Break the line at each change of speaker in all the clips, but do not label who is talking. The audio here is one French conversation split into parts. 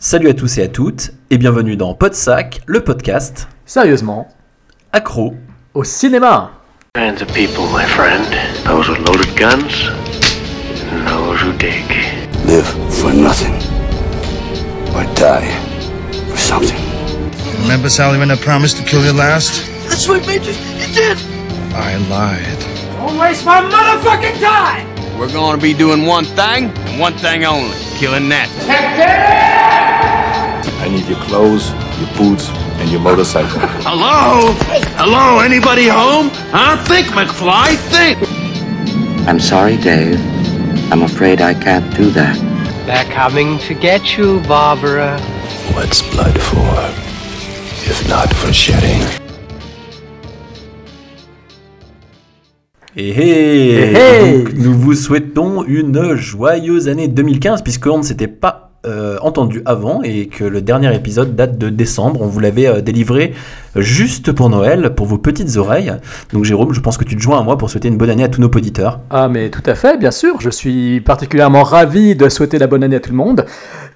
Salut à tous et à toutes, et bienvenue dans Podsac, le podcast
Sérieusement,
accro.
au cinéma
kinds of people, my friend. Those with loaded guns, and those who dig.
live for nothing or die for something.
Remember Sally when I promised to kill you last?
That's what made you. You did.
I lied.
We're gonna be doing one thing, and one thing only killing that.
I need your clothes, your boots, and your motorcycle.
Hello? Hello? Anybody home? Huh? Think, McFly, think!
I'm sorry, Dave. I'm afraid I can't do that.
They're coming to get you, Barbara.
What's blood for? If not for shedding.
Et hey,
Eh hey
Donc, Nous vous souhaitons une joyeuse année 2015, puisqu'on ne s'était pas euh, entendu avant et que le dernier épisode date de décembre. On vous l'avait euh, délivré juste pour Noël, pour vos petites oreilles. Donc Jérôme, je pense que tu te joins à moi pour souhaiter une bonne année à tous nos auditeurs.
Ah mais tout à fait, bien sûr, je suis particulièrement ravi de souhaiter la bonne année à tout le monde.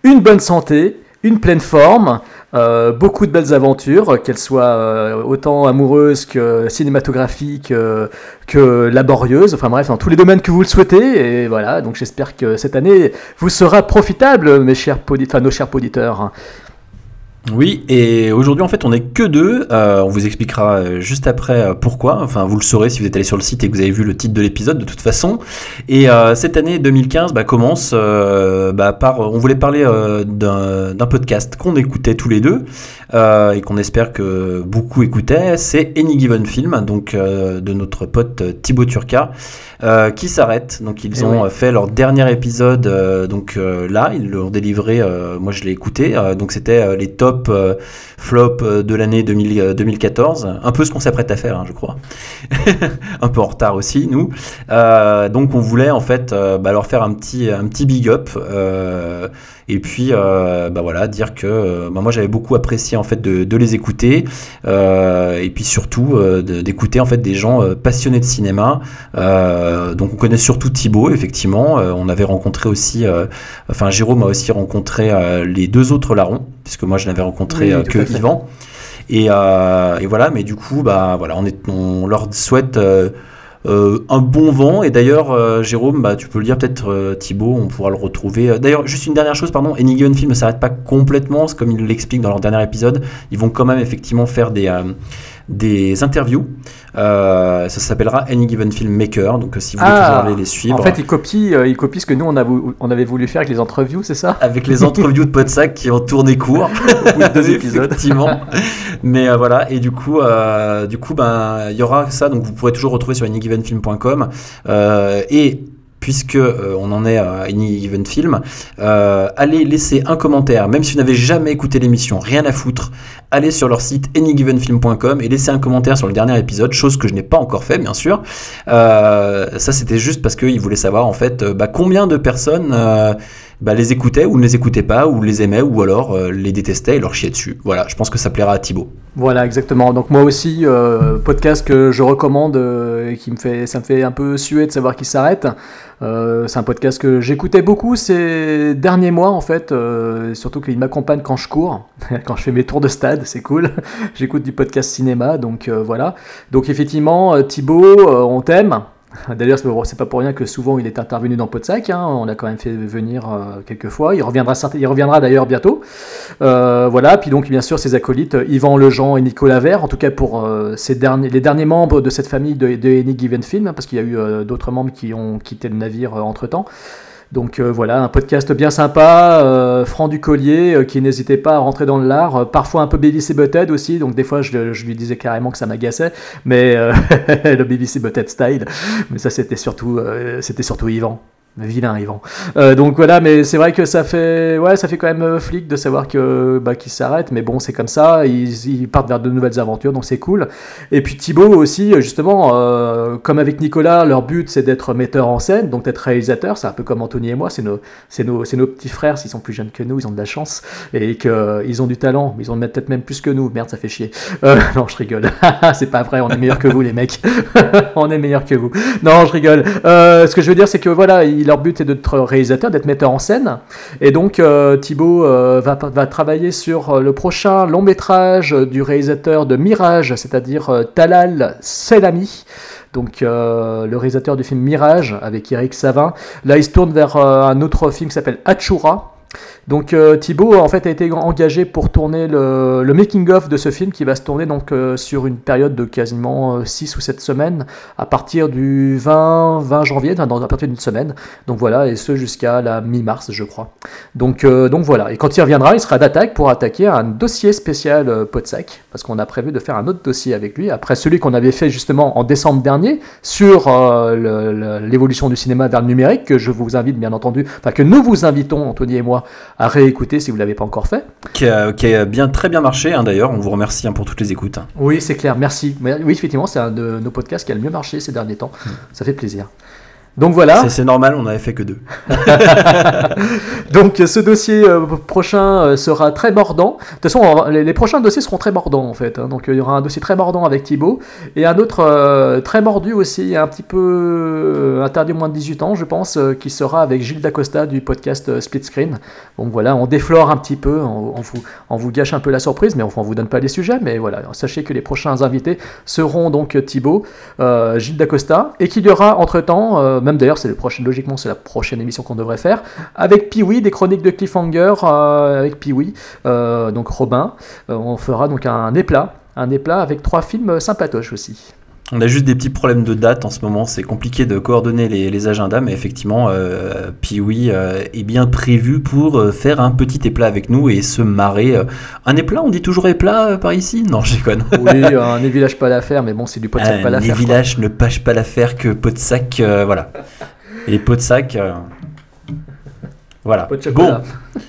Une bonne santé, une pleine forme, euh, beaucoup de belles aventures, qu'elles soient euh, autant amoureuses que cinématographiques, euh, que laborieuses, enfin bref, dans tous les domaines que vous le souhaitez. Et voilà, donc j'espère que cette année vous sera profitable, mes chers enfin, nos chers auditeurs.
Oui, et aujourd'hui en fait on n'est que deux. Euh, on vous expliquera euh, juste après euh, pourquoi. Enfin, vous le saurez si vous êtes allé sur le site et que vous avez vu le titre de l'épisode de toute façon. Et euh, cette année 2015 bah, commence euh, bah, par. On voulait parler d'un podcast qu'on écoutait tous les deux et qu'on espère que beaucoup écoutaient. C'est Any Given Film, donc de notre pote Thibaut Turca, qui s'arrête. Donc ils
Eh
ont
oui.
fait leur dernier épisode. donc là, ils l'ont délivré. moi, je l'ai écouté. donc c'était les top euh, euh, de l'année 2000, euh, 2014. Un peu ce qu'on s'apprête à faire, hein, je crois. un peu en retard aussi, nous. Donc on voulait en fait bah, leur faire un petit, un petit big up. Et puis euh, bah voilà, dire que euh, bah, moi j'avais beaucoup apprécié en fait de, de les écouter. euh, et puis surtout euh, d'écouter en fait des gens passionnés de cinéma. Donc on connaît surtout Thibaut, effectivement. On avait rencontré aussi, enfin Jérôme a aussi rencontré les deux autres larrons, puisque moi je n'avais rencontré
Oui,
que. Yvan. Et, et voilà, mais du coup, bah voilà, on, est, on leur souhaite euh, un bon vent. Et d'ailleurs, euh, Jérôme, bah, tu peux le dire peut-être euh, Thibaut, on pourra le retrouver. D'ailleurs, juste une dernière chose, pardon, Any Given Film ne s'arrête pas complètement, comme ils l'expliquent dans leur dernier épisode. Ils vont quand même effectivement faire des, des interviews. Euh, ça s'appellera Any Given Film Maker. Donc, euh, si vous voulez
Ah,
toujours aller les suivre.
En fait, ils copient, euh, ils copient ce que nous on, a vou- on avait voulu faire avec les interviews, c'est ça?
Avec les interviews de Podsac qui ont tourné court
bout de deux épisodes.
effectivement mais euh, voilà et du coup du coup ben il y aura ça donc vous pourrez toujours retrouver sur anygivenfilm.com et puisque euh, on en est à Any Given Film, euh, allez laisser un commentaire, même si vous n'avez jamais écouté l'émission, rien à foutre, allez sur leur site anygivenfilm.com et laissez un commentaire sur le dernier épisode, chose que je n'ai pas encore fait bien sûr. Euh, ça c'était juste parce qu'ils voulaient savoir en fait euh, bah, combien de personnes euh, bah, les écoutaient ou ne les écoutaient pas ou les aimaient ou alors euh, les détestaient et leur chiaient dessus. Voilà, je pense que ça plaira à Thibaut.
Voilà, exactement. Donc moi aussi, euh, podcast que je recommande euh, et qui me fait, ça me fait un peu suer de savoir qu'il s'arrête. C'est un podcast que j'écoutais beaucoup ces derniers mois en fait, surtout qu'il m'accompagne quand je cours, quand je fais mes tours de stade, c'est cool. J'écoute du podcast cinéma, donc voilà. Donc effectivement, Thibaut, on t'aime. D'ailleurs, c'est pas- pour rien que souvent il est intervenu dans Podsac. Hein. On l'a quand même fait venir euh, quelques fois. Il reviendra, il reviendra d'ailleurs bientôt. Euh, voilà. Puis donc, bien sûr, ses acolytes euh, Yvan Lejean et Nicolas Vert. En tout cas, pour euh, ces derniers, les derniers membres de cette famille de, de Any Film, hein, parce qu'il y a eu d'autres membres qui ont quitté le navire entre temps. Donc euh, voilà, un podcast bien sympa, euh, franc du collier, euh, qui n'hésitait pas à rentrer dans euh, parfois un peu BBC Butthead aussi, donc des fois je, lui disais carrément que ça m'agaçait, mais le BBC Butthead style, mais ça surtout, c'était surtout Yvan. Vilain Yvan. Euh, donc voilà, mais c'est vrai que ça fait, ouais, ça fait quand même euh, flic de savoir que bah, qu'ils s'arrêtent, mais bon, c'est comme ça. Ils, partent vers de nouvelles aventures, donc c'est cool. Et puis Thibaut aussi, justement, euh, comme avec Nicolas, leur but c'est d'être metteur en scène, donc d'être réalisateur. C'est un peu comme Anthony et moi, c'est nos, c'est nos, nos petits frères. S'ils sont plus jeunes que nous, ils ont de la chance et qu'ils ont du talent. Ils ont peut-être même plus que nous. Merde, ça fait chier. Non, je rigole. c'est pas vrai. On est meilleurs que vous, les mecs. on est meilleurs que vous. Non, je rigole. Ce que je veux dire, c'est que voilà, il- leur but est d'être réalisateur, d'être metteur en scène. Et donc, euh, Thibaut euh, va, va travailler sur euh, le prochain long métrage du réalisateur de Mirage, c'est-à-dire Talal Selami. Donc, le réalisateur du film Mirage avec Eric Savin. Là, il se tourne vers un autre film qui s'appelle Achura. Donc euh, Thibaut en fait a été engagé pour tourner le, making-of de ce film qui va se tourner donc euh, sur une période de quasiment 6 ou 7 semaines à partir du 20, 20 janvier, enfin, à partir d'une semaine. Donc voilà, et ce jusqu'à la mi-mars je crois. Donc, euh, donc voilà, et quand il reviendra, il sera d'attaque pour attaquer un dossier spécial euh, Podsac, parce qu'on a prévu de faire un autre dossier avec lui, après celui qu'on avait fait justement en décembre dernier sur euh, l'évolution du cinéma vers le numérique, que je vous invite bien entendu, enfin que nous vous invitons, Anthony et moi, à réécouter si vous ne l'avez pas encore fait.
Qui a, qui a bien, très bien marché, hein, d'ailleurs. On vous remercie hein, pour toutes les écoutes.
Oui, c'est clair, merci. Oui, effectivement, c'est un de nos podcasts qui a le mieux marché ces derniers temps. Ça fait plaisir. Donc voilà.
C'est- normal, on n'avait fait que deux.
Donc ce dossier euh, prochain euh, sera très mordant. De toute façon, on les, prochains dossiers seront très mordants en fait. hein. Donc euh, il y aura un dossier très mordant avec Thibaut et un autre euh, très mordu aussi, un petit peu euh, interdit moins de 18 ans, je pense, euh, qui sera avec Gilles Dacosta du podcast euh, Split Screen. Donc voilà, on déflore un petit peu, on, on vous, on vous gâche un peu la surprise, mais enfin, on vous donne pas les sujets. Mais voilà, sachez que les prochains invités seront donc euh, Thibaut, euh, Gilles Dacosta, et qu'il y aura entre temps, même d'ailleurs, c'est le prochain, logiquement, c'est la prochaine émission qu'on devrait faire, avec Piwi, des chroniques de Cliffhanger, euh, avec Piwi, euh, donc Robin. Euh, on fera donc un éplat, un éplat avec trois films sympatoches aussi.
On a juste des petits problèmes de date en ce moment, c'est compliqué de coordonner les, les agendas, mais effectivement, euh, Pee-wee euh, est bien prévu pour euh, faire un petit éplat avec nous et se marrer. euh. Un éplat, on dit toujours éplat euh, par ici? Non, je déconne.
Oui, un des villages pas l'affaire, mais bon, c'est du pot de sac pas l'affaire. quoi.
villages ne pâchent pas l'affaire que pot de sac, euh, voilà. Et pots de sac, euh, voilà.
Pot de
bon,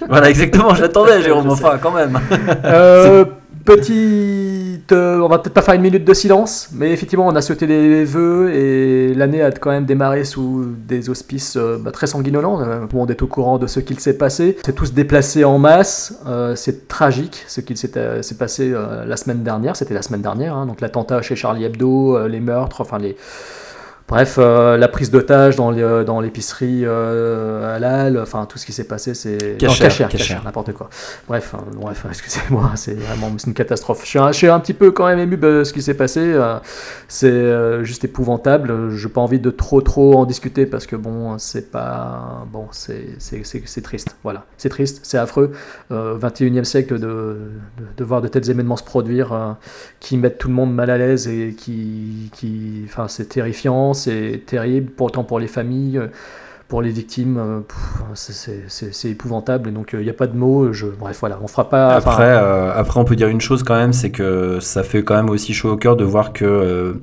voilà exactement, je l'attendais, Jérôme, enfin quand même.
Petite, euh, on va peut-être pas faire une minute de silence, mais effectivement, on a sauté les vœux et l'année a quand même démarré sous des auspices euh, bah, très sanguinolents. Euh, monde est au courant de ce qu'il s'est passé. C'est tous déplacés en masse. Euh, c'est tragique ce qu'il s'est passé la semaine dernière. C'était la semaine dernière, hein, donc l'attentat chez Charlie Hebdo, les meurtres, enfin les Bref, euh, la prise d'otage dans l'épicerie euh, halal, enfin tout ce qui s'est passé, c'est
Cachère,
n'importe quoi. Bref, euh, bref, excusez-moi, c'est vraiment une catastrophe. Je suis, un, je suis un petit peu quand même ému de ce qui s'est passé. euh, c'est euh, juste épouvantable. Je n'ai pas envie de trop trop en discuter parce que bon, c'est pas bon, c'est triste. Voilà, c'est triste, c'est affreux. Euh, 21e siècle de, de, de voir de tels événements se produire qui mettent tout le monde mal à l'aise et qui, qui enfin, c'est terrifiant, c'est terrible, pourtant pour les familles. euh, pour les victimes, euh, c'est- épouvantable. Donc, il n'y a pas de mots. Je, bref, voilà, on fera pas.
Après, euh, après, on peut dire une chose quand même, c'est que ça fait quand même aussi chaud au cœur de voir que, euh,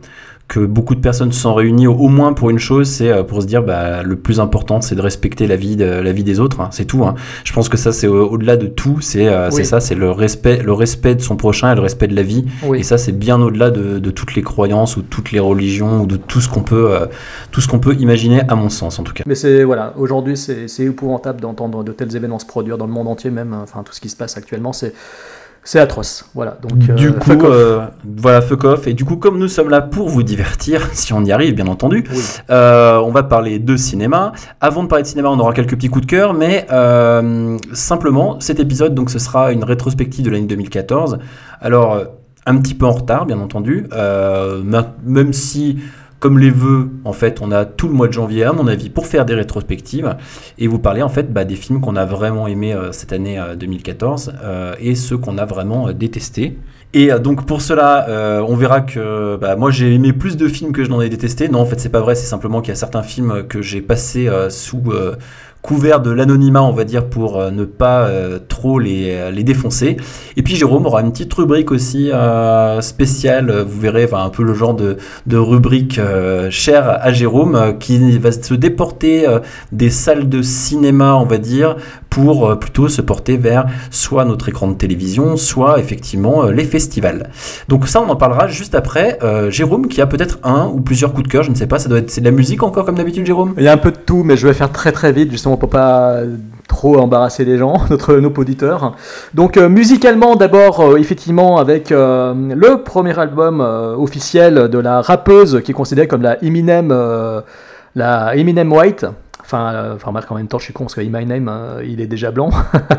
que beaucoup de personnes se sont réunies au, moins pour une chose, c'est euh, pour se dire bah, le plus important, c'est de respecter la vie, de, la vie des autres. hein. c'est tout. hein. Je pense que ça, c'est au- au-delà de tout. C'est euh,
Oui.
ça, c'est le respect, le respect de son prochain et le respect de la vie.
oui.
Et ça, c'est bien au-delà de, de toutes les croyances ou toutes les religions ou de tout ce qu'on peut, euh, tout ce qu'on peut imaginer, à mon sens en tout cas.
Mais c'est voilà, aujourd'hui c'est c'est épouvantable d'entendre de tels événements se produire dans le monde entier, même enfin tout ce qui se passe actuellement, c'est c'est atroce. Voilà, donc
du
euh,
coup,
fuck off.
euh, voilà, fuck off. Et du coup, comme nous sommes là pour vous divertir, si on y arrive, bien entendu,
Oui.
euh, on va parler de cinéma. Avant de parler de cinéma, on aura quelques petits coups de cœur, mais simplement, cet épisode, donc, ce sera une rétrospective de l'année 2014. Alors, un petit peu en retard, bien entendu, même si. Comme les vœux, en fait, on a tout le mois de janvier, à mon avis, pour faire des rétrospectives et vous parler en fait bah, des films qu'on a vraiment aimés euh, cette année euh, 2014 euh, et ceux qu'on a vraiment euh, détestés. Et euh, donc pour cela, euh, on verra que bah, moi j'ai aimé plus de films que je n'en ai détesté. Non, en fait c'est pas vrai, c'est simplement qu'il y a certains films que j'ai passés euh, sous euh, couvert de l'anonymat, on va dire, pour euh, ne pas euh, trop les, euh, les défoncer. Et puis Jérôme aura une petite rubrique aussi spéciale, vous verrez, un peu le genre de, de rubrique chère à Jérôme, qui va se déporter des salles de cinéma, on va dire, pour plutôt se porter vers soit notre écran de télévision, soit effectivement les festivals. Donc ça, on en parlera juste après. Jérôme, qui a peut-être un ou plusieurs coups de cœur, je ne sais pas, ça doit être de la musique encore comme d'habitude, Jérôme?
Il y a un peu de tout, mais je vais faire très très vite, justement pour pas trop embarrasser les gens, notre, nos auditeurs. Donc euh, musicalement, d'abord, euh, effectivement, avec euh, le premier album officiel de la rappeuse qui est considérée comme la Eminem, la Eminem White. Enfin, euh, enfin, en même temps, je suis con parce que Eminem, euh, il est déjà blanc.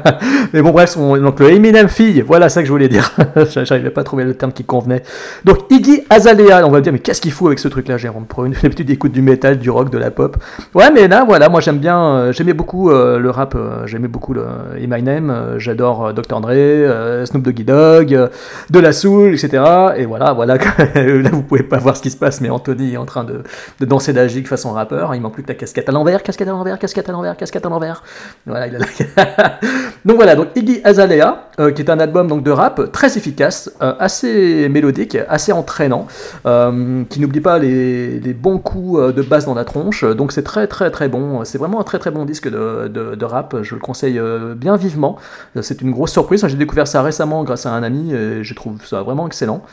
Mais bon, bref, donc le Eminem fille, voilà ça que je voulais dire. J'arrivais pas à trouver le terme qui convenait. Donc Iggy Azalea, on va me dire, mais qu'est-ce qu'il fout avec ce truc-là, Jérôme? Pour une d'habitude, il écoute du métal, du rock, de la pop. Ouais, mais là, voilà, moi j'aime bien, euh, j'aimais beaucoup le rap, j'aimais beaucoup le Eminem, euh, j'adore euh, Dr. Dre, Snoop Doggy Dogg, de la soul, etc. Et voilà, voilà, là vous pouvez pas voir ce qui se passe, mais Anthony est en train de, de danser la gigue façon rappeur. Il manque plus que la casquette à l'envers, à l'envers, casquette à l'envers, casquette à l'envers. Voilà, il a la... donc voilà, donc Iggy Azalea, euh, qui est un album donc de rap très efficace, euh, assez mélodique, assez entraînant, euh, qui n'oublie pas les, bons coups de basse dans la tronche. Donc c'est très très très bon. C'est vraiment un très très bon disque de, de, rap. Je le conseille bien vivement. C'est une grosse surprise. J'ai découvert ça récemment grâce à un ami et je trouve ça vraiment excellent.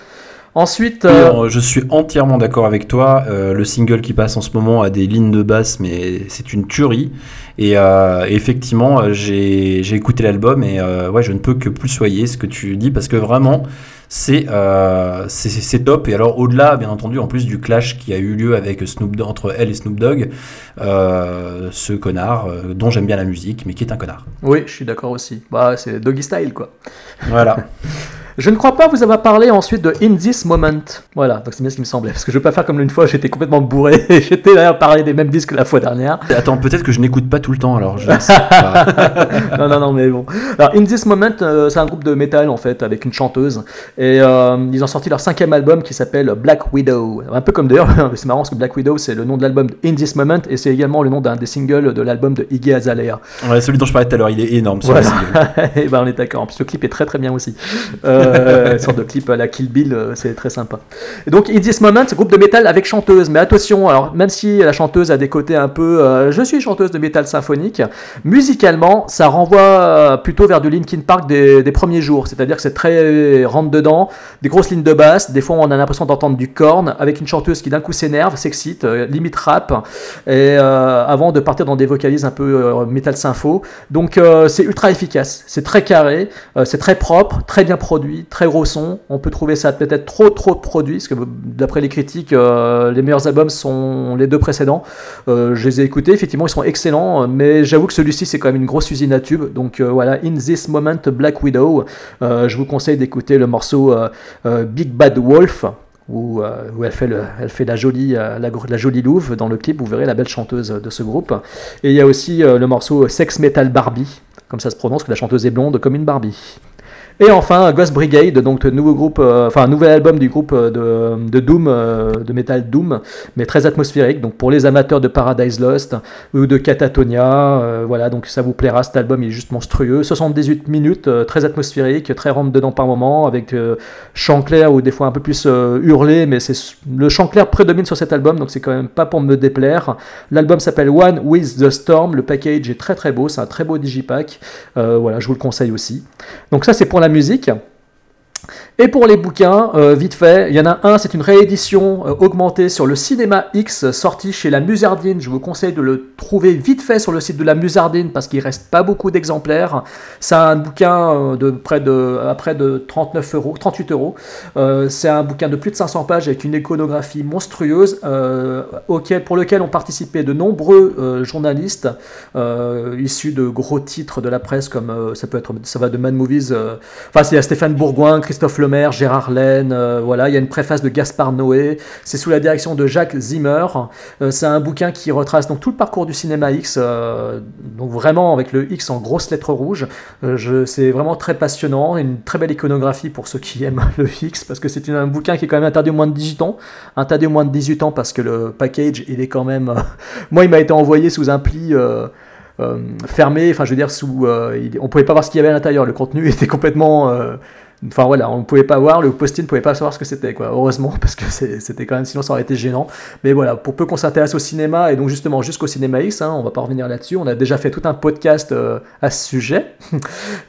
Ensuite, euh,
euh, je suis entièrement d'accord avec toi. Euh, le single qui passe en ce moment a des lignes de basse, mais c'est une tuerie. Et euh, effectivement, j'ai écouté l'album et euh, ouais, je ne peux que plus soyer ce que tu dis parce que vraiment, c'est euh, top. Et alors, au-delà, bien entendu, en plus du clash qui a eu lieu avec Snoop Dogg- entre elle et Snoop Dogg, euh, ce connard euh, dont j'aime bien la musique, mais qui est un connard.
oui, je suis d'accord aussi. Bah, c'est doggy style quoi.
Voilà.
Je ne crois pas vous avoir parlé ensuite de In This Moment. Voilà, donc c'est bien ce qui me semblait. Parce que je ne veux pas faire comme une fois, j'étais complètement bourré et j'étais là à parler des mêmes disques que la fois dernière.
Attends, peut-être que je n'écoute pas tout le temps, alors je ne sais pas.
non, non, non, mais bon. Alors, In This Moment, euh, c'est un groupe de métal en fait, avec une chanteuse. Et euh, ils ont sorti leur cinquième album qui s'appelle Black Widow. Un peu comme d'ailleurs, c'est marrant parce que Black Widow, c'est le nom de l'album In This Moment et c'est également le nom d'un des singles de l'album de Iggy Azalea.
Ouais, celui dont je parlais tout à l'heure, il est énorme. ce
Voilà. et ben on est d'accord. En plus, le clip est très très bien aussi. Euh, une sorte de clip à la Kill Bill, euh, c'est très sympa. Donc, In This Moment, groupe de métal avec chanteuse. Mais attention, alors même si la chanteuse a des côtés un peu, euh, je suis chanteuse de métal symphonique, musicalement, ça renvoie euh, plutôt vers du Linkin Park des, des premiers jours. C'est-à-dire que c'est très rentre dedans, des grosses lignes de basse. Des fois, on a l'impression d'entendre du corn avec une chanteuse qui d'un coup s'énerve, s'excite, euh, limite rap, et euh, avant de partir dans des vocalises un peu euh, métal sympho. Donc euh, c'est ultra efficace, c'est très carré, euh, c'est très propre, très bien produit, très gros son. On peut trouver ça peut-être trop trop produit, parce que d'après les critiques, euh, les meilleurs albums sont les deux précédents. Euh, je les ai écoutés, effectivement ils sont excellents, mais j'avoue que celui-ci c'est quand même une grosse usine à tube. Donc euh, voilà, In This Moment Black Widow, Euh, je vous conseille d'écouter le morceau euh, euh, Big Bad Wolf. Où, euh, elle, fait la jolie, euh, la, jolie louve dans le clip, vous verrez la belle chanteuse de ce groupe. Et il y a aussi euh, le morceau Sex Metal Barbie, comme ça se prononce, que la chanteuse est blonde comme une Barbie. Et enfin, Ghost Brigade, donc nouveau groupe, euh, enfin nouvel album du groupe euh, de, de Doom, euh, de metal Doom, mais très atmosphérique. Donc pour les amateurs de Paradise Lost ou de Catatonia, voilà, donc ça vous plaira. Cet album est juste monstrueux, 78 minutes, très atmosphérique, très rentre dedans par moment, avec chant clair ou des fois un peu plus hurlé, mais c'est le chant clair prédomine sur cet album, donc c'est quand même pas pour me déplaire. L'album s'appelle One with the Storm, le package est très très beau, c'est un très beau digipack. Voilà, je vous le conseille aussi. Donc ça c'est pour la musique. Et pour les bouquins, euh, vite fait, il y en a un, c'est une réédition euh, augmentée sur le Cinéma X, sorti chez la Musardine. Je vous conseille de le trouver vite fait sur le site de la Musardine parce qu'il reste pas beaucoup d'exemplaires. C'est un bouquin euh, de près de, à près de 39 euros, 38 euros. C'est un bouquin de plus de 500 pages avec une iconographie monstrueuse pour lequel ont participé de nombreux journalistes issus de gros titres de la presse comme ça peut être, ça va de Mad Movies. Enfin, il y a Stéphane Bourgoin, Christophe Gérard Laine, euh, voilà, il y a une préface de Gaspard Noé, c'est sous la direction de Jacques Zimmer. Euh, c'est un bouquin qui retrace donc tout le parcours du cinéma X, euh, donc vraiment avec le X en grosses lettres rouges. C'est vraiment très passionnant, une très belle iconographie pour ceux qui aiment le X, parce que c'est un bouquin qui est quand même interdit aux moins de 18 ans. Interdit aux moins de 18 ans parce que le package, il est quand même... Moi, il m'a été envoyé sous un pli... fermé. Enfin, je veux dire, sous, on pouvait pas voir ce qu'il y avait à l'intérieur. Le contenu était complètement. Enfin voilà, on ne pouvait pas voir, le post-it ne pouvait pas savoir ce que c'était, quoi. Heureusement, parce que c'était quand même, sinon ça aurait été gênant. Mais voilà, pour peu qu'on s'intéresse au cinéma, et donc justement jusqu'au Cinéma X, hein, on va pas revenir là-dessus, on a déjà fait tout un podcast euh, à ce sujet.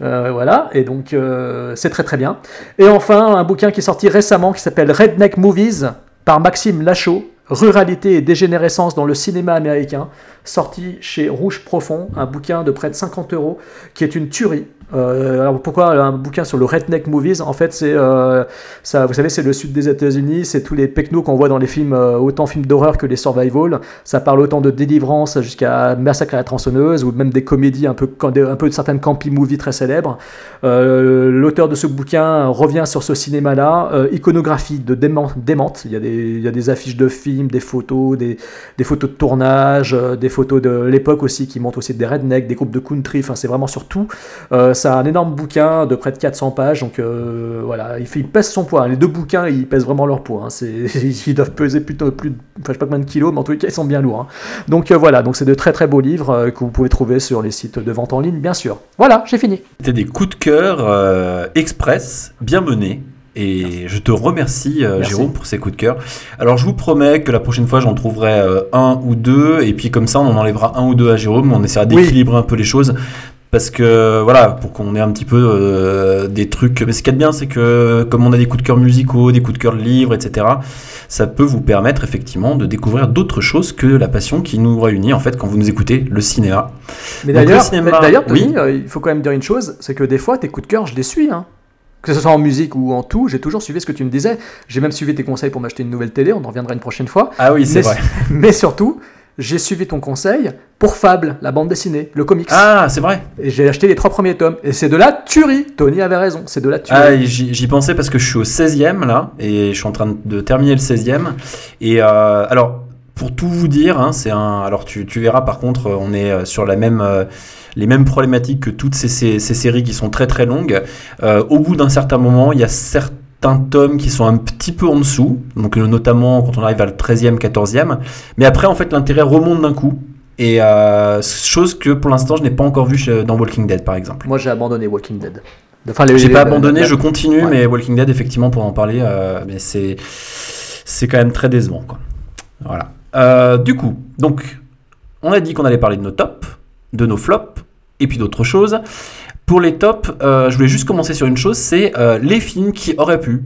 Euh, voilà, et donc euh, c'est très très bien. Et enfin, un bouquin qui est sorti récemment qui s'appelle Redneck Movies par Maxime Lachaud. Ruralité et dégénérescence dans le cinéma américain, sorti chez Rouge Profond, un bouquin de près de 50 euros, qui est une tuerie. Euh, alors pourquoi un bouquin sur le Redneck Movies? En fait, c'est euh, ça, vous savez, c'est le sud des États-Unis, c'est tous les pecnos qu'on voit dans les films, euh, autant films d'horreur que les survival. Ça parle autant de délivrance jusqu'à Massacre à la tronçonneuse ou même des comédies un peu, un peu de certaines campy movies très célèbres. L'auteur de ce bouquin revient sur ce cinéma-là, iconographie de dément, démente. Il y, a des, il y a des affiches de films, des photos, des, des photos de tournage, des photos de l'époque aussi qui montrent aussi des rednecks, des groupes de country. Enfin, c'est vraiment sur tout. Euh, c'est un énorme bouquin de près de 400 pages, donc euh, voilà, il, fait, il pèse son poids. Les deux bouquins, ils pèsent vraiment leur poids. hein. C'est- Ils doivent peser plutôt plus, de- enfin, je sais pas combien de kilos, mais en tout cas, ils sont bien lourds. hein. Donc euh, voilà, donc c'est de très très beaux livres euh, que vous pouvez trouver sur les sites de vente en ligne, bien sûr. Voilà, j'ai fini.
C'était des coups de cœur euh, express, bien menés. Et je te remercie, euh,
Merci.
Jérôme, pour ces coups de cœur. Alors, je vous promets que la prochaine fois, j'en trouverai euh, un ou deux. Et puis, comme ça, on en enlèvera un ou deux à Jérôme. On essaiera
Oui.
d'équilibrer un peu les choses. Parce que, voilà, pour qu'on ait un petit peu euh, des trucs. Mais ce qu'il y a de bien, c'est que, comme on a des coups de cœur musicaux, des coups de cœur de livres, etc., ça peut vous permettre, effectivement, de découvrir d'autres choses que la passion qui nous réunit, en fait, quand vous nous écoutez, le cinéma.
Mais d'ailleurs,
cinéma, oui.
euh, il faut quand même dire une chose, c'est que des fois, tes coups de cœur, je les suis. Hein. Que ce soit en musique ou en tout, j'ai toujours suivi ce que tu me disais. J'ai même suivi tes conseils pour m'acheter une nouvelle télé, on en reviendra une prochaine fois.
Ah oui, c'est vrai.
mais surtout, j'ai suivi ton conseil pour Fable, la bande dessinée, le comics.
Ah, c'est vrai.
Et j'ai acheté les trois premiers tomes. Et c'est de la tuerie. Tony avait raison, c'est de la tuerie.
Ah, j'y pensais parce que je suis au 16e là, et je suis en train de terminer le 16e. Et euh, alors, pour tout vous dire, hein, c'est un. Alors, tu, tu verras par contre, on est euh, sur la même, euh, les mêmes problématiques que toutes ces, ces, ces séries qui sont très très longues. Euh, au bout d'un certain moment, il y a certains tomes qui sont un petit peu en dessous, donc euh, notamment quand on arrive à le 13e, 14e. Mais après, en fait, l'intérêt remonte d'un coup. Et euh, chose que pour l'instant, je n'ai pas encore vu dans Walking Dead par exemple.
Moi, j'ai abandonné Walking Dead. Enfin,
J'ai pas abandonné,
les-
je continue,
Ouais.
mais Walking Dead, effectivement, pour en parler, euh, mais c'est c'est quand même très décevant, quoi. Voilà. Euh, du coup, donc, on a dit qu'on allait parler de nos tops, de nos flops, et puis d'autres choses. Pour les tops, euh, je voulais juste commencer sur une chose, c'est euh, les films qui auraient pu,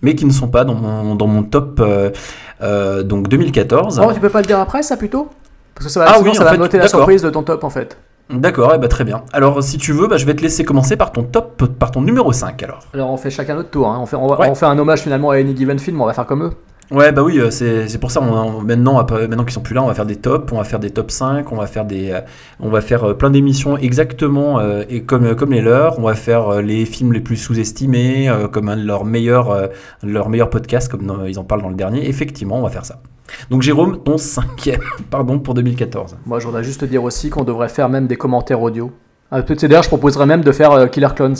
mais qui ne sont pas dans mon, dans mon top euh, donc 2014.
Oh, tu peux pas le dire après, ça plutôt? Parce que ça va,
Ah
sinon,
oui,
ça va
fait,
noter la
d'accord.
surprise de ton top en fait.
D'accord, et bah très bien. Alors, si tu veux, bah, je vais te laisser commencer par ton top, par ton numéro 5 alors.
Alors on fait chacun notre tour. hein. On, fait, on, va-
Ouais.
on fait un hommage finalement à Any Given Film, on va faire comme eux.
Ouais, bah oui, euh, c'est pour ça. On, maintenant, maintenant qu'ils sont plus là, on va faire des tops, on va faire des top 5, on va faire des, euh, on va faire euh, plein d'émissions exactement et comme comme les leurs. On va faire les films les plus sous-estimés, comme un de leurs meilleurs, leurs meilleurs podcasts, comme ils en parlent dans le dernier. Effectivement, on va faire ça. Donc Jérôme, ton cinquième, pardon, pour 2014.
Moi je voudrais juste dire aussi qu'on devrait faire même des commentaires audio. Ah, d'ailleurs je proposerais même de faire Killer Clones.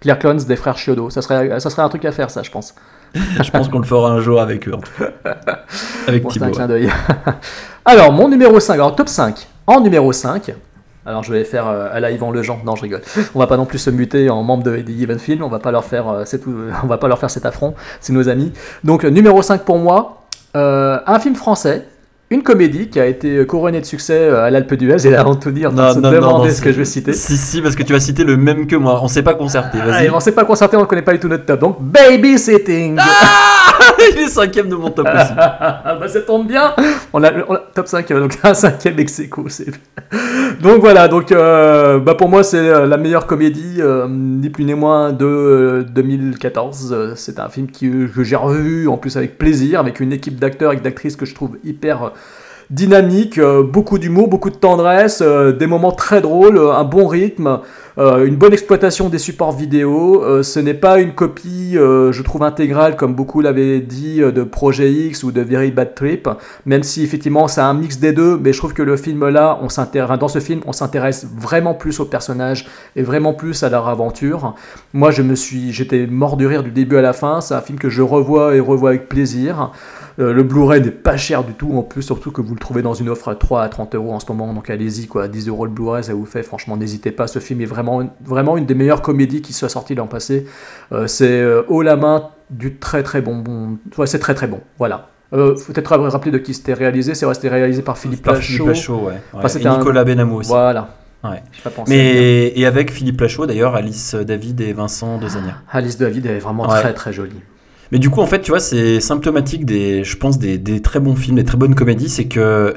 Killer Clones des frères Chiodo. Ça serait, ça serait un truc à faire ça je pense.
Je pense qu'on le fera un jour avec eux. Avec
Bon, c'est un
Thibaut.
clin d'œil. alors mon numéro 5, alors top 5. En numéro 5, alors je vais faire euh, à la Yvan Lejean, non je rigole. On va pas non plus se muter en membre de The Given Film, on va pas leur faire, euh, tout- on va pas leur faire cet affront, c'est nos amis. Donc euh, numéro 5 pour moi, euh, un film français, une comédie qui a été couronnée de succès euh, à l'Alpe d'Huez, et là Anthony est en train de se demander ce que je vais citer.
Si, si, parce que tu vas citer le même que moi. On s'est pas concerté.
Ah,
Vas-y.
et on s'est pas concerté, on ne connaît pas du tout notre top. Donc, babysitting
Il est cinquième de mon top aussi.
Ah bah ça tombe bien on a, on a- top 5, euh, donc un cinquième ex Donc voilà, donc euh, bah pour moi c'est euh, la meilleure comédie, euh, ni plus ni moins de euh, 2014. Euh, C'est un film que j'ai revu en plus avec plaisir, avec une équipe d'acteurs et d'actrices que je trouve hyper dynamique, euh, beaucoup d'humour, beaucoup de tendresse, euh, des moments très drôles, euh, un bon rythme, une bonne exploitation des supports vidéo. Ce n'est pas une copie, je trouve, intégrale, comme beaucoup l'avaient dit, de Projet X ou de Very Bad Trip, même si effectivement c'est un mix des deux, mais je trouve que le film là, on s'intéresse, dans ce film, on s'intéresse vraiment plus aux personnages et vraiment plus à leur aventure. Moi, je me suis, j'étais mort de rire du début à la fin. C'est un film que je revois et revois avec plaisir. Euh, le Blu-ray n'est pas cher du tout, en plus, surtout que vous le trouvez dans une offre à 3 à 30 euros en ce moment, donc allez-y, quoi. 10 euros le Blu-ray, ça vous fait, franchement, n'hésitez pas. Ce film est vraiment, vraiment une des meilleures comédies qui soit sortie l'an passé. Euh, c'est euh, haut la main du très très bon. bon... Ouais, c'est très très bon, voilà. Euh, faut peut-être rappeler de qui c'était réalisé. C'est vrai, c'était réalisé par Philippe
Par
Lachaud.
Philippe Lachaud, ouais.
Enfin,
Ouais.
c'était
et
un-
Nicolas Benamou aussi.
Voilà.
Ouais. Mais, et avec Philippe Lachaud d'ailleurs, Alice David et Vincent Dezania.
Alice David est vraiment
Ouais.
très très jolie.
Mais du coup, en fait, tu vois, c'est symptomatique des, je pense, des, très bons films, des très bonnes comédies, c'est que,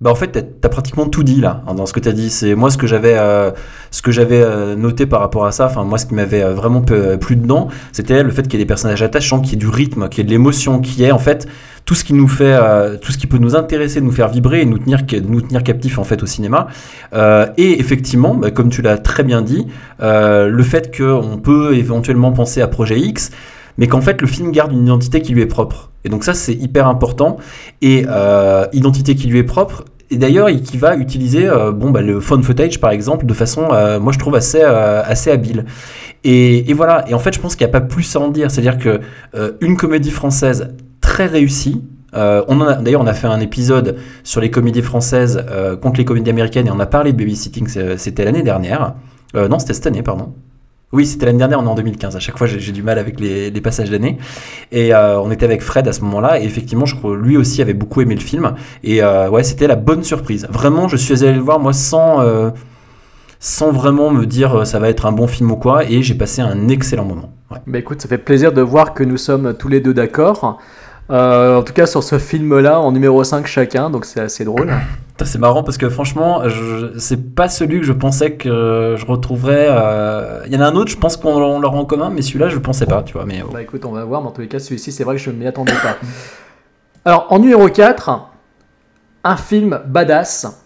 bah, en fait, t'as as pratiquement tout dit là, hein, dans ce que t'as dit. C'est moi ce que j'avais, euh, ce que j'avais euh, noté par rapport à ça. Enfin, moi, ce qui m'avait euh, vraiment plu dedans, c'était le fait qu'il y ait des personnages attachants, qu'il y ait du rythme, qu'il y ait de l'émotion, qu'il y ait en fait tout ce qui nous fait, tout ce qui peut nous intéresser, nous faire vibrer et nous tenir, nous tenir captifs en fait au cinéma. Et effectivement, bah, comme tu l'as très bien dit, le fait qu'on peut éventuellement penser à Projet X, mais qu'en fait le film garde une identité qui lui est propre. Et donc ça c'est hyper important. Et euh, identité qui lui est propre. Et d'ailleurs, il- qui va utiliser euh, bon, bah, le phone footage par exemple de façon, euh, moi je trouve assez, assez habile. Et, et voilà. Et en fait, je pense qu'il n'y a pas plus à en dire. C'est-à-dire que euh, une comédie française très réussie. on D'ailleurs, on a fait un épisode sur les comédies françaises contre les comédies américaines et on a parlé de babysitting. c'est- C'était l'année dernière. Non, c'était cette année, pardon. Oui, c'était l'année dernière, on est en 2015. À chaque fois, j'ai du mal avec les, les passages d'année. Et euh, on était avec Fred à ce moment-là. Et effectivement, je crois lui aussi avait beaucoup aimé le film. Et euh, ouais, c'était la bonne surprise. Vraiment, je suis allé le voir, moi, sans, euh, sans vraiment me dire ça va être un bon film ou quoi. Et j'ai passé un excellent moment. Ouais.
Bah écoute, ça fait plaisir de voir que nous sommes tous les deux d'accord. En tout cas, sur ce film-là, en numéro 5 chacun, donc c'est assez drôle.
C'est marrant parce que franchement, c'est pas celui que je pensais que je retrouverais. euh, Il y en a un autre, je pense qu'on on l'aura en commun, mais celui-là, je pensais pas, tu vois. Mais oh.
Bah écoute, on va voir, mais en tous les cas, celui-ci, c'est vrai que je ne m'y attendais pas. Alors, en numéro 4, un film badass.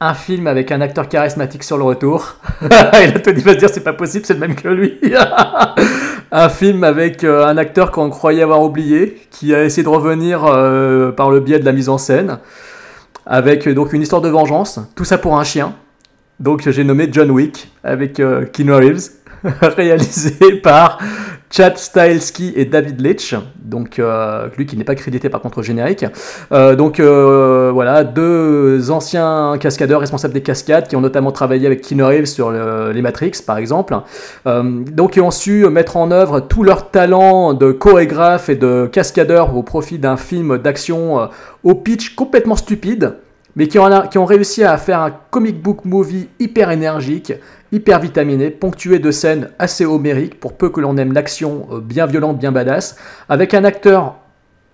Un film avec un acteur charismatique sur le retour. Et là, Tony va se dire, c'est pas possible, c'est le même que lui. un film avec euh, un acteur qu'on croyait avoir oublié, qui a essayé de revenir euh, par le biais de la mise en scène. Avec euh, donc une histoire de vengeance. Tout ça pour un chien. Donc j'ai nommé John Wick avec euh, Keanu Reeves, réalisé par Chad Stahelski et David Leitch, donc euh, lui qui n'est pas crédité par contre au générique. Euh, donc euh, voilà, deux anciens cascadeurs responsables des cascades qui ont notamment travaillé avec Keanu Reeves sur le- les Matrix par exemple. Euh, donc ils ont su mettre en œuvre tout leur talent de chorégraphe et de cascadeur au profit d'un film d'action euh, au pitch complètement stupide mais qui ont, réussi à faire un comic book movie hyper énergique, hyper vitaminé, ponctué de scènes assez homériques, pour peu que l'on aime l'action euh, bien violente, bien badass, avec un acteur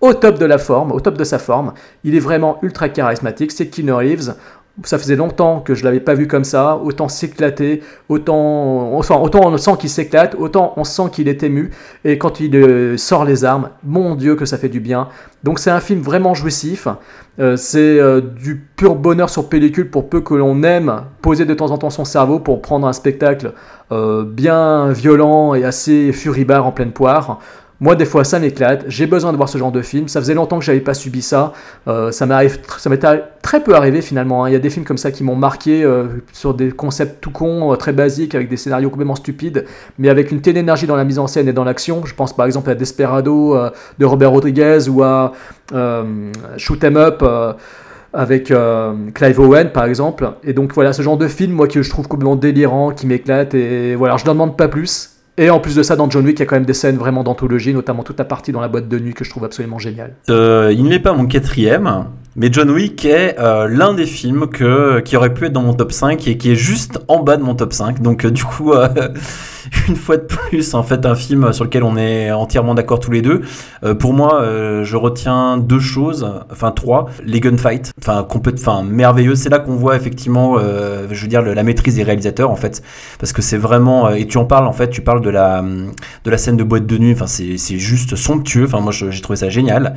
au top de la forme, au top de sa forme. Il est vraiment ultra charismatique, c'est Keanu Reeves. Ça faisait longtemps que je l'avais pas vu comme ça, autant s'éclater, autant, enfin, autant on sent qu'il s'éclate, autant on sent qu'il est ému, et quand il euh, sort les armes, mon Dieu que ça fait du bien. Donc c'est un film vraiment jouissif. Euh, c'est euh, du pur bonheur sur pellicule pour peu que l'on aime poser de temps en temps son cerveau pour prendre un spectacle bien violent et assez furibard en pleine poire. Moi, des fois, ça m'éclate. J'ai besoin de voir ce genre de film. Ça faisait longtemps que j'avais pas subi ça. Euh, ça ça m'est très peu arrivé finalement. hein. Il y a des films comme ça qui m'ont marqué euh, sur des concepts tout cons, euh, très basiques, avec des scénarios complètement stupides, mais avec une telle énergie dans la mise en scène et dans l'action. Je pense par exemple à Desperado de Robert Rodriguez ou à Shoot 'em Up. avec Clive Owen par exemple. Et donc voilà, ce genre de film, moi que je trouve complètement délirant, qui m'éclate, et voilà, je n'en demande pas plus. Et en plus de ça, dans John Wick, il y a quand même des scènes vraiment d'anthologie, notamment toute la partie dans la boîte de nuit que je trouve absolument géniale.
Euh, il n'est pas mon quatrième, mais John Wick est euh, l'un des films que, qui aurait pu être dans mon top 5 et qui est juste en bas de mon top 5. Donc euh, du coup, euh, une fois de plus, en fait, un film sur lequel on est entièrement d'accord tous les deux. Pour moi, je retiens deux choses, enfin trois. Les gunfights, enfin enfin merveilleux. C'est là qu'on voit effectivement, je veux dire, la maîtrise des réalisateurs en fait, parce que c'est vraiment. et tu en parles en fait, tu parles de la de la scène de boîte de nuit. Enfin, c'est juste somptueux. Enfin, moi, j'ai trouvé ça génial.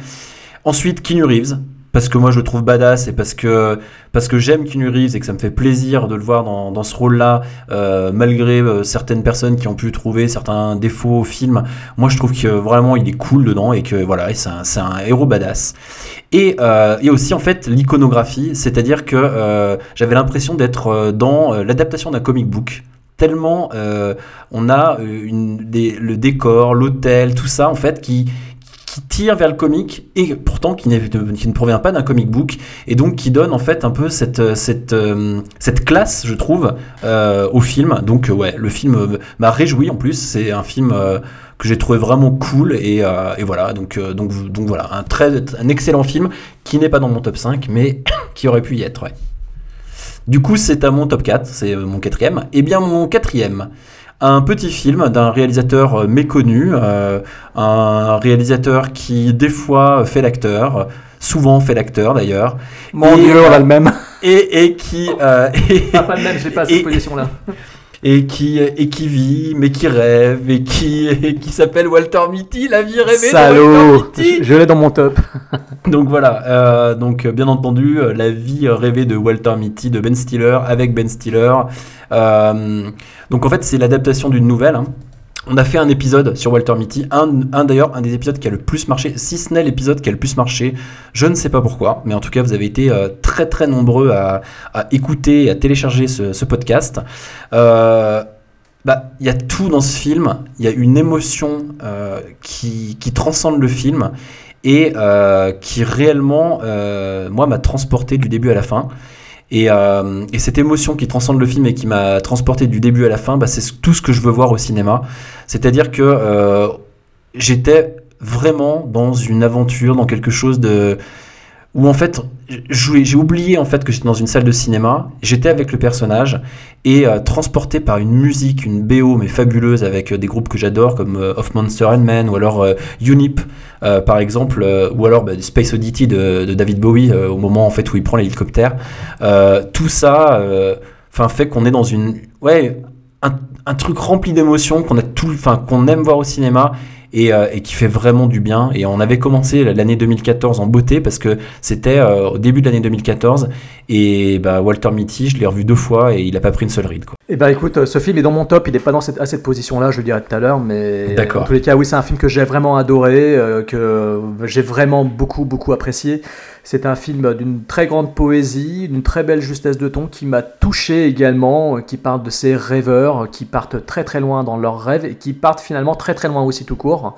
Ensuite, Keanu Reeves. Parce que moi je le trouve badass et parce que, parce que j'aime Keanu Reeves et que ça me fait plaisir de le voir dans, dans ce rôle-là, euh, malgré euh, certaines personnes qui ont pu trouver certains défauts au film. Moi je trouve que vraiment il est cool dedans et que voilà, c'est un, un héros badass. Et, euh, et aussi en fait l'iconographie, c'est-à-dire que j'avais l'impression d'être dans l'adaptation d'un comic book tellement on a une, des- le décor, l'hôtel, tout ça en fait qui, tire vers le comique et pourtant qui, ne provient pas d'un comic book et donc qui donne en fait un peu cette, euh, cette classe, je trouve, euh, au film. Donc euh, ouais, le film euh, m'a réjoui en plus. C'est un film euh, que j'ai trouvé vraiment cool et, euh, voilà. Donc, euh, donc, voilà, un, très, un excellent film qui n'est pas dans mon top 5 mais qui aurait pu y être. Du coup, c'est à mon top 4, c'est euh, mon quatrième. Et bien mon quatrième, un petit film d'un réalisateur euh, méconnu, euh, un réalisateur qui des fois fait l'acteur, souvent fait l'acteur d'ailleurs,
Mon
Et-
dieu, on a le même.
et, et qui euh, et,
Ah, pas le même, j'ai pas
Et-
cette position-là.
Et qui et qui vit, mais qui rêve et qui et qui s'appelle Walter Mitty, la vie rêvée de Walter Mitty.
Je, je l'ai dans mon top.
Donc voilà, euh, donc euh, bien entendu, euh, la vie rêvée de Walter Mitty, de Ben Stiller, avec Ben Stiller. Euh, donc en fait, c'est l'adaptation d'une nouvelle. hein. On a fait un épisode sur Walter Mitty, un, d'ailleurs, un des épisodes qui a le plus marché, si ce n'est l'épisode qui a le plus marché. Je ne sais pas pourquoi, mais en tout cas, vous avez été euh, très très nombreux à, à écouter à télécharger ce, podcast. Euh, bah, il y a tout dans ce film. Il y a une émotion euh, qui, qui transcende le film et qui réellement, moi, m'a transporté du début à la fin. Et, euh, et cette émotion qui transcende le film et qui m'a transporté du début à la fin, bah, c'est tout ce que je veux voir au cinéma. C'est-à-dire que euh, j'étais vraiment dans une aventure, dans quelque chose de où en fait j'ai oublié en fait que j'étais dans une salle de cinéma, j'étais avec le personnage et euh, transporté par une musique, une BO mais fabuleuse avec euh, des groupes que j'adore comme euh, Of Monster and Men ou alors euh, Unip par exemple ou alors bah, Space Oddity de, David Bowie au moment en fait où il prend l'hélicoptère. Tout ça enfin fait qu'on est dans une ouais un, un truc rempli d'émotions qu'on a tout qu'on aime voir au cinéma et, euh, et qui fait vraiment du bien. Et on avait commencé l'année 2014 en beauté parce que c'était euh, au début de l'année 2014 et bah, Walter Mitty, je l'ai revu deux fois et il a pas pris une seule ride. Quoi.
Eh ben écoute, euh, ce film est dans mon top, il n'est pas dans cette, à cette position-là, je le dirai tout à l'heure, mais
D'accord.
en tous les cas, oui, c'est un film que j'ai vraiment adoré, euh, que j'ai vraiment beaucoup, beaucoup apprécié. C'est un film d'une très grande poésie, d'une très belle justesse de ton, qui m'a touché également, euh, qui parle de ces rêveurs euh, qui partent très très loin dans leurs rêves et qui partent finalement très très loin aussi tout court.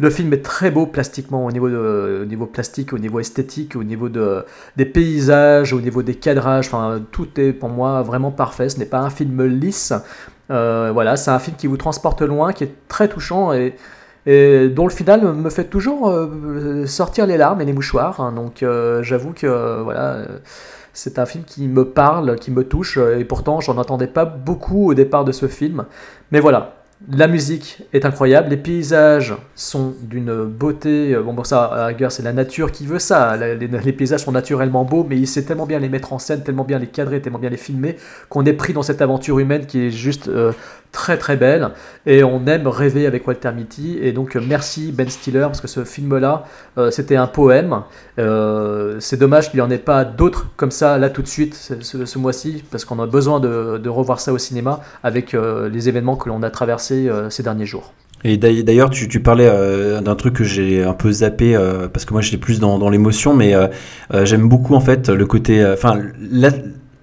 Le film est très beau plastiquement, au niveau, de, au niveau plastique, au niveau esthétique, au niveau de, des paysages, au niveau des cadrages. Enfin, tout est pour moi vraiment parfait. Ce n'est pas un film lisse. Euh, voilà, c'est un film qui vous transporte loin, qui est très touchant et, dont le final me fait toujours euh, sortir les larmes et les mouchoirs. hein. donc, euh, j'avoue que voilà. c'est un film qui me parle, qui me touche, et pourtant j'en entendais pas beaucoup au départ de ce film. Mais voilà, la musique est incroyable, les paysages sont d'une beauté. Bon, bon, ça, à la c'est la nature qui veut ça. Les paysages sont naturellement beaux, mais il sait tellement bien les mettre en scène, tellement bien les cadrer, tellement bien les filmer, qu'on est pris dans cette aventure humaine qui est juste euh, très très belle. Et on aime rêver avec Walter Mitty. Et donc, euh, merci Ben Stiller, parce que ce film-là, euh, c'était un poème. Euh, c'est dommage qu'il n'y en ait pas d'autres comme ça, là tout de suite, ce, mois-ci, parce qu'on a besoin de, revoir ça au cinéma avec les événements que l'on a traversés ces derniers jours.
Et d'ailleurs- tu, parlais d'un truc que j'ai un peu zappé parce que moi j'étais plus dans, l'émotion, mais j'aime beaucoup en fait le côté, enfin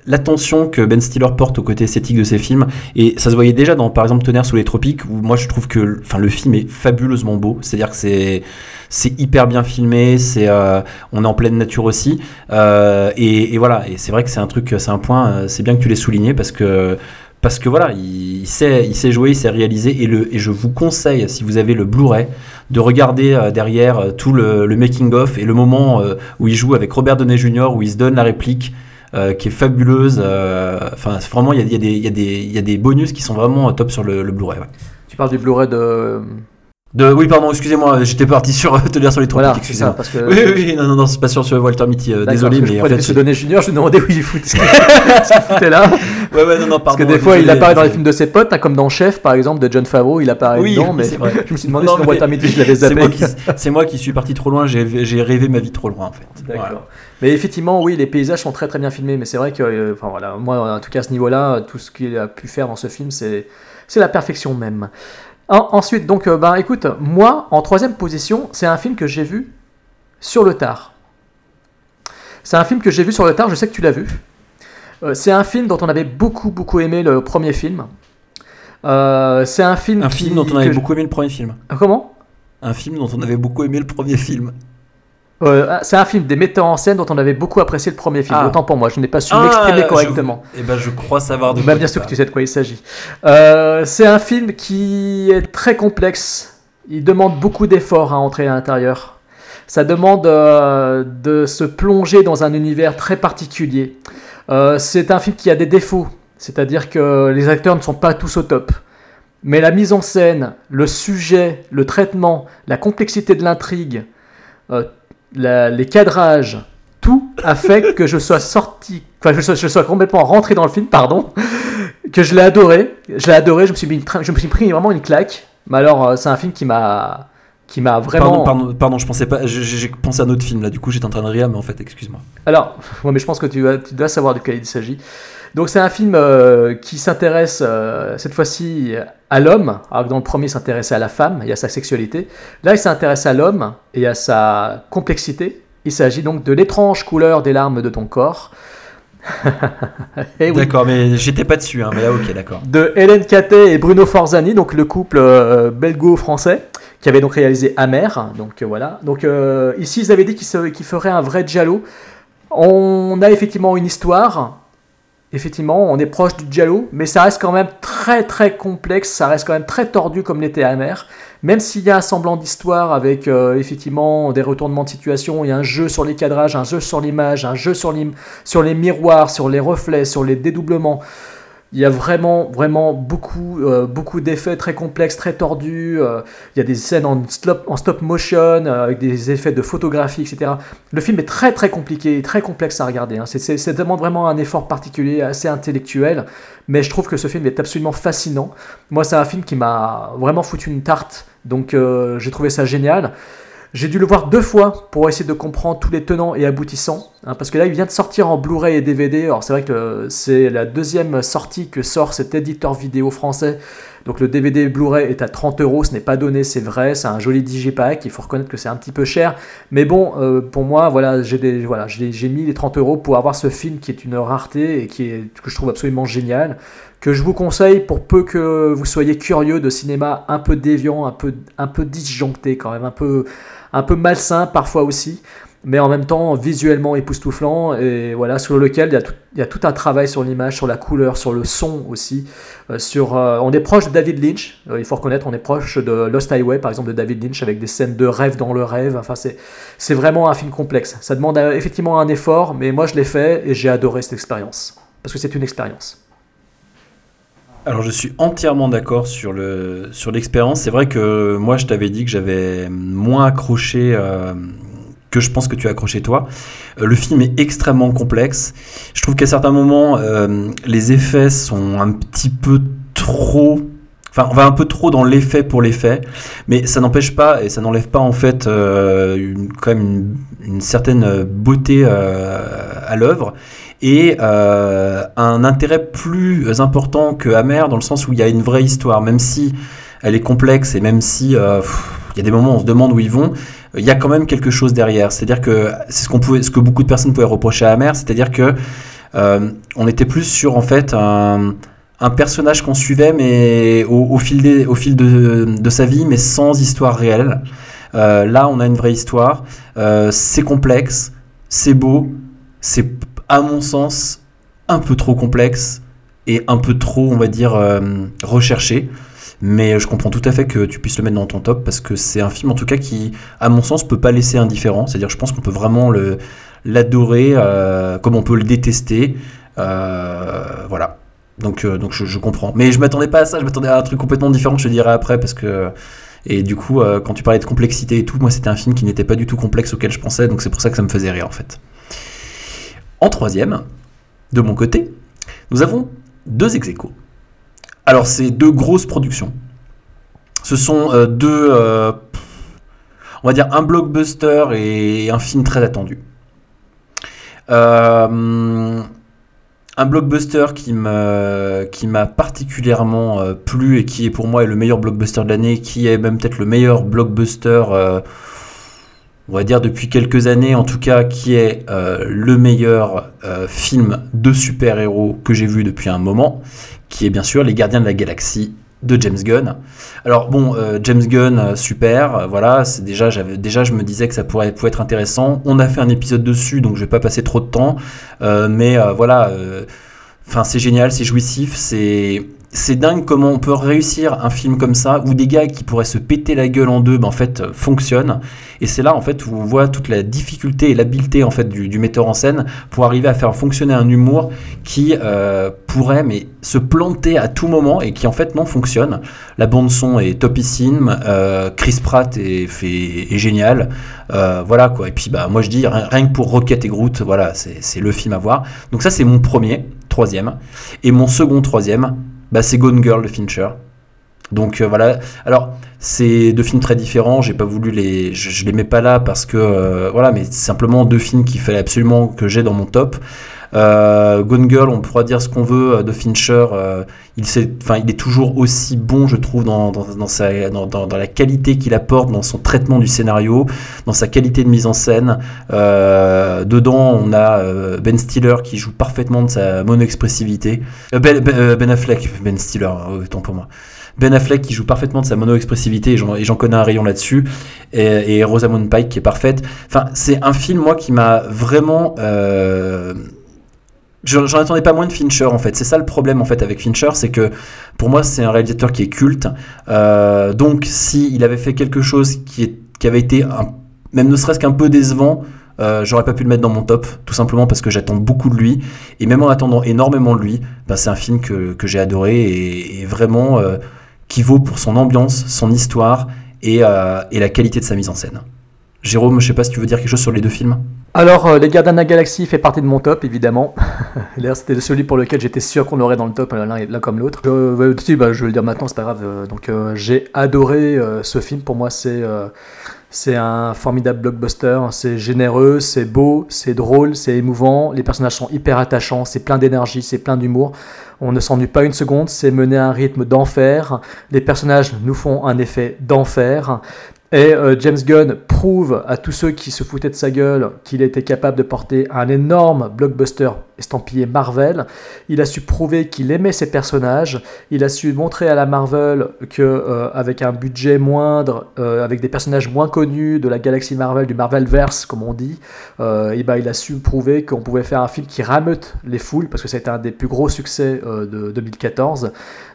l'attention que Ben Stiller porte au côté esthétique de ses films et ça se voyait déjà dans par exemple Tonnerre sous les tropiques où moi je trouve que enfin le film est fabuleusement beau. C'est à dire que c'est c'est hyper bien filmé c'est euh, on est en pleine nature aussi. Euh, et, voilà. Et c'est vrai que c'est un truc c'est un point euh, c'est bien que tu l'aies souligné parce que parce que voilà, il, sait, il sait jouer, il sait réaliser, et, le, et je vous conseille, si vous avez le Blu-ray, de regarder derrière tout le, le making-of et le moment où il joue avec Robert Downey Jr., où il se donne la réplique, euh, qui est fabuleuse. euh, Enfin, vraiment, il y a, y a y a des- bonus qui sont vraiment top sur le, le Blu-ray. ouais.
Tu parles du Blu-ray de.
De, oui, pardon, excusez-moi, j'étais parti sur euh, te lire sur les tropiques,
Voilà,
excusez-moi.
parce que.
Oui, oui, non, non, non, c'est pas sur, sur Walter Mitty, euh, désolé, mais
je
en fait.
se donner Junior, je me demandais où il foutait ce qu'il foutait là.
Ouais, ouais, non, non,
Parce
pardon.
que des fois, il apparaît dans les films de ses potes, hein, comme dans Chef, par exemple, de John Favreau, il apparaît
Oui,
dedans, mais
vrai.
je me suis demandé
Non,
si Walter Mitty, je l'avais zappé.
moi, qui, c'est moi qui suis parti trop loin, j'ai rêvé ma vie trop loin en fait.
D'accord.
Voilà.
Mais effectivement, oui, les paysages sont très très bien filmés, mais c'est vrai que, euh, enfin voilà, moi en tout cas à ce niveau-là, tout ce qu'il a pu faire dans ce film, c'est la perfection même. En- ensuite, donc, ben écoute, moi en troisième position, c'est un film que j'ai vu sur le tard. C'est un film que j'ai vu sur le tard, je sais que tu l'as vu. Euh, c'est un film dont on avait beaucoup beaucoup aimé le premier film. Euh, c'est un film
Un
qui-
film dont on avait beaucoup aimé le premier film.
Comment?
Un film dont on avait beaucoup aimé le premier film.
Euh, c'est un film des metteurs en scène dont on avait beaucoup apprécié le premier film.
Ah.
Autant pour moi, je n'ai pas su
Ah,
m'exprimer
je-
correctement.
Eh ben, je crois savoir de
Bah,
quoi
bien sûr que tu sais de quoi il s'agit. Euh, c'est un film qui est très complexe. Il demande beaucoup d'efforts à entrer à l'intérieur. Ça demande euh, de se plonger dans un univers très particulier. C'est un film qui a des défauts, c'est-à-dire que les acteurs ne sont pas tous au top. Mais la mise en scène, le sujet, le traitement, la complexité de l'intrigue, la- les cadrages, tout a fait que je sois sorti, enfin je sois, je sois complètement rentré dans le film, pardon, que je l'ai adoré. Je l'ai adoré, je me suis, mis une tra- je me suis pris vraiment une claque. Mais alors, euh, c'est un film qui m'a, qui m'a vraiment.
Pardon, pardon, pardon, je pensais pas. j'ai- pensé à un autre film là. Du coup, j'étais en train de rire, mais en fait, excuse-moi.
Alors, ouais, mais je pense que tu, tu dois savoir de quel il s'agit. Donc, c'est un film euh, qui s'intéresse euh, cette fois-ci à l'homme, alors que dans le premier, il s'intéressait à la femme et à sa sexualité. Là, il s'intéresse à l'homme et à sa complexité. Il s'agit donc de l'étrange couleur des larmes de ton corps. Oui.
D'accord, mais j'étais pas dessus. Hein, mais ok, d'accord.
de Hélène Catet et Bruno Forzani, donc le couple euh, belgo-français, qui avait donc réalisé Amer. Donc euh, voilà. Donc euh, ici, ils avaient dit qu'ils feraient un vrai giallo. On a effectivement une histoire. Effectivement, on est proche du giallo, mais ça reste quand même très très complexe, ça reste quand même très tordu comme l'était Amer. Même s'il y a un semblant d'histoire avec euh, effectivement des retournements de situation, il y a un jeu sur les cadrages, un jeu sur l'image, un jeu sur les miroirs, sur les reflets, sur les dédoublements. Il y a vraiment, vraiment beaucoup, euh, beaucoup d'effets très complexes, très tordus. euh, il y a des scènes en stop, en stop motion, euh, avec des effets de photographie, etc. Le film est très, très compliqué, très complexe à regarder. hein. C'est- demande vraiment un effort particulier, assez intellectuel. Mais je trouve que ce film est absolument fascinant. Moi, c'est un film qui m'a vraiment foutu une tarte. Donc, j'ai trouvé ça génial. J'ai dû le voir deux fois pour essayer de comprendre tous les tenants et aboutissants. hein, parce que là, il vient de sortir en Blu-ray et DVD. Alors, c'est vrai que c'est la deuxième sortie que sort cet éditeur vidéo français. Donc, le DVD Blu-ray est à 30 euros. Ce n'est pas donné, c'est vrai. C'est un joli digipack. Il faut reconnaître que c'est un petit peu cher. Mais bon, euh, pour moi, voilà, j'ai mis les 30 euros pour avoir ce film qui est une rareté et qui est, que je trouve absolument génial. Que je vous conseille pour peu que vous soyez curieux de cinéma un peu déviant, un peu, un peu disjoncté quand même, un peu, un peu malsain parfois aussi, mais en même temps visuellement époustouflant et voilà sur lequel il y a tout, un travail sur l'image, sur la couleur, sur le son aussi. euh, sur, euh, on est proche de David Lynch, euh, il faut reconnaître, on est proche de Lost Highway par exemple de David Lynch avec des scènes de rêve dans le rêve. Enfin c'est, vraiment un film complexe. Ça demande effectivement un effort, mais moi je l'ai fait et j'ai adoré cette expérience parce que c'est une expérience.
Alors je suis entièrement d'accord sur le sur l'expérience. C'est vrai que moi je t'avais dit que j'avais moins accroché euh, que je pense que tu as accroché toi. Euh, le film est extrêmement complexe. Je trouve qu'à certains moments euh, les effets sont un petit peu trop Enfin, on va un peu trop dans l'effet pour l'effet, mais ça n'empêche pas et ça n'enlève pas en fait quand même une, certaine beauté à l'œuvre et euh, un intérêt plus important que Amer dans le sens où il y a une vraie histoire, même si elle est complexe et même si euh, il y a des moments où on se demande où ils vont, il y a quand même quelque chose derrière. C'est-à-dire que c'est ce qu'on pouvait, ce que beaucoup de personnes pouvaient reprocher à Amer, c'est-à-dire que euh, on était plus sur en fait un, personnage qu'on suivait mais au, fil, de, sa vie, mais sans histoire réelle. Euh, là, on a une vraie histoire. Euh, c'est complexe, c'est beau, c'est à mon sens un peu trop complexe et un peu trop, on va dire, euh, recherché. Mais je comprends tout à fait que tu puisses le mettre dans ton top parce que c'est un film en tout cas qui, à mon sens, peut pas laisser indifférent. C'est-à-dire, je pense qu'on peut vraiment l'adorer euh, comme on peut le détester. Euh, voilà. Donc, donc je, je comprends. Mais je m'attendais pas à ça. Je m'attendais à un truc complètement différent. Je te dirai après parce que et du coup, quand tu parlais de complexité et tout, moi c'était un film qui n'était pas du tout complexe auquel je pensais. Donc c'est pour ça que ça me faisait rire en fait. En troisième, de mon côté, nous avons deux ex. Alors, c'est deux grosses productions. Ce sont euh, deux, euh, on va dire, un blockbuster et un film très attendu. Euh, un blockbuster qui m'a qui particulièrement plu et qui est pour moi le meilleur blockbuster de l'année, qui est même peut-être le meilleur blockbuster on va dire depuis quelques années en tout cas, qui est euh, le meilleur euh, film de super-héros que j'ai vu depuis un moment, qui est bien sûr Les Gardiens de la Galaxie de James Gunn. Alors bon, euh, James Gunn, super, voilà, c'est déjà, déjà je me disais que ça pourrait, être intéressant. On a fait un épisode dessus, donc je vais pas passer trop de temps, mais voilà, enfin c'est génial, c'est jouissif, c'est c'est dingue comment on peut réussir un film comme ça où des gars qui pourraient se péter la gueule en deux, ben, en fait, euh, fonctionnent. Et c'est là en fait où on voit toute la difficulté et l'habileté en fait du, metteur en scène pour arriver à faire fonctionner un humour qui euh, pourrait mais se planter à tout moment et qui en fait non fonctionne. La bande son est topissime, euh, Chris Pratt est, fait, est génial, Euh, voilà quoi. Et puis bah moi je dis rien, que pour Rocket et Groot, voilà c'est le film à voir. Donc ça c'est mon premier, troisième, et mon second troisième, bah, c'est Gone Girl de Fincher. Donc euh, voilà. Alors c'est deux films très différents. J'ai pas voulu les, je, je les mets pas là parce que euh, voilà, mais simplement deux films qu'il fallait absolument que j'ai dans mon top. Euh, Girl, on pourra dire ce qu'on veut euh, de Fincher. euh, il, est toujours aussi bon, je trouve, dans, sa, la qualité qu'il apporte, dans son traitement du scénario, dans sa qualité de mise en scène. Euh, dedans, on a euh, Ben Stiller qui joue parfaitement de sa mono-expressivité. Euh, ben, ben- Ben Affleck, Ben Stiller, autant pour moi. Ben Affleck qui joue parfaitement de sa mono-expressivité, et j'en- et j'en connais un rayon là-dessus, et, et Rosamund Pike qui est parfaite. Enfin, c'est un film, moi, qui m'a vraiment... euh, J'en attendais pas moins de Fincher en fait. C'est ça le problème en fait avec Fincher, c'est que pour moi c'est un réalisateur qui est culte. Euh, donc si il avait fait quelque chose qui, avait été même ne serait-ce qu'un peu décevant, euh, j'aurais pas pu le mettre dans mon top, tout simplement parce que j'attends beaucoup de lui. Et même en attendant énormément de lui, bah, c'est un film que, j'ai adoré et, vraiment euh, qui vaut pour son ambiance, son histoire et la qualité de sa mise en scène. Jérôme, je sais pas si tu veux dire quelque chose sur les deux films.
Alors, euh, Les Gardiens de la Galaxie fait partie de mon top, évidemment. D'ailleurs, c'était celui pour lequel j'étais sûr qu'on l'aurait dans le top, euh, l'un comme l'autre. Bah, je vais le dire maintenant, c'est pas grave. Euh, Donc, j'ai adoré ce film. Pour moi, c'est c'est un formidable blockbuster. C'est généreux, c'est beau, c'est drôle, c'est émouvant. Les personnages sont hyper attachants, c'est plein d'énergie, c'est plein d'humour. On ne s'ennuie pas une seconde, c'est mené à un rythme d'enfer. Les personnages nous font un effet d'enfer. Et euh, James Gunn prouve à tous ceux qui se foutaient de sa gueule qu'il était capable de porter un énorme blockbuster estampillé Marvel. Il a su prouver qu'il aimait ses personnages. Il a su montrer à la Marvel que euh, avec un budget moindre, euh, avec des personnages moins connus de la galaxie Marvel, du Marvelverse comme on dit, euh, et ben, il a su prouver qu'on pouvait faire un film qui rameute les foules parce que c'était un des plus gros succès de 2014.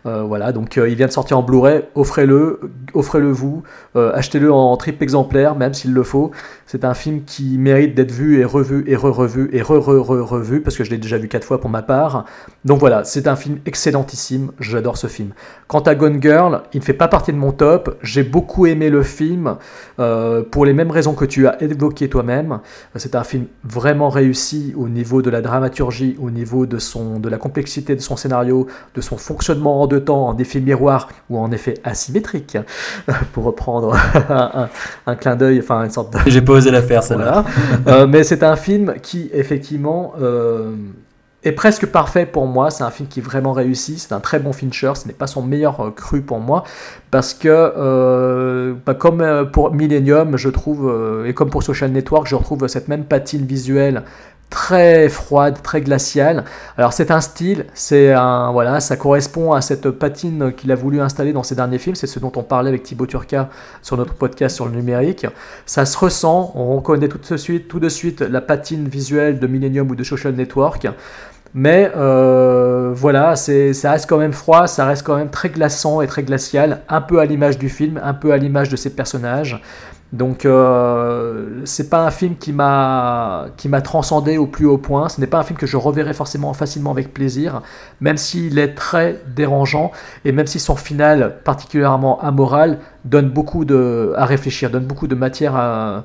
Euh, voilà, donc il vient de sortir en Blu-ray. Offrez-le, offrez-le vous, achetez-le en triple exemplaire, même s'il le faut. C'est un film qui mérite d'être vu et revu et re-revu et re-re-re-revu parce que je l'ai déjà vu quatre fois pour ma part. Donc voilà, c'est un film excellentissime. J'adore ce film. Quant à Gone Girl, il ne fait pas partie de mon top. J'ai beaucoup aimé le film euh, pour les mêmes raisons que tu as évoquées toi-même. C'est un film vraiment réussi au niveau de la dramaturgie, au niveau de, son, de la complexité de son scénario, de son fonctionnement en deux temps, en effet miroir ou en effet asymétrique, pour reprendre un, un- un clin d'œil, enfin une sorte de...
J'ai pas osé la faire celle-là.
Voilà. Euh, mais c'est un film qui, effectivement, euh, est presque parfait pour moi. C'est un film qui est vraiment réussi. C'est un très bon Fincher. Ce n'est pas son meilleur euh, cru pour moi. Parce que, euh, bah, comme euh, pour Millennium, je trouve, euh, et comme pour Social Network, je retrouve cette même patine visuelle très froide, très glaciale. Alors c'est un style, c'est un voilà, ça correspond à cette patine qu'il a voulu installer dans ses derniers films. C'est ce dont on parlait avec Thibaut Turca sur notre podcast sur le numérique. Ça se ressent, on reconnaît tout de suite, tout de suite la patine visuelle de Millennium ou de Social Network. Mais euh, voilà, ça reste quand même froid, ça reste quand même très glaçant et très glacial, un peu à l'image du film, un peu à l'image de ses personnages. Donc euh, c'est pas un film qui m'a qui m'a transcendé au plus haut point. Ce n'est pas un film que je reverrai forcément facilement avec plaisir, même s'il est très dérangeant et même si son final particulièrement amoral donne beaucoup de à réfléchir, donne beaucoup de matière à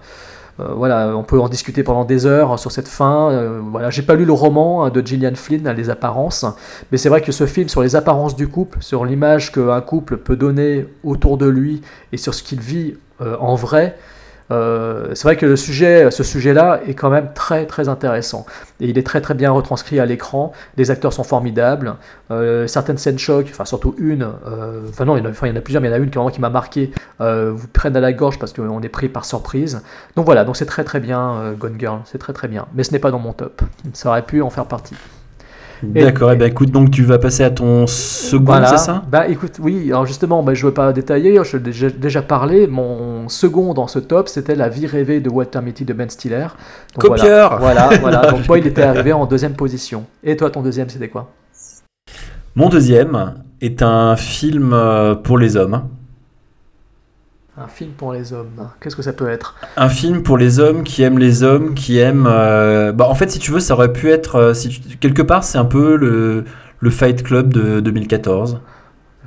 voilà, on peut en discuter pendant des heures sur cette fin. Euh, voilà, j'ai pas lu le roman hein, de Gillian Flynn, Les apparences, mais c'est vrai que ce film sur les apparences du couple, sur l'image qu'un couple peut donner autour de lui et sur ce qu'il vit euh, en vrai, euh, c'est vrai que le sujet, ce sujet-là est quand même très très intéressant et il est très très bien retranscrit à l'écran. Les acteurs sont formidables. Euh, certaines scènes choc, enfin surtout une, euh, enfin non, il y, en a, il y en a plusieurs, mais il y en a une qui, vraiment qui m'a marqué. vous prennent à la gorge parce qu'on est pris par surprise. Donc voilà, donc c'est très très bien Gone Girl, c'est très très bien, mais ce n'est pas dans mon top. Ça aurait pu en faire partie.
D'accord, et, ben écoute, donc tu vas passer à ton second,
Voilà.
c'est ça
Bah écoute, oui, alors justement, bah, je ne veux pas détailler, je l'ai déjà, parlé, mon second dans ce top, c'était La vie rêvée de Walter Mitty de Ben Stiller. Donc,
Copieur
Voilà, voilà, voilà. donc moi il était arrivé en deuxième position. Et toi, ton deuxième, c'était quoi?
Mon deuxième est un film euh, pour les hommes.
Un film pour les hommes, qu'est-ce que ça peut être?
Un film pour les hommes qui aiment les hommes, qui aiment... euh, Bah, en fait, si tu veux, ça aurait pu être... euh, si tu- Quelque part, c'est un peu le, le Fight Club de 2014.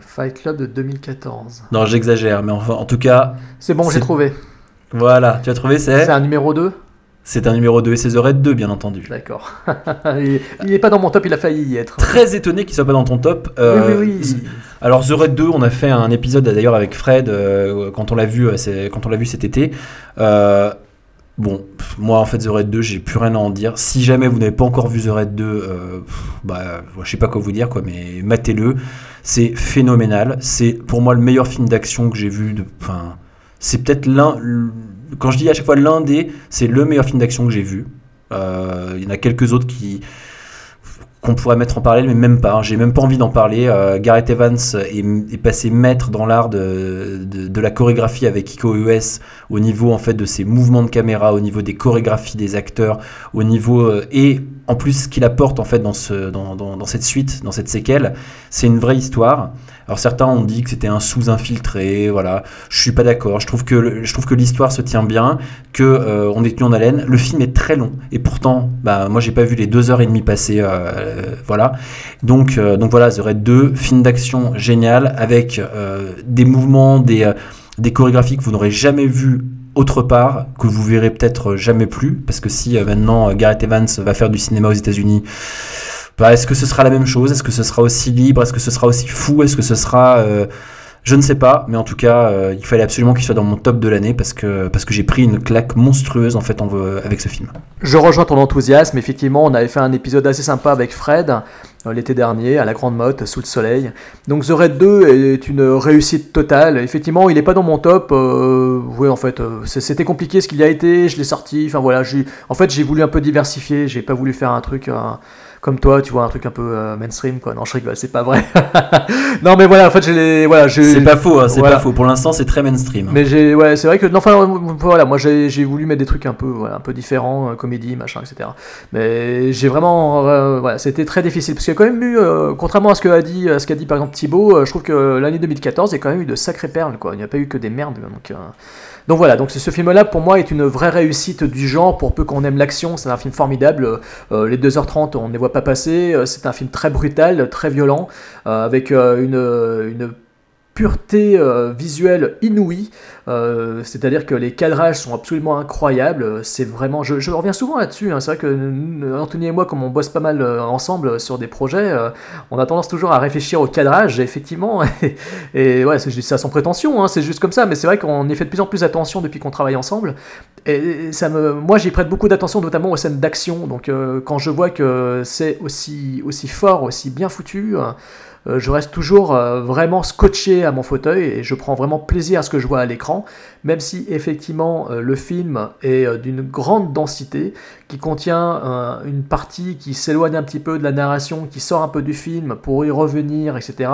Fight Club de 2014.
Non, j'exagère, mais enfin, en tout cas,
C'est bon, j'ai trouvé.
voilà. Tu as trouvé,
C'est
c'est...
un numéro 2
C'est un numéro 2 et c'est The Red 2, bien entendu.
D'accord. il il est pas dans mon top, il a failli y être.
Très étonné qu'il soit pas dans ton top. Euh,
oui, oui, oui.
Alors The Red 2, on a fait un épisode d'ailleurs avec Fred euh, quand on l'a vu, euh, c'est- quand on l'a vu cet été. Euh, bon, moi en fait The Red 2, j'ai plus rien à en dire. Si jamais vous n'avez pas encore vu The Red 2, euh, bah je sais pas quoi vous dire quoi, mais matez-le. C'est phénoménal. C'est pour moi le meilleur film d'action que j'ai vu. De, enfin, c'est peut-être l'un. Quand je dis à chaque fois l'un des, c'est le meilleur film d'action que j'ai vu. Euh, Il y en a quelques autres qui qu'on pourrait mettre en parallèle, mais même pas. hein. J'ai même pas envie d'en parler. Euh, Gareth Evans est, passé maître dans l'art de, de, la chorégraphie avec Iko US au niveau en fait de ses mouvements de caméra, au niveau des chorégraphies des acteurs, au niveau euh, et en plus ce qu'il apporte en fait dans ce dans, dans cette suite, dans cette séquelle, c'est une vraie histoire. Alors certains ont dit que c'était un sous-infiltré, voilà. Je suis pas d'accord. Je trouve que l'histoire se tient bien, que euh, est tenu en haleine. Le film est très long et pourtant, bah moi j'ai pas vu les deux heures et demie passer, euh, voilà. Donc euh, donc voilà, The Red 2, film d'action génial avec des mouvements, des chorégraphies que vous n'aurez jamais vues autre part, que vous verrez peut-être jamais plus, parce que si maintenant Gareth Evans va faire du cinéma aux États-Unis, est-ce que ce sera la même chose? Est-ce que ce sera aussi libre? Est-ce que ce sera aussi fou? Est-ce que ce sera euh, je ne sais pas, mais en tout cas, euh, il fallait absolument qu'il soit dans mon top de l'année parce que, parce que j'ai pris une claque monstrueuse en fait avec ce film.
Je rejoins ton enthousiasme. Effectivement, on avait fait un épisode assez sympa avec Fred euh, l'été dernier à la Grande Motte sous le soleil. Donc The Red 2 est une réussite totale. Effectivement, il n'est pas dans mon top. Oui, en fait, c'était compliqué ce qu'il y a été. Je l'ai sorti. Enfin voilà, en fait, j'ai voulu un peu diversifier. J'ai pas voulu faire un truc. Comme toi, tu vois, un truc un peu euh, mainstream, quoi. Non, je rigole, c'est pas vrai. non, mais voilà, en fait, j'ai, voilà,
C'est pas faux, hein, c'est
voilà.
pas faux. Pour l'instant, c'est très mainstream.
Mais j'ai, ouais, c'est vrai que, non, enfin, euh, voilà, moi j'ai, voulu mettre des trucs un peu, voilà, un peu différents, euh, comédie, machin, etc. Mais j'ai vraiment, euh, voilà, c'était très difficile parce qu'il y a quand même eu, contrairement à ce que a dit, à ce qu'a dit par exemple Thibaut, je trouve que l'année 2014, il y a quand même eu de sacrées perles, quoi. Il n'y a pas eu que des merdes, donc. Donc voilà, donc ce film-là pour moi est une vraie réussite du genre, pour peu qu'on aime l'action, c'est un film formidable, Euh, les 2h30 on ne les voit pas passer, Euh, c'est un film très brutal, très violent, euh, avec une pureté euh, visuelle inouïe, euh, c'est-à-dire que les cadrages sont absolument incroyables, c'est vraiment, je, reviens souvent là-dessus, hein. c'est vrai que Anthony et moi, comme on bosse pas mal euh, ensemble sur des projets, euh, on a tendance toujours à réfléchir au cadrage, effectivement, et, et ouais, c'est ça sans prétention, hein, c'est juste comme ça, mais c'est vrai qu'on y fait de plus en plus attention depuis qu'on travaille ensemble, et ça me, moi j'y prête beaucoup d'attention, notamment aux scènes d'action, donc euh, quand je vois que c'est aussi, aussi fort, aussi bien foutu, euh, euh, je reste toujours euh, vraiment scotché à mon fauteuil et je prends vraiment plaisir à ce que je vois à l'écran, même si effectivement euh, le film est euh, d'une grande densité, qui contient euh, une partie qui s'éloigne un petit peu de la narration, qui sort un peu du film pour y revenir, etc.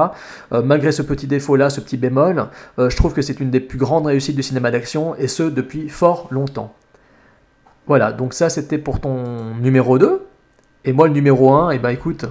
Euh, malgré ce petit défaut-là, ce petit bémol, euh, je trouve que c'est une des plus grandes réussites du cinéma d'action, et ce depuis fort longtemps. Voilà, donc ça c'était pour ton numéro 2. Et moi le numéro 1, et ben écoute,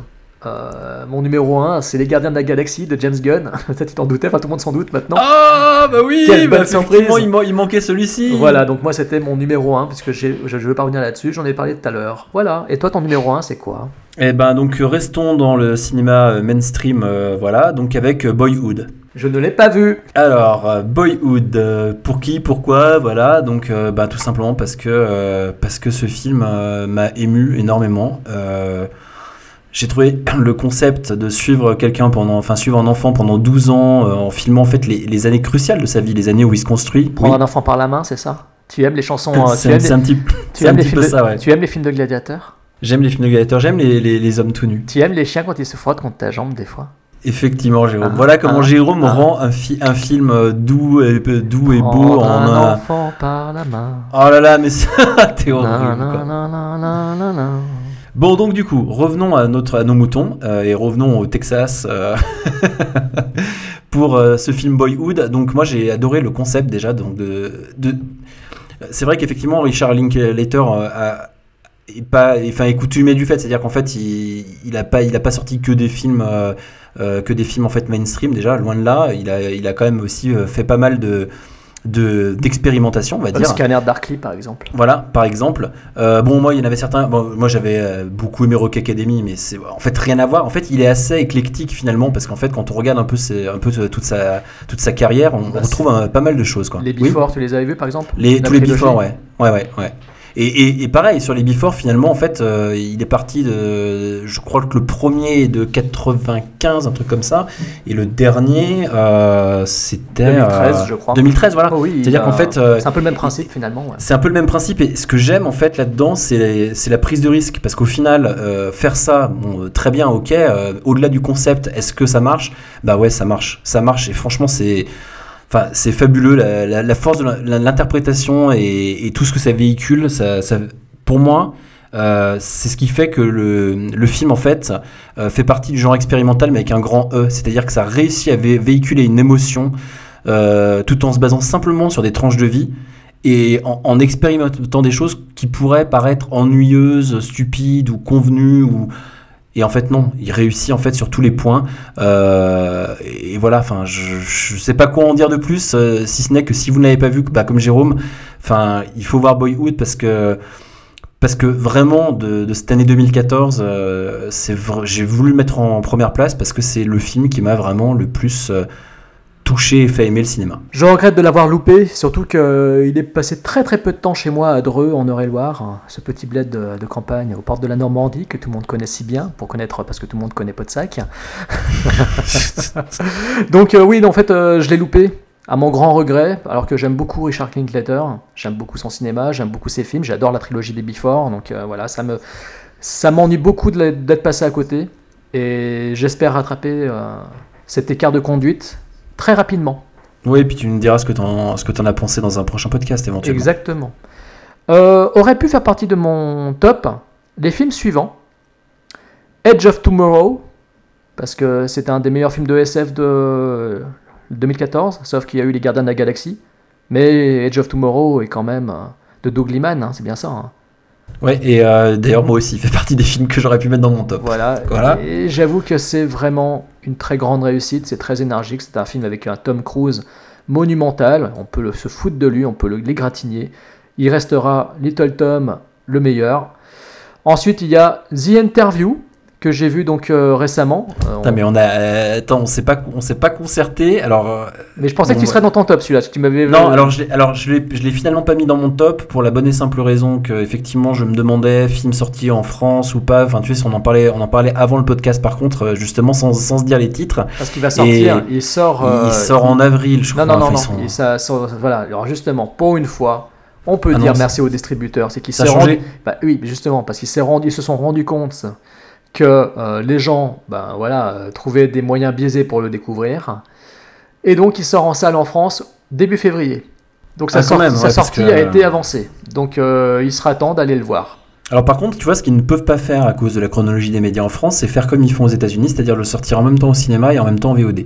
euh, mon numéro 1, c'est Les Gardiens de la Galaxie de James Gunn. Ça, tu t'en doutais, enfin tout le monde s'en doute maintenant.
Ah bah oui,
Quelle
bah,
bonne surprise.
il, man- il manquait celui-ci.
Voilà, donc moi c'était mon numéro 1, puisque je ne veux pas revenir là-dessus, j'en ai parlé tout à l'heure. Voilà, et toi ton numéro 1, c'est quoi?
Et ben donc restons dans le cinéma euh, mainstream, euh, voilà, donc avec Boyhood.
Je ne l'ai pas vu.
Alors, Boyhood, pour qui, pourquoi, voilà, donc euh, bah, tout simplement parce que, parce que ce film m'a ému énormément. Euh, j'ai trouvé le concept de suivre quelqu'un pendant, enfin suivre un enfant pendant 12 ans euh, en filmant en fait les, les années cruciales de sa vie, les années où il se construit.
Prendre
Oui.
un enfant par la main, c'est ça? Tu aimes les chansons euh,
C'est un petit,
tu
c'est
aimes
un
les
petit
films
peu
de-
ça, ouais.
Tu aimes les films de gladiateurs?
J'aime les films de gladiateurs, j'aime les, les, les hommes tout nus.
Tu aimes les chiens quand ils se frottent contre ta jambe des fois?
Effectivement, Jérôme.
Ah,
voilà comment
ah,
Jérôme
ah.
rend un, fi- un film euh, doux et, doux et beau en
un enfant par la main.
Oh là là, mais ça, t'es horrible.
Nan,
quoi.
nan,
Bon, donc du coup, revenons à, notre, à nos moutons euh, et revenons au Texas euh, pour euh, ce film Boyhood. Donc moi j'ai adoré le concept déjà. Donc de. C'est vrai qu'effectivement Richard Linklater a est pas, est coutumé du fait, c'est-à-dire qu'en fait il, il a pas, pas sorti que des films, que des films en fait mainstream déjà, loin de là. Il a, il a quand même aussi fait pas mal de de- d'expérimentation, on va dire.
scanner Darkly, par exemple.
Voilà, par exemple. Euh, bon, moi, il y en avait certains. Bon, moi, j'avais euh, beaucoup aimé Rock Academy, mais c'est en fait rien à voir. En fait, il est assez éclectique finalement, parce qu'en fait, quand on regarde un peu, ses- un peu toute sa toute sa carrière, on, on
Bah,
retrouve euh, pas mal de choses, quoi.
Les
Oui.
Before, tu les avais vus, par exemple?
Les, tous les before, ouais. Ouais, ouais, ouais. Et, et, et pareil, sur les before, finalement, en fait, euh, il est parti de. Je crois que le premier est de 95, un truc comme ça. Et le dernier, euh, c'était.
2013,
euh,
je crois.
2013, voilà.
Oh oui,
C'est-à-dire qu'en fait.
c'est un peu le même principe, finalement. ouais.
c'est un peu le même principe et ce que j'aime en fait là-dedans c'est la prise de risque parce qu'au final faire ça bon, très bien ok au-delà du concept est-ce que ça marche? Bah ouais ça marche ça marche et franchement c'est c'est fabuleux la, force de l'interprétation et, tout ce que ça véhicule ça, pour moi euh, c'est ce qui fait que le, film en fait euh, fait partie du genre expérimental mais avec un grand E. C'est-à-dire que ça réussit à vé- véhiculer une émotion euh, tout en se basant simplement sur des tranches de vie et en, en expérimentant des choses qui pourraient paraître ennuyeuses, stupides ou convenues ou et en fait non, il réussit en fait sur tous les points. Euh, et voilà, enfin je, je sais pas quoi en dire de plus euh, si ce n'est que si vous ne l'avez pas vu, bah, comme Jérôme, enfin il faut voir Boyhood parce que parce que vraiment de, cette année 2014, euh, j'ai voulu le mettre en première place parce que c'est le film qui m'a vraiment le plus euh, touché et fait aimer le cinéma.
Je regrette de l'avoir loupé, surtout qu'il est passé très très peu de temps chez moi à Dreux, en Eure-et-Loire, hein, ce petit bled de, de campagne aux portes de la Normandie que tout le monde connaît si bien, pour connaître parce que tout le monde connaît Podsac. Donc euh, oui, en fait, euh, je l'ai loupé, à mon grand regret, alors que j'aime beaucoup Richard Linklater, j'aime beaucoup son cinéma, j'aime beaucoup ses films, j'adore la trilogie des Before, donc euh, voilà, ça me ça m'ennuie beaucoup d'être passé à côté, et j'espère rattraper euh, cet écart de conduite très rapidement.
Oui, et puis tu me diras ce que ce que t'en as pensé dans un prochain podcast éventuellement.
Exactement. Euh, aurait pu faire partie de mon top les films suivants. Edge of Tomorrow, parce que c'était un des meilleurs films de SF de 2014, sauf qu'il y a eu Les Gardiens de la Galaxie. Mais Edge of Tomorrow est quand même euh, de Doug Liman, hein, c'est bien ça. hein.
Ouais, et euh, d'ailleurs moi aussi, il fait partie des films que j'aurais pu mettre dans mon top.
Voilà.
Voilà.
Et j'avoue que c'est vraiment une très grande réussite, c'est très énergique, c'est un film avec un Tom Cruise monumental, on peut se foutre de lui, on peut l'égratigner. Il restera Little Tom le meilleur. Ensuite, il y a The Interview que j'ai vu donc euh, récemment. Euh, on-
mais on a euh, attends, on s'est pas on s'est pas concerté. Alors euh,
mais je pensais que tu serais dans ton top celui-là, si tu m'avais
non, alors je l'ai alors je l'ai je l'ai finalement pas mis dans mon top pour la bonne et simple raison que effectivement je me demandais film sorti en France ou pas. Enfin tu sais, on en parlait on en parlait avant le podcast par contre justement sans, sans se dire les titres.
parce qu'il va sortir,
Et
il sort
il sort en avril, je
Non,
crois.
non, non, non. ça, ça- voilà. Alors justement, pour une fois, on peut
Ah
dire
non,
merci aux distributeurs. C'est qu'ils s'est rendu- Bah oui, justement, parce qu'ils se sont rendus compte que euh, les gens, ben voilà, euh, trouvaient des moyens biaisés pour le découvrir. Et donc, il sort en salle en France début février. Donc sa,
Ah,
sortie-
même,
sa
ouais,
sortie
que-
a été avancée. Donc euh, il sera temps d'aller le voir.
Alors par contre, tu vois, ce qu'ils ne peuvent pas faire à cause de la chronologie des médias en France, c'est faire comme ils font aux États-Unis, c'est-à-dire le sortir en même temps au cinéma et en même temps en VOD.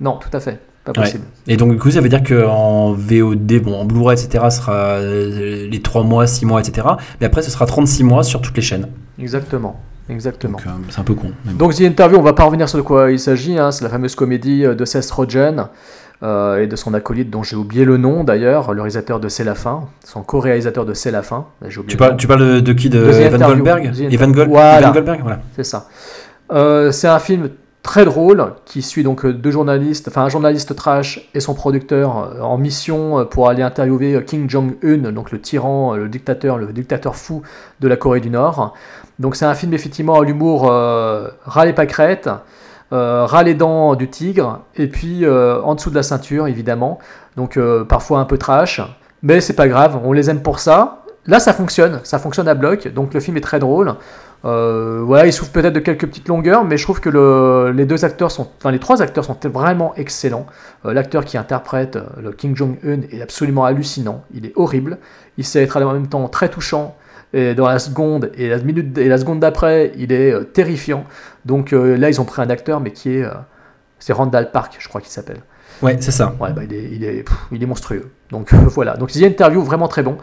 Non, tout à fait. Pas
Ouais.
possible.
Et donc du coup, ça veut dire qu'en VOD, bon, en Blu-ray, etc., sera euh, les 3 mois, 6 mois, etc. Mais après, ce sera 36 mois sur toutes les chaînes.
Exactement. Exactement.
Euh, c'est un peu con. bon.
Donc The Interview, on va pas revenir sur de quoi il s'agit, hein, c'est la fameuse comédie euh, de Seth Rogen euh, et de son acolyte dont j'ai oublié le nom d'ailleurs, le réalisateur de C'est la fin, son co-réalisateur de C'est la fin.
Tu
le
parles, tu parles de, de qui De Evan. Goldberg Evan, Gold-
Voilà.
Evan Goldberg, voilà.
C'est ça. Euh, c'est un film très drôle qui suit donc deux journalistes, enfin un journaliste trash et son producteur en mission pour aller interviewer Kim Jong-un, donc le tyran, le dictateur, le dictateur fou de la Corée du Nord. Donc c'est un film effectivement à l'humour euh, ras les pâquerettes, euh, ras les dents du tigre, et puis euh, en dessous de la ceinture évidemment. Donc parfois un peu trash, mais c'est pas grave, on les aime pour ça. Là ça fonctionne, ça fonctionne à bloc, donc le film est très drôle. Voilà, il souffre peut-être de quelques petites longueurs, mais je trouve que le- les deux acteurs sont, les trois acteurs sont vraiment excellents. L'acteur qui interprète le King Jong-un est absolument hallucinant. Il est horrible. Il sait être en même temps très touchant, et dans la seconde et la minute et la seconde d'après, il est euh, terrifiant. Donc euh, là, ils ont pris un acteur, mais qui est euh, c'est Randall Park, je crois qu'il s'appelle.
Ouais, c'est ça.
Ouais, bah, il, est, il, est, pff, il est monstrueux. Donc voilà. Donc il y a une interview vraiment très bon.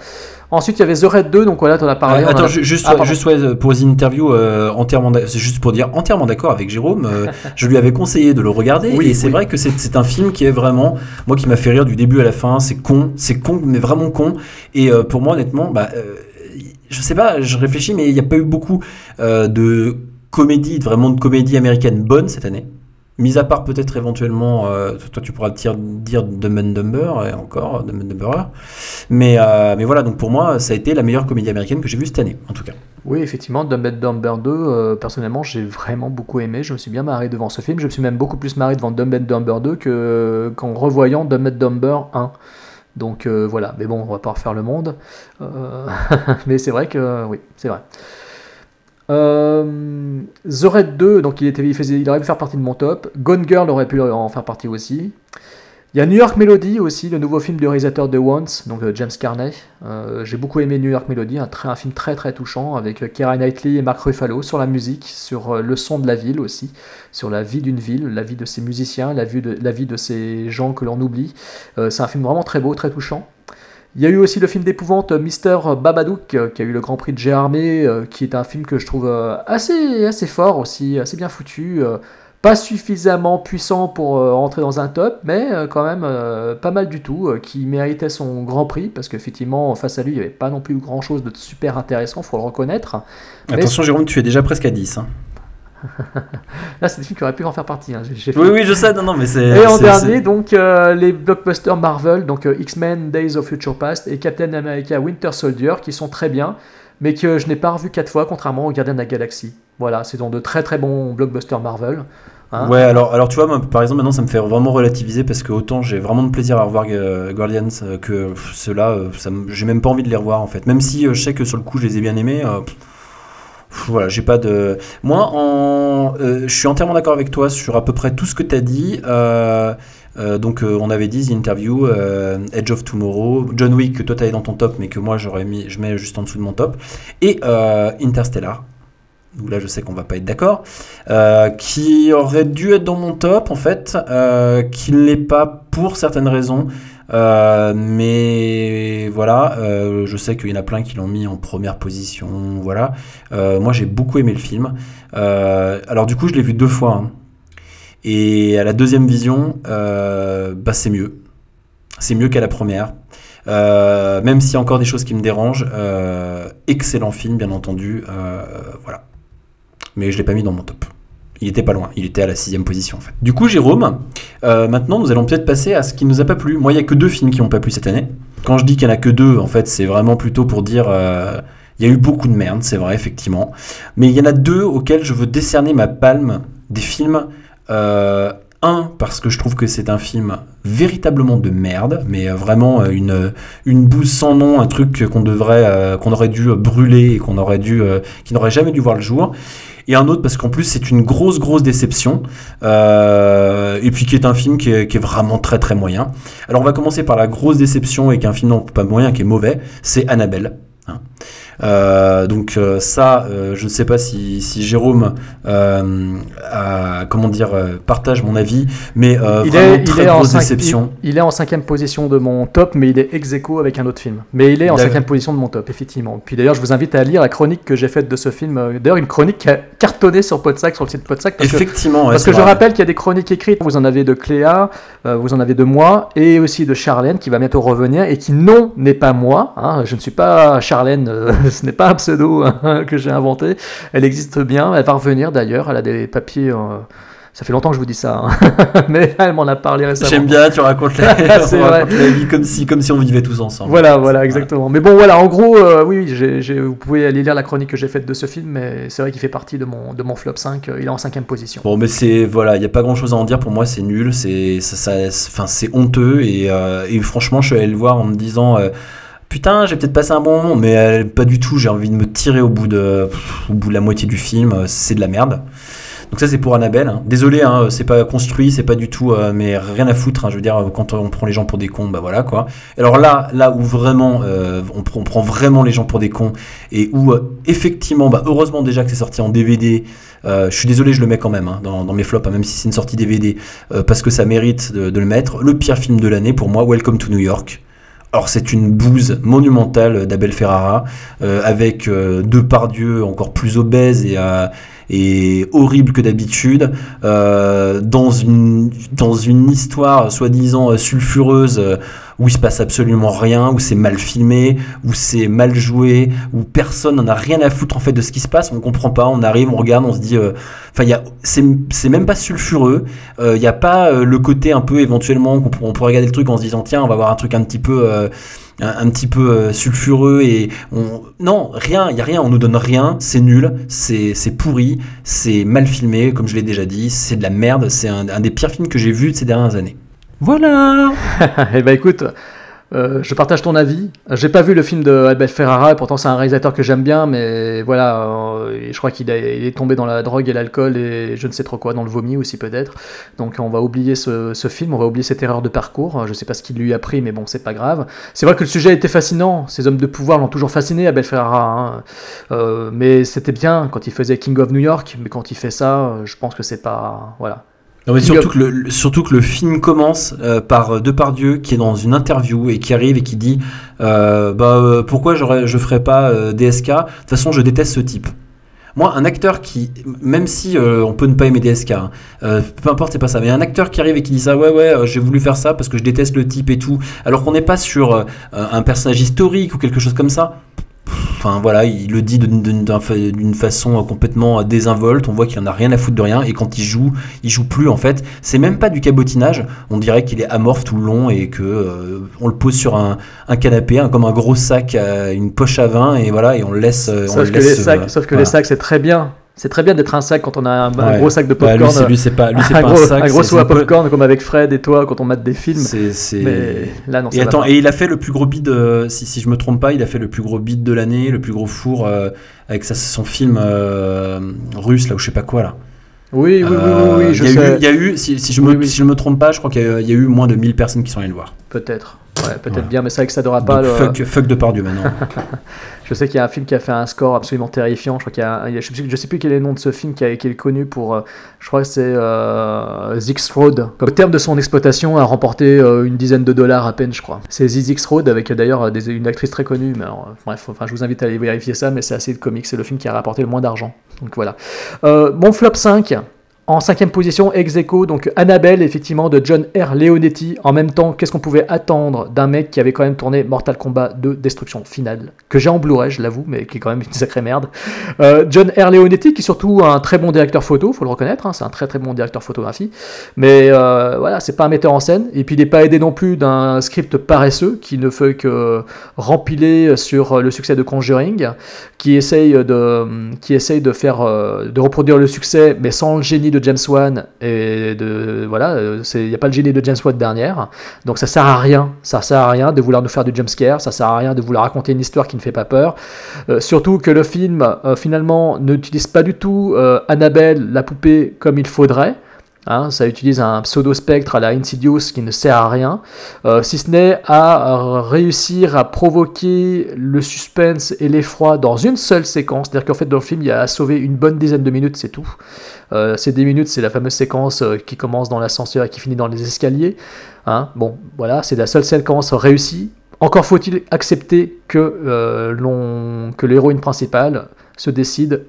Ensuite, il y avait The Red 2. Donc voilà, t'en as parlé.
Euh, attends,
a-
juste,
Ah,
juste ouais, pour les interviews euh, entièrement, c'est juste pour dire entièrement d'accord avec Jérôme. euh, je lui avais conseillé de le regarder
Oui,
et c'est
oui.
vrai que c'est c'est un film qui est vraiment, moi qui m'a fait rire du début à la fin. C'est con, c'est con, mais vraiment con. Et pour moi, honnêtement, bah, je sais pas, je réfléchis, mais il n'y a pas eu beaucoup euh, de comédie, vraiment de comédie américaine bonne cette année. Mis à part peut-être éventuellement, euh, toi tu pourras dire, dire Dumb and Dumber et encore Dumb and Dumberer. Mais, euh, mais voilà, donc pour moi, ça a été la meilleure comédie américaine que j'ai vue cette année, en tout cas.
Oui, effectivement, Dumb and Dumber 2, euh, personnellement, j'ai vraiment beaucoup aimé. Je me suis bien marré devant ce film. Je me suis même beaucoup plus marré devant Dumb and Dumber 2 que- qu'en revoyant Dumb and Dumber 1. Donc euh, voilà, mais bon, on va pas refaire le monde. Euh, mais c'est vrai que, oui, c'est vrai. The Red 2, donc il, était, il, il aurait pu faire partie de mon top. Gone Girl aurait pu en faire partie aussi. Il y a New York Melody aussi, le nouveau film du réalisateur de Once, donc euh, James Carney. Euh, J'ai beaucoup aimé New York Melody, un, film très très touchant avec euh, Keira Knightley et Mark Ruffalo sur la musique, sur le son de la ville aussi, sur la vie d'une ville, la vie de ses musiciens, la vie de, la vie de ces gens que l'on oublie. C'est un film vraiment très beau, très touchant. Il y a eu aussi le film d'épouvante Mister Babadook, qui a eu le Grand Prix de Gérardmer, qui est un film que je trouve assez fort aussi, assez bien foutu. Pas suffisamment puissant pour euh, entrer dans un top, mais euh, quand même euh, pas mal du tout, euh, qui méritait son Grand Prix, parce qu'effectivement, face à lui, il n'y avait pas non plus grand chose de super intéressant, faut le reconnaître. Mais-
Attention, Jérôme, tu es déjà presque à 10. hein.
Là, c'est des films qui auraient pu en faire partie. hein, fait-
Oui, oui, je sais, non, non, mais c'est.
Et en dernier, donc euh, les blockbusters Marvel, donc euh, X-Men Days of Future Past et Captain America Winter Soldier, qui sont très bien, mais que je n'ai pas revu quatre fois, contrairement aux Gardiens de la Galaxie. Voilà, c'est donc de très très bons blockbusters Marvel. hein.
Ouais, alors, alors tu vois, par exemple, maintenant, ça me fait vraiment relativiser parce que autant j'ai vraiment de plaisir à revoir euh, Guardians euh, que ceux-là, euh, j'ai même pas envie de les revoir en fait. Même si je sais que sur le coup, je les ai bien aimés. voilà, j'ai pas de. Moi, en, je suis entièrement d'accord avec toi sur à peu près tout ce que tu as dit. Euh, donc, euh, on avait dit The Interview, euh, Edge of Tomorrow, John Wick que toi t'avais dans ton top, mais que moi j'aurais mis, je mets juste en dessous de mon top, et Interstellar. Où là, je sais qu'on va pas être d'accord qui aurait dû être dans mon top en fait, qui ne l'est pas pour certaines raisons. Mais voilà, je sais qu'il y en a plein qui l'ont mis en première position. Voilà, moi j'ai beaucoup aimé le film. Alors du coup, je l'ai vu deux fois. hein. Et à la deuxième vision, euh, bah, c'est mieux. C'est mieux qu'à la première. Euh, même s'il y a encore des choses qui me dérangent. Euh, excellent film, bien entendu. Voilà. Mais je l'ai pas mis dans mon top. Il était pas loin, il était à la sixième position en fait. Du coup, Jérôme, maintenant nous allons peut-être passer à ce qui nous a pas plu. Moi, il y a que deux films qui ont pas plu cette année. Quand je dis qu'il y en a que deux, en fait, c'est vraiment plutôt pour dire il y a eu beaucoup de merde, c'est vrai effectivement. Mais il y en a deux auxquels je veux décerner ma palme des films. Euh, un parce que je trouve que c'est un film véritablement de merde, mais euh, vraiment euh, une une bouse sans nom, un truc qu'on devrait qu'on aurait dû brûler et qu'on aurait dû qui n'aurait jamais dû voir le jour et un autre parce qu'en plus c'est une grosse grosse déception et puis qui est un film qui est, qui est vraiment très très moyen alors on va commencer par la grosse déception et qu'un film non pas moyen qui est mauvais c'est Annabelle hein. Euh, donc euh, ça, euh, je ne sais pas si, si Jérôme a- comment dire partage mon avis, mais
il,
vraiment
est, il,
très
est en
grosse déception.
il, il est en cinquième position de mon top, mais il est ex aequo avec un autre film. Mais il est en cinquième position de mon top, effectivement. Puis d'ailleurs, je vous invite à lire la chronique que j'ai faite de ce film. D'ailleurs, une chronique qui a cartonné sur Podsac, sur le site Podsac. Parce que
Effectivement, ouais,
Parce que je rappelle qu'il y a des chroniques écrites, vous en avez de Cléa, vous en avez de moi, et aussi de Charlène qui va bientôt revenir, et qui non n'est pas moi, hein, je ne suis pas Charlène, euh, ce n'est pas un pseudo hein, que j'ai inventé, elle existe bien, elle va revenir d'ailleurs, elle a des papiers, euh, ça fait longtemps que je vous dis ça, hein, mais elle m'en a parlé récemment.
J'aime bien, tu racontes la, raconte vie comme si, comme si on vivait tous ensemble.
Voilà, voilà, exactement. Mais bon, voilà, en gros, euh, oui, vous pouvez aller lire la chronique que j'ai faite de ce film, mais c'est vrai qu'il fait partie de mon, de mon flop 5, euh, il est en cinquième position.
Bon, mais c'est voilà, il y a pas grand chose à en dire. Pour moi, c'est nul, c'est ça, ça- honteux et, euh, et franchement, je suis allé le voir en me disant. euh, Putain, j'ai peut-être passé un bon moment, mais euh, pas du tout. J'ai envie de me tirer au bout de, au bout de la moitié du film. euh, C'est de la merde. Donc ça c'est pour Annabelle. hein. Désolé, hein, c'est pas construit, c'est pas du tout, euh, mais rien à foutre. hein. je veux dire, quand on prend les gens pour des cons, bah voilà quoi. Alors là, là où vraiment, euh, on, pr- on prend vraiment les gens pour des cons et où euh, effectivement, bah heureusement déjà que c'est sorti en DVD. Euh, je suis désolé, je le mets quand même dans, mes flops, même si c'est une sortie DVD, euh, parce que ça mérite de le mettre. Le pire film de l'année pour moi, Welcome to New York. Alors c'est une bouse monumentale d'Abel Ferrara, euh, avec euh, Depardieu encore plus obèse et, euh, et horrible que d'habitude, euh, dans, une, histoire soi-disant sulfureuse où il se passe absolument rien, où c'est mal filmé, où c'est mal joué, où personne n'en a rien à foutre en fait de ce qui se passe, on comprend pas, on arrive, on regarde, on se dit, euh, enfin c'est, même pas sulfureux, euh, il n'y a pas euh, le côté un peu éventuellement qu'on on pourrait regarder le truc en se disant tiens on va voir un truc un petit peu un, petit peu sulfureux et on... non rien il y a rien on nous donne rien c'est nul c'est c'est pourri c'est mal filmé comme je l'ai déjà dit c'est de la merde c'est un, un des pires films que j'ai vu de ces dernières années voilà
Eh ben écoute, euh, je partage ton avis. J'ai pas vu le film de Albert Ferrara, et pourtant c'est un réalisateur que j'aime bien, mais voilà, euh, je crois qu'il est, tombé dans la drogue et l'alcool et je ne sais trop quoi, dans le vomi aussi peut-être. Donc on va oublier ce, film, on va oublier cette erreur de parcours. Je sais pas ce qu'il lui a pris, mais bon, c'est pas grave. C'est vrai que le sujet était fascinant. Ces hommes de pouvoir l'ont toujours fasciné, Abel Ferrara. hein. Euh, mais c'était bien quand il faisait King of New York, mais quand il fait ça, je pense que c'est pas, voilà.
Non, mais
King
surtout que, le, surtout que le film commence euh, par euh, Depardieu qui est dans une interview et qui arrive et qui dit euh, bah, euh, pourquoi je ferais pas euh, DSK De toute façon, je déteste ce type. Moi, un acteur qui, même si on peut ne pas aimer DSK, hein, peu importe, c'est pas ça, mais un acteur qui arrive et qui dit ça, ouais, ouais, j'ai voulu faire ça parce que je déteste le type et tout, alors qu'on n'est pas sur un personnage historique ou quelque chose comme ça. Enfin voilà, il le dit d'une- d'une d'un fa- d'une façon complètement désinvolte. On voit qu'il en a rien à foutre de rien. Et quand il joue, il joue plus en fait. C'est même pas du cabotinage. On dirait qu'il est amorphe tout le long et que euh, on le pose sur un, un canapé, hein, comme un gros sac, à une poche à vin et voilà, et on le laisse. euh, on
Sauf
le
que,
laisse,
les sacs,
euh,
sauf que
voilà.
les sacs, c'est très bien. C'est très bien d'être un sac quand on a un, gros sac de
Bah,
popcorn.
c'est- lui, c'est pas, lui,
un,
pas
gros,
un sac.
un gros seau à popcorn comme avec Fred et toi quand on mate des films.
C'est,
Mais là, non, ça
et attends, et il a fait le plus gros bid, euh, si, si je me trompe pas, il a fait le plus gros bid de l'année, le plus gros four euh, avec sa- son film euh, russe là ou je sais pas quoi là.
Oui, oui, oui, oui, oui, je
il y a
sais.
eu, il y a eu, si, si je
Oui,
me,
oui.
si me trompe pas, je crois qu'il y, y a eu moins de 1000 personnes qui sont allées le voir.
Peut-être. Ouais, peut-être
Voilà.
bien, mais c'est vrai que ça n'aura pas.
Donc
le-
fuck, fuck de Pardieu maintenant.
Je sais qu'il y a un film qui a fait un score absolument terrifiant. Je crois qu'il y a, un- je, sais plus, je sais plus quel est le nom de ce film qui, a, qui est connu pour. euh, je crois que c'est euh, Zix Road. Au terme de son exploitation, a remporté euh, une dizaine de dollars à peine, je crois. C'est Zix Road avec euh, d'ailleurs des- une actrice très connue. Mais alors, bref, enfin, je vous invite à aller vérifier ça, mais c'est assez comique. C'est le film qui a rapporté le moins d'argent. Donc voilà. Euh, mon flop 5. En cinquième position, ex aequo, donc Annabelle, effectivement, de John R. Leonetti. En même temps, qu'est-ce qu'on pouvait attendre d'un mec qui avait quand même tourné Mortal Kombat 2 Destruction Finale, que j'ai en Blu-ray, je l'avoue, mais qui est quand même une sacrée merde. Euh, John R. Leonetti, qui est surtout un très bon directeur photo, faut le reconnaître, hein, c'est un très très bon directeur photographie. Mais euh, voilà, c'est pas un metteur en scène. Et puis il n'est pas aidé non plus d'un script paresseux qui ne fait que rempiler sur le succès de Conjuring, qui essaye de, qui essaye de faire, euh, de reproduire le succès, mais sans le génie James Wan. Et de voilà, euh, il n'y a pas le génie de James Wan dernière. Donc ça sert à rien. Ça sert à rien de vouloir nous faire du jumpscare. Ça sert à rien de vouloir raconter une histoire qui ne fait pas peur. Euh, surtout que le film euh, finalement n'utilise pas du tout euh, Annabelle, la poupée, comme il faudrait. Hein, ça utilise un pseudo-spectre à la Insidious qui ne sert à rien, euh, si ce n'est à euh, réussir à provoquer le suspense et l'effroi dans une seule séquence. C'est-à-dire qu'en fait, dans le film, il y a à sauver une bonne dizaine de minutes, c'est tout. Euh, ces 10 minutes, c'est la fameuse séquence qui commence dans l'ascenseur et qui finit dans les escaliers. Hein, bon, voilà, c'est la seule séquence réussie. Encore faut-il accepter que, que l'héroïne principale se décide,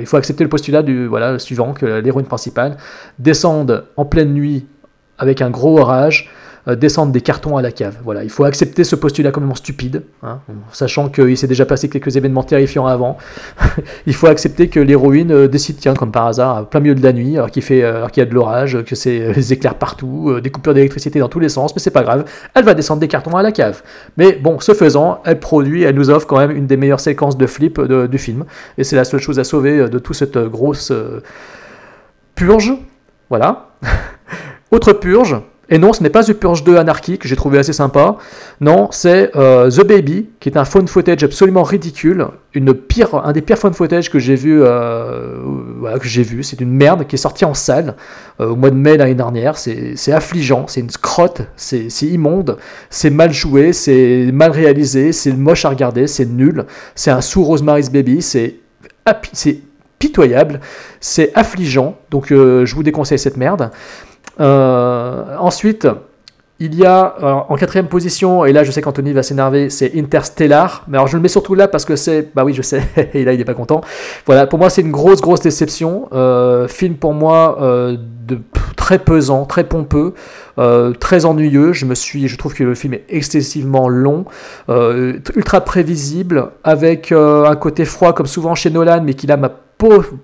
il faut accepter le postulat du voilà, suivant, que l'héroïne principale descende en pleine nuit avec un gros orage, descendre des cartons à la cave. Voilà, il faut accepter ce postulat complètement stupide, hein, sachant qu'il s'est déjà passé quelques événements terrifiants avant. il faut accepter que l'héroïne euh, décide, tiens, comme par hasard, à plein milieu de la nuit, alors qu'il fait, euh, alors qu'il y a de l'orage, que c'est euh, les éclairs partout, euh, des coupures d'électricité dans tous les sens, mais c'est pas grave, elle va descendre des cartons à la cave. Mais bon, ce faisant, elle produit, elle nous offre quand même une des meilleures séquences de flip du film, et c'est la seule chose à sauver euh, de toute cette euh, grosse euh, purge. Voilà. Autre purge, Et non, ce n'est pas The Purge 2 Anarchy que j'ai trouvé assez sympa. Non, c'est euh, The Baby, qui est un phone footage absolument ridicule, une pire, un des pires phone footage que j'ai vu. euh, que j'ai vu. C'est une merde qui est sortie en salle euh, au mois de mai l'année dernière. C'est affligeant, c'est une scrotte, c'est immonde, c'est mal joué, c'est mal réalisé, c'est moche à regarder, c'est nul. C'est un sous Rosemary's Baby, c'est pitoyable, c'est affligeant. Donc je vous déconseille cette merde. Euh, ensuite, il y a en quatrième position, et là je sais qu'Anthony va s'énerver, c'est Interstellar. Mais alors je le mets surtout là parce que c'est, bah oui je sais, et là il n'est pas content. Voilà, pour moi c'est une grosse grosse déception. Euh, film pour moi euh, de très pesant, très pompeux, très ennuyeux. Je me suis, je trouve que le film est excessivement long, ultra prévisible, avec un côté froid comme souvent chez Nolan, mais qui là m'a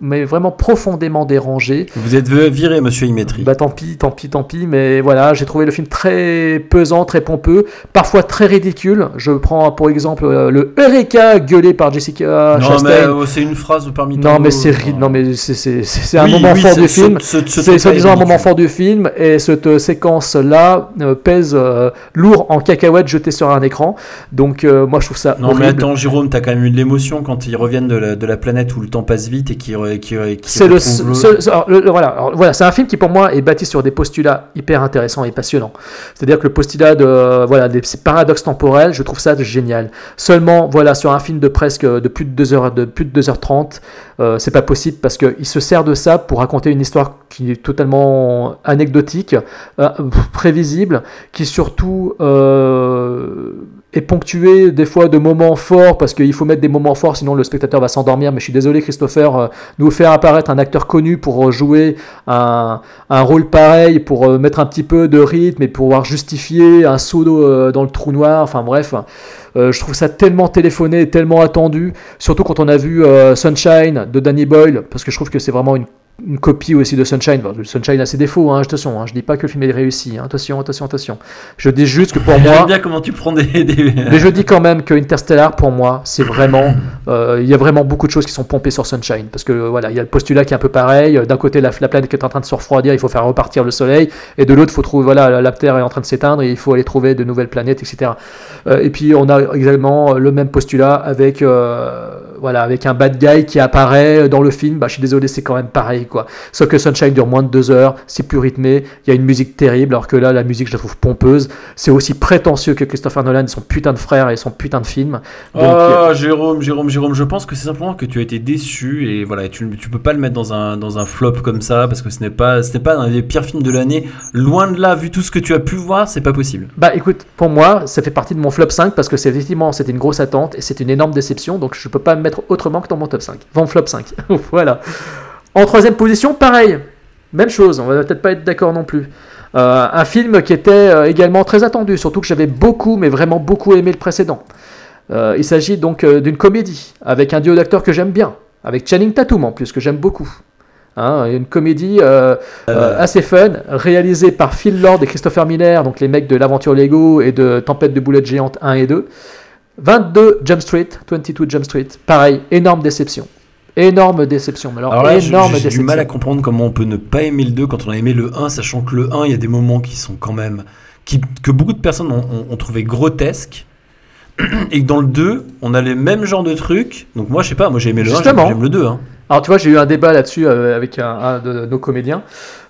mais vraiment profondément dérangé.
Vous êtes viré, monsieur Imetri.
Bah tant pis, tant pis, tant pis, mais voilà, j'ai trouvé le film très pesant, très pompeux, parfois très ridicule. Je prends pour exemple euh, le Eureka gueulé par Jessica
non,
Chastain.
mais euh, c'est une phrase parmi tant
Non mais c'est ri- non mais c'est un
Oui,
moment
oui,
fort du
ce-
film.
ce- ce
C'est
truc-là
soi-disant un moment fort du film et cette séquence là pèse euh, lourd en cacahuètes jetées sur un écran. Donc euh, moi je trouve ça
Non mais attends Jérôme, t'as quand même eu de l'émotion quand ils reviennent de la, de la planète où le temps passe vite et qui qui, qui
C'est le, alors, le- voilà, alors, voilà, c'est un film qui pour moi est bâti sur des postulats hyper intéressants et passionnants. C'est-à-dire que le postulat de voilà des paradoxes temporels, je trouve ça génial. Seulement voilà sur un film de presque de plus de 2 heures de plus de 2h30, euh, c'est pas possible parce que il se sert de ça pour raconter une histoire qui est totalement anecdotique, euh, prévisible, qui surtout euh, est ponctuée des fois de moments forts parce qu'il faut mettre des moments forts sinon le spectateur va s'endormir. Mais je suis désolé Christopher, euh, nous faire apparaître un acteur connu pour euh, jouer un, un rôle pareil, pour euh, mettre un petit peu de rythme et pouvoir justifier un saut dans le trou noir. Enfin bref, je trouve ça tellement téléphoné, et tellement attendu, surtout quand on a vu Sunshine de Danny Boyle, parce que je trouve que c'est vraiment une une copie aussi de Sunshine. Bon, Sunshine a ses défauts, hein, attention, hein, je dis pas que le film est réussi, hein, attention, attention, attention. Je dis juste que pour moi,
J'aime bien comment tu prends des. des-
mais je dis quand même que Interstellar, pour moi, c'est vraiment. euh, Il y a vraiment beaucoup de choses qui sont pompées sur Sunshine. Parce que euh, voilà, il y a le postulat qui est un peu pareil. D'un côté, la, la planète est en train de se refroidir, il faut faire repartir le soleil. Et de l'autre, il faut trouver. Voilà, la, la Terre est en train de s'éteindre et il faut aller trouver de nouvelles planètes, etc. Euh, et puis, on a également le même postulat avec. euh, voilà, avec un bad guy qui apparaît dans le film, bah, je suis désolé, c'est quand même pareil, quoi. Sauf que Sunshine dure moins de deux heures, c'est plus rythmé, il y a une musique terrible, alors que là, la musique, je la trouve pompeuse. C'est aussi prétentieux que Christopher Nolan son putain de frère et son putain de film. Donc,
Oh, Jérôme, Jérôme, Jérôme, je pense que c'est simplement que tu as été déçu et voilà, tu, tu peux pas le mettre dans un, dans un flop comme ça parce que ce n'est pas, ce n'est pas un des pires films de l'année. Loin de là, vu tout ce que tu as pu voir, c'est pas possible.
Bah écoute, pour moi, ça fait partie de mon flop 5 parce que c'est effectivement c'était une grosse attente et c'est une énorme déception, donc je peux pas me mettre autrement que dans mon top 5. Mon flop 5. voilà. En troisième position, pareil. Même chose, on va peut-être pas être d'accord non plus. Euh, un film qui était euh, également très attendu, surtout que j'avais beaucoup, mais vraiment beaucoup aimé le précédent. Euh, il s'agit donc d'une comédie avec un duo d'acteurs que j'aime bien, avec Channing Tatum en plus, que j'aime beaucoup. Hein, une comédie euh, euh, assez fun, réalisée par Phil Lord et Christopher Miller, donc les mecs de l'aventure Lego et de Tempête de boulettes géantes 1 et 2. 22 Jump Street, 22 Jump Street, pareil, énorme déception. Énorme déception. Alors,
Alors là, j'ai-
énorme
j'ai du mal à comprendre comment on peut ne pas aimer le 2 quand on a aimé le 1, sachant que le 1, il y a des moments qui sont quand même. Qui, que beaucoup de personnes ont, ont- ont trouvé grotesques. Et que dans le 2, on a les mêmes genres de trucs. Donc moi, je sais pas, moi j'ai aimé le 1,
Justement.
j'aime le 2. Hein.
Alors tu vois, j'ai eu un débat là-dessus euh, avec un, un de nos comédiens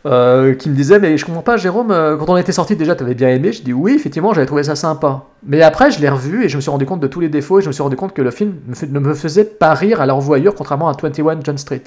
euh, qui me disait mais je comprends pas Jérôme, euh, quand on était sorti déjà tu avais bien aimé, je dis oui effectivement j'avais trouvé ça sympa. Mais après je l'ai revu et je me suis rendu compte de tous les défauts et je me suis rendu compte que le film ne me faisait pas rire à leur voyure contrairement à 21 John Street.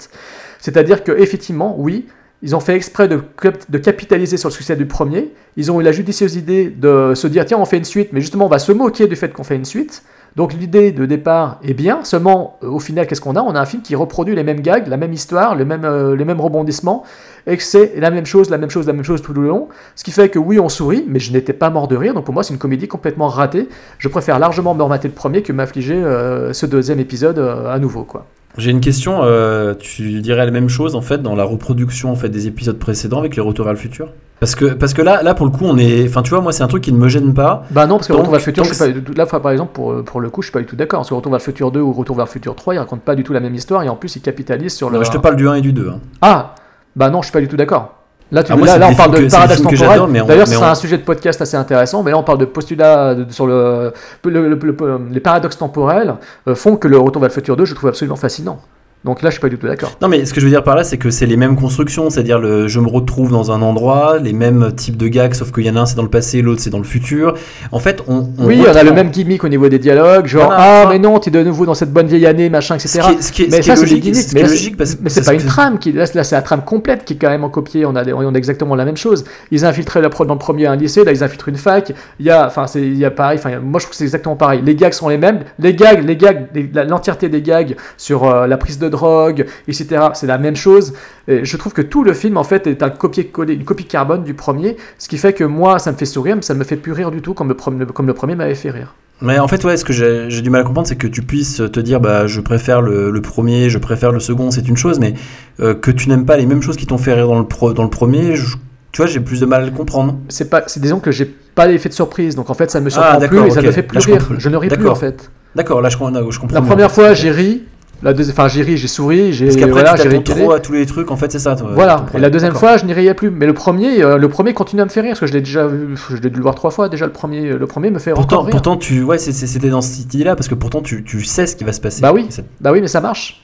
C'est-à-dire que effectivement oui, ils ont fait exprès de, cap- de capitaliser sur le succès du premier, ils ont eu la judicieuse idée de se dire tiens on fait une suite mais justement on va se moquer du fait qu'on fait une suite. Donc l'idée de départ est bien, seulement euh, au final qu'est-ce qu'on a? On a un film qui reproduit les mêmes gags, la même histoire, les mêmes rebondissements, et que c'est la même chose, la même chose, la même chose tout le long. Ce qui fait que oui on sourit, mais je n'étais pas mort de rire, donc pour moi c'est une comédie complètement ratée. Je préfère largement me remater le premier que m'affliger euh, ce deuxième épisode euh, à nouveau. quoi.
J'ai une question, euh, tu dirais la même chose en fait dans la reproduction en fait des épisodes précédents avec les retours vers le futur? Parce que, parce que là, là pour le coup, on est. Enfin, tu vois, moi c'est un truc qui ne me gêne pas.
Bah non, parce que
Donc-
Retour vers le futur, je suis pas, là par exemple pour, pour le coup je suis pas du tout d'accord. Parce que Retour vers le futur 2 ou Retour vers le futur 3, ils racontent pas du tout la même histoire et en plus ils capitalisent sur le...
Je te parle du 1 et du 2. hein.
Ah Bah non, je suis pas du tout d'accord. Là, tu,
Ah, moi,
là,
c'est
là,
des
on parle de paradoxe temporel. D'ailleurs, c'est
on-
un sujet de podcast assez intéressant. Mais là, on parle de postulats de- sur le, le- le- le- les paradoxes temporels euh, font que le Retour vers le futur 2, je trouve absolument fascinant. Donc là, je suis pas du tout d'accord.
Non, mais ce que je veux dire par là, c'est que c'est les mêmes constructions, c'est-à-dire le je me retrouve dans un endroit, les mêmes types de gags, sauf qu'il y en a un c'est dans le passé, l'autre c'est dans le futur. En fait, on. on
Oui, on a le même gimmick au niveau des dialogues, genre ah mais non, tu es de nouveau dans cette bonne vieille année, machin, etc.
Ce qui est- ce qui est-
mais
ce
ça
est
c'est
logique, ce
mais, c'est-
logique parce-
mais c'est
parce
pas une trame qui là, là, c'est la trame complète qui est carrément copiée. On a, des- on a exactement la même chose. Ils infiltraient la pro- dans le premier un lycée, là ils infiltrent une fac. Il y a, enfin c'est, il y a pareil. Enfin moi je trouve que c'est exactement pareil. Les gags sont les mêmes. Les gags, les gags, l'entièreté des gags sur euh, la prise de drogue, etc. C'est la même chose. Et je trouve que tout le film en fait est un copier-coller, une copie carbone du premier, ce qui fait que moi ça me fait sourire, mais ça ne me fait plus rire du tout comme le, premier- comme le premier m'avait fait rire.
Mais en fait, ouais, ce que j'ai du mal à comprendre, c'est que tu puisses te dire, bah, je préfère le, le premier, je préfère le second, c'est une chose, mais euh, que tu n'aimes pas les mêmes choses qui t'ont fait rire dans le, pro, dans le premier, je- tu vois, j'ai plus de mal à le comprendre.
c'est pas c'est disons que j'ai pas l'effet de surprise donc en fait ça me
Ah,
surprend plus
d'accord,
et ça me fait plus
Là,
rire je ne ris plus en fait
D'accord, là, je, je comprends.
la première fois j'ai ri la deuxième enfin j'ai ri j'ai souri j'ai
Parce qu'après,
voilà,
tu
rigolé.
trop à tous les trucs, en fait, c'est ça. toi,
voilà et la deuxième fois je n'y riais plus mais le premier euh, le premier continue à me faire rire parce que je l'ai déjà vu je l'ai dû le voir trois fois déjà le premier le premier me fait
Pourtant,
encore rire
pourtant, tu, ouais, c'était dans cette idée-là, parce que pourtant, tu, tu sais ce qui va se passer.
Bah oui. Bah oui mais ça marche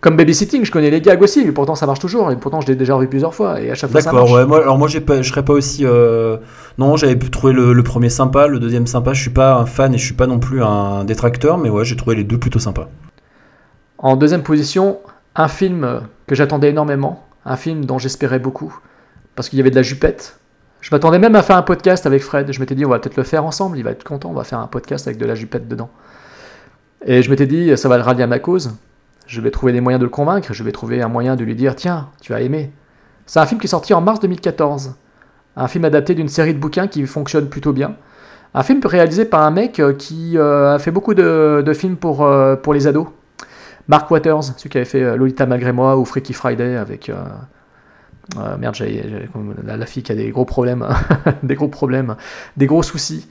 comme babysitting je connais les gags aussi mais pourtant ça marche toujours et pourtant je l'ai déjà revu plusieurs fois et à chaque fois ça
D'accord,
marche
ouais. Moi, alors moi, pas, je serais pas aussi. euh, Non, j'avais pu trouver le, le premier sympa, le deuxième sympa. Je suis pas un fan et je suis pas non plus un détracteur, mais ouais, j'ai trouvé les deux plutôt sympas.
En deuxième position, un film euh, que j'attendais énormément, un film dont j'espérais beaucoup, parce qu'il y avait de la jupette. Je m'attendais même à faire un podcast avec Fred. Je m'étais dit, on va peut-être le faire ensemble, il va être content, on va faire un podcast avec de la jupette dedans. Et je m'étais dit, ça va le rallier à ma cause. Je vais trouver les moyens de le convaincre, je vais trouver un moyen de lui dire, tiens, tu vas aimer. C'est un film qui est sorti en mars 2014. Un film adapté d'une série de bouquins qui fonctionne plutôt bien. Un film réalisé par un mec euh, qui euh, a fait beaucoup de, films pour, pour les ados. Mark Waters, celui qui avait fait euh, Lolita malgré moi ou Freaky Friday avec. euh, euh, merde, j'ai j'ai- la, la fille qui a des gros problèmes, des gros problèmes, des gros soucis.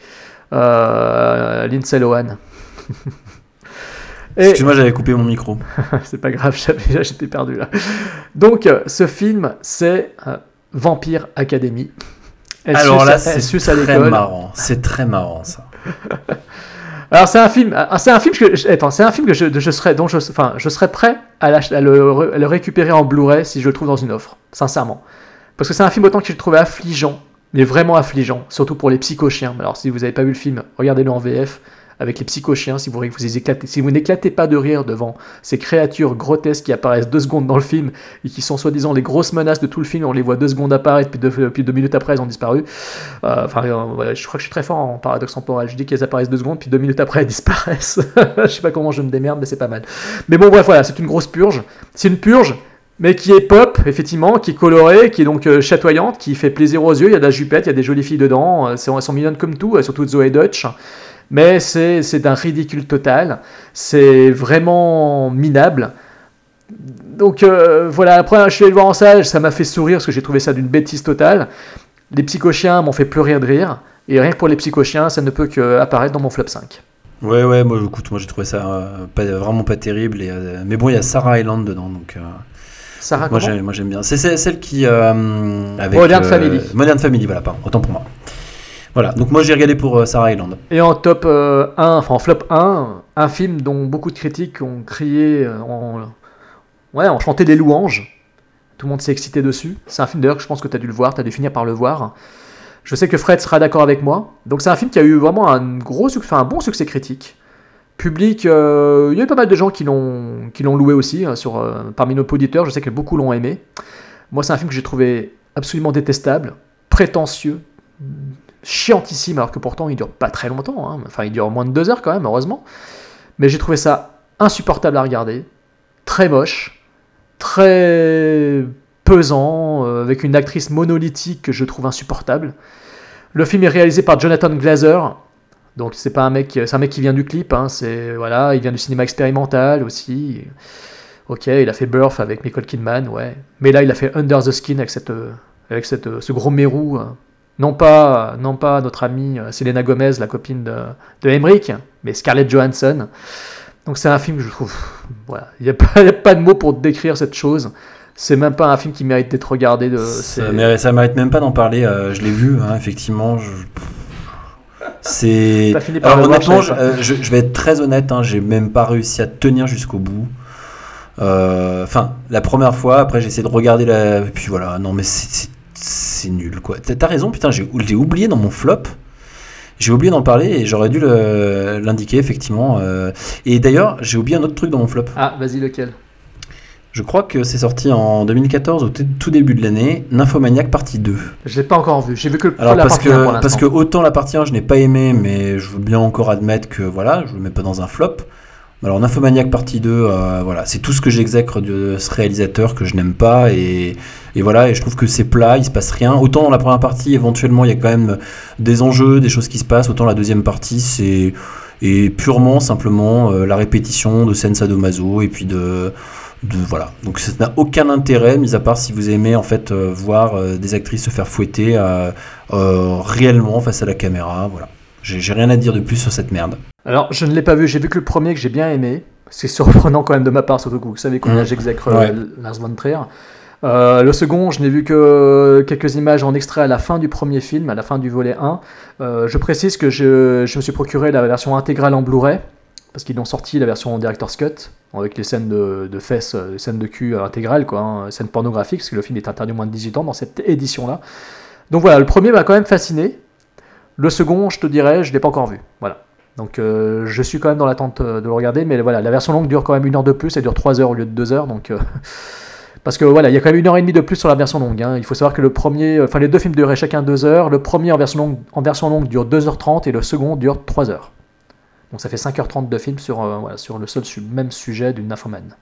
Euh, Lindsay Lohan.
Excuse-moi, j'avais coupé mon micro.
c'est pas grave, j'étais perdu là. Donc, ce film, c'est euh, Vampire Academy. Elle
Alors
suce-
là, c'est très marrant. C'est très marrant, ça.
Alors c'est un film, ah, c'est un film que, attends, c'est un film que je, je serais, dont je, enfin, je prêt à, à le, à le récupérer en Blu-ray si je le trouve dans une offre, sincèrement. Parce que c'est un film autant que je le trouvais affligeant, mais vraiment affligeant, surtout pour les psychochiens. Alors si vous n'avez pas vu le film, regardez-le en VF avec les psychochiens. Si vous vous éclatez, si vous n'éclatez pas de rire devant ces créatures grotesques qui apparaissent deux secondes dans le film et qui sont soi-disant les grosses menaces de tout le film, on les voit deux secondes apparaître puis deux, puis deux minutes après elles ont disparu. Euh, Enfin, euh, je crois que je suis très fort en paradoxe temporel. Je dis qu'elles apparaissent deux secondes, puis deux minutes après elles disparaissent. je sais pas comment je me démerde, mais c'est pas mal. Mais bon, bref, voilà, c'est une grosse purge. C'est une purge, mais qui est pop, effectivement, qui est colorée, qui est donc euh, chatoyante, qui fait plaisir aux yeux. Il y a de la jupette, il y a des jolies filles dedans. euh, elles sont mignonnes comme tout, euh, surtout Zoé Dutch. Mais c'est c'est d'un ridicule total. C'est vraiment minable. Donc euh, voilà, après je suis allé le voir en salle, ça m'a fait sourire parce que j'ai trouvé ça d'une bêtise totale. Les psychochiens m'ont fait pleurer de rire. Et rien que pour les psychochiens, ça ne peut que apparaître dans mon flop 5.
Ouais, ouais, moi, écoute, moi j'ai trouvé ça euh, pas, vraiment pas terrible. Et, euh, mais bon, il y a Sarah Island dedans, donc. euh,
Sarah,
moi, j'aime bien. C'est celle qui. avec,
Modern Family.
Modern Family, voilà, pardon, autant pour moi. Voilà, donc moi j'ai regardé pour euh, Sarah Island.
Et en top euh, 1, enfin en flop 1, un film dont beaucoup de critiques ont crié, euh, ont chanté des louanges. Tout le monde s'est excité dessus. C'est un film d'ailleurs que je pense que tu as dû le voir, tu as dû finir par le voir. Je sais que Fred sera d'accord avec moi. Donc c'est un film qui a eu vraiment un gros enfin, un bon succès critique. Public, euh, il y a eu pas mal de gens qui l'ont loué aussi euh, parmi nos auditeurs. Je sais que beaucoup l'ont aimé. Moi, c'est un film que j'ai trouvé absolument détestable, prétentieux, chiantissime, alors que pourtant il dure pas très longtemps. hein. Enfin, il dure moins de deux heures quand même, heureusement. Mais j'ai trouvé ça insupportable à regarder, très moche, très pesant, euh, avec une actrice monolithique que je trouve insupportable. Le film est réalisé par Jonathan Glazer. Donc c'est pas un mec, qui vient du clip. hein, voilà, il vient du cinéma expérimental aussi. Ok, il a fait Birth avec Nicole Kidman, ouais. Mais là, il a fait Under the Skin avec cette, euh, euh, ce gros mérou. hein. Non pas, non pas notre amie euh, Selena Gomez, la copine de, de Emmerich, mais Scarlett Johansson. Donc c'est un film que je trouve, voilà, il n'y a, a pas de mots pour décrire cette chose. c'est même pas un film qui mérite d'être regardé. De,
Ça, mérite, ça mérite même pas d'en parler. euh, je l'ai vu, hein, effectivement. je- C'est. Alors honnêtement,
je
euh, je- je vais être très honnête. Hein, j'ai même pas réussi à tenir jusqu'au bout. Euh, Enfin, la première fois. Après, j'ai essayé de regarder la. Et puis voilà. Non, mais c'est- c'est nul, quoi. T'as raison. Putain, j'ai oublié dans mon flop. J'ai oublié d'en parler et j'aurais dû l'indiquer effectivement. euh. Et d'ailleurs, j'ai oublié un autre truc dans mon flop.
Ah, vas-y, lequel?
Je crois que c'est sorti en 2014 au tout début de l'année. Nymphomaniac partie 2.
Je l'ai pas encore vu. J'ai vu que,
Alors
la
parce
partie un pour
que, parce que autant la partie 1 je n'ai pas aimé mais je veux bien encore admettre que voilà je le mets pas dans un flop. Alors Nymphomaniac partie 2 euh, voilà. C'est tout ce que j'exècre de ce réalisateur que je n'aime pas et, et voilà. Et je trouve que c'est plat il se passe rien. Autant dans la première partie éventuellement il y a quand même des enjeux des choses qui se passent. Autant la deuxième partie c'est et purement simplement euh, la répétition de scènes sadomaso et puis de voilà. Donc ça n'a aucun intérêt mis à part si vous aimez en fait euh, voir des actrices se faire fouetter réellement face à la caméra voilà j'ai rien à dire de plus sur cette merde
Alors, je ne l'ai pas vu. J'ai vu que le premier que j'ai bien aimé. C'est surprenant quand même de ma part, surtout que vous savez combien
Mhm.
j'exècre
Ouais.
euh, Lars von Trier. Euh, le second, je n'ai vu que quelques images en extrait à la fin du premier film, à la fin du volet 1. Euh, je précise que je, je me suis procuré la version intégrale en Blu-ray, parce qu'ils ont sorti la version Director's Cut, avec les scènes de, de fesses, euh, les scènes de cul euh, intégrales, quoi, hein, scènes pornographiques, parce que le film est interdit au moins de 18 ans dans cette édition-là. Donc voilà, le premier m'a quand même fasciné. Le second, je te dirais, je ne l'ai pas encore vu. Voilà. Donc euh, je suis quand même dans l'attente euh, de le regarder, mais voilà, la version longue dure quand même une heure de plus, elle dure 3 heures au lieu de 2 heures, donc... euh, Parce que voilà, il y a quand même une heure et demie de plus sur la version longue. hein. Il faut savoir que le premier, enfin les deux films duraient chacun 2 heures. Le premier en version longue, dure 2h30 et le second dure 3 heures. Donc ça fait 5h30 de film sur, le seul même sujet d'une nymphomane.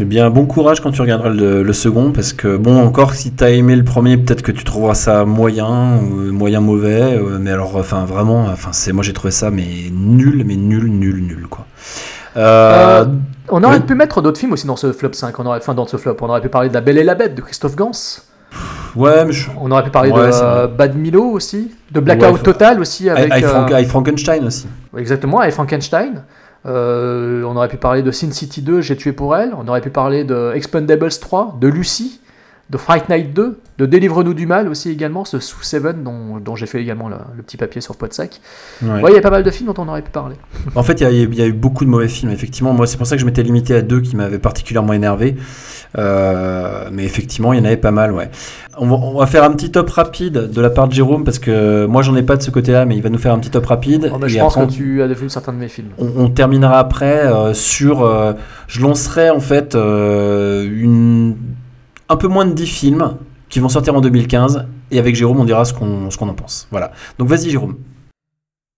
Eh bien, bon courage quand tu regarderas le, le second, parce que bon, encore si t'as aimé le premier, peut-être que tu trouveras ça moyen, ou moyen mauvais, euh, mais alors, enfin, vraiment, enfin, c'est, moi j'ai trouvé ça, mais nul, mais nul, nul, nul, quoi. Euh,
Euh, On aurait pu mettre d'autres films aussi dans ce flop 5. On aurait, enfin, dans ce flop, on aurait pu parler de La Belle et la Bête de Christophe Gans.
ouais, mais je...
On aurait pu parler
Ouais,
de euh. Bad Milo aussi. De Blackout
Ouais, faut-
Total aussi avec.
I, I
euh,
Frank- I Frankenstein aussi.
Exactement, avec Frankenstein. Euh, on aurait pu parler de Sin City 2, J'ai tué pour elle. On aurait pu parler de Expendables 3, de Lucy, de Fright Night 2, de Délivre-nous du mal aussi également, ce Sous Seven dont, dont j'ai fait également le, le petit papier sur Podsac.
Ouais.
Ouais, il y a pas mal de films dont on aurait pu parler.
En fait, il y, y a eu beaucoup de mauvais films, effectivement. Moi, c'est pour ça que je m'étais limité à deux qui m'avaient particulièrement énervé. Euh, mais effectivement, il y en avait pas mal, ouais. On va, on va faire un petit top rapide de la part de Jérôme, parce que moi, j'en ai pas de ce côté-là, mais il va nous faire un petit top rapide.
Oh,
Et
je pense
après,
que tu as vu certains de mes films.
on, on terminera après euh, sur. euh, je lancerai en fait une, un peu moins de 10 films qui vont sortir en 2015. Et avec Jérôme, on dira ce qu'on ce qu'on en pense. Voilà. Donc vas-y, Jérôme.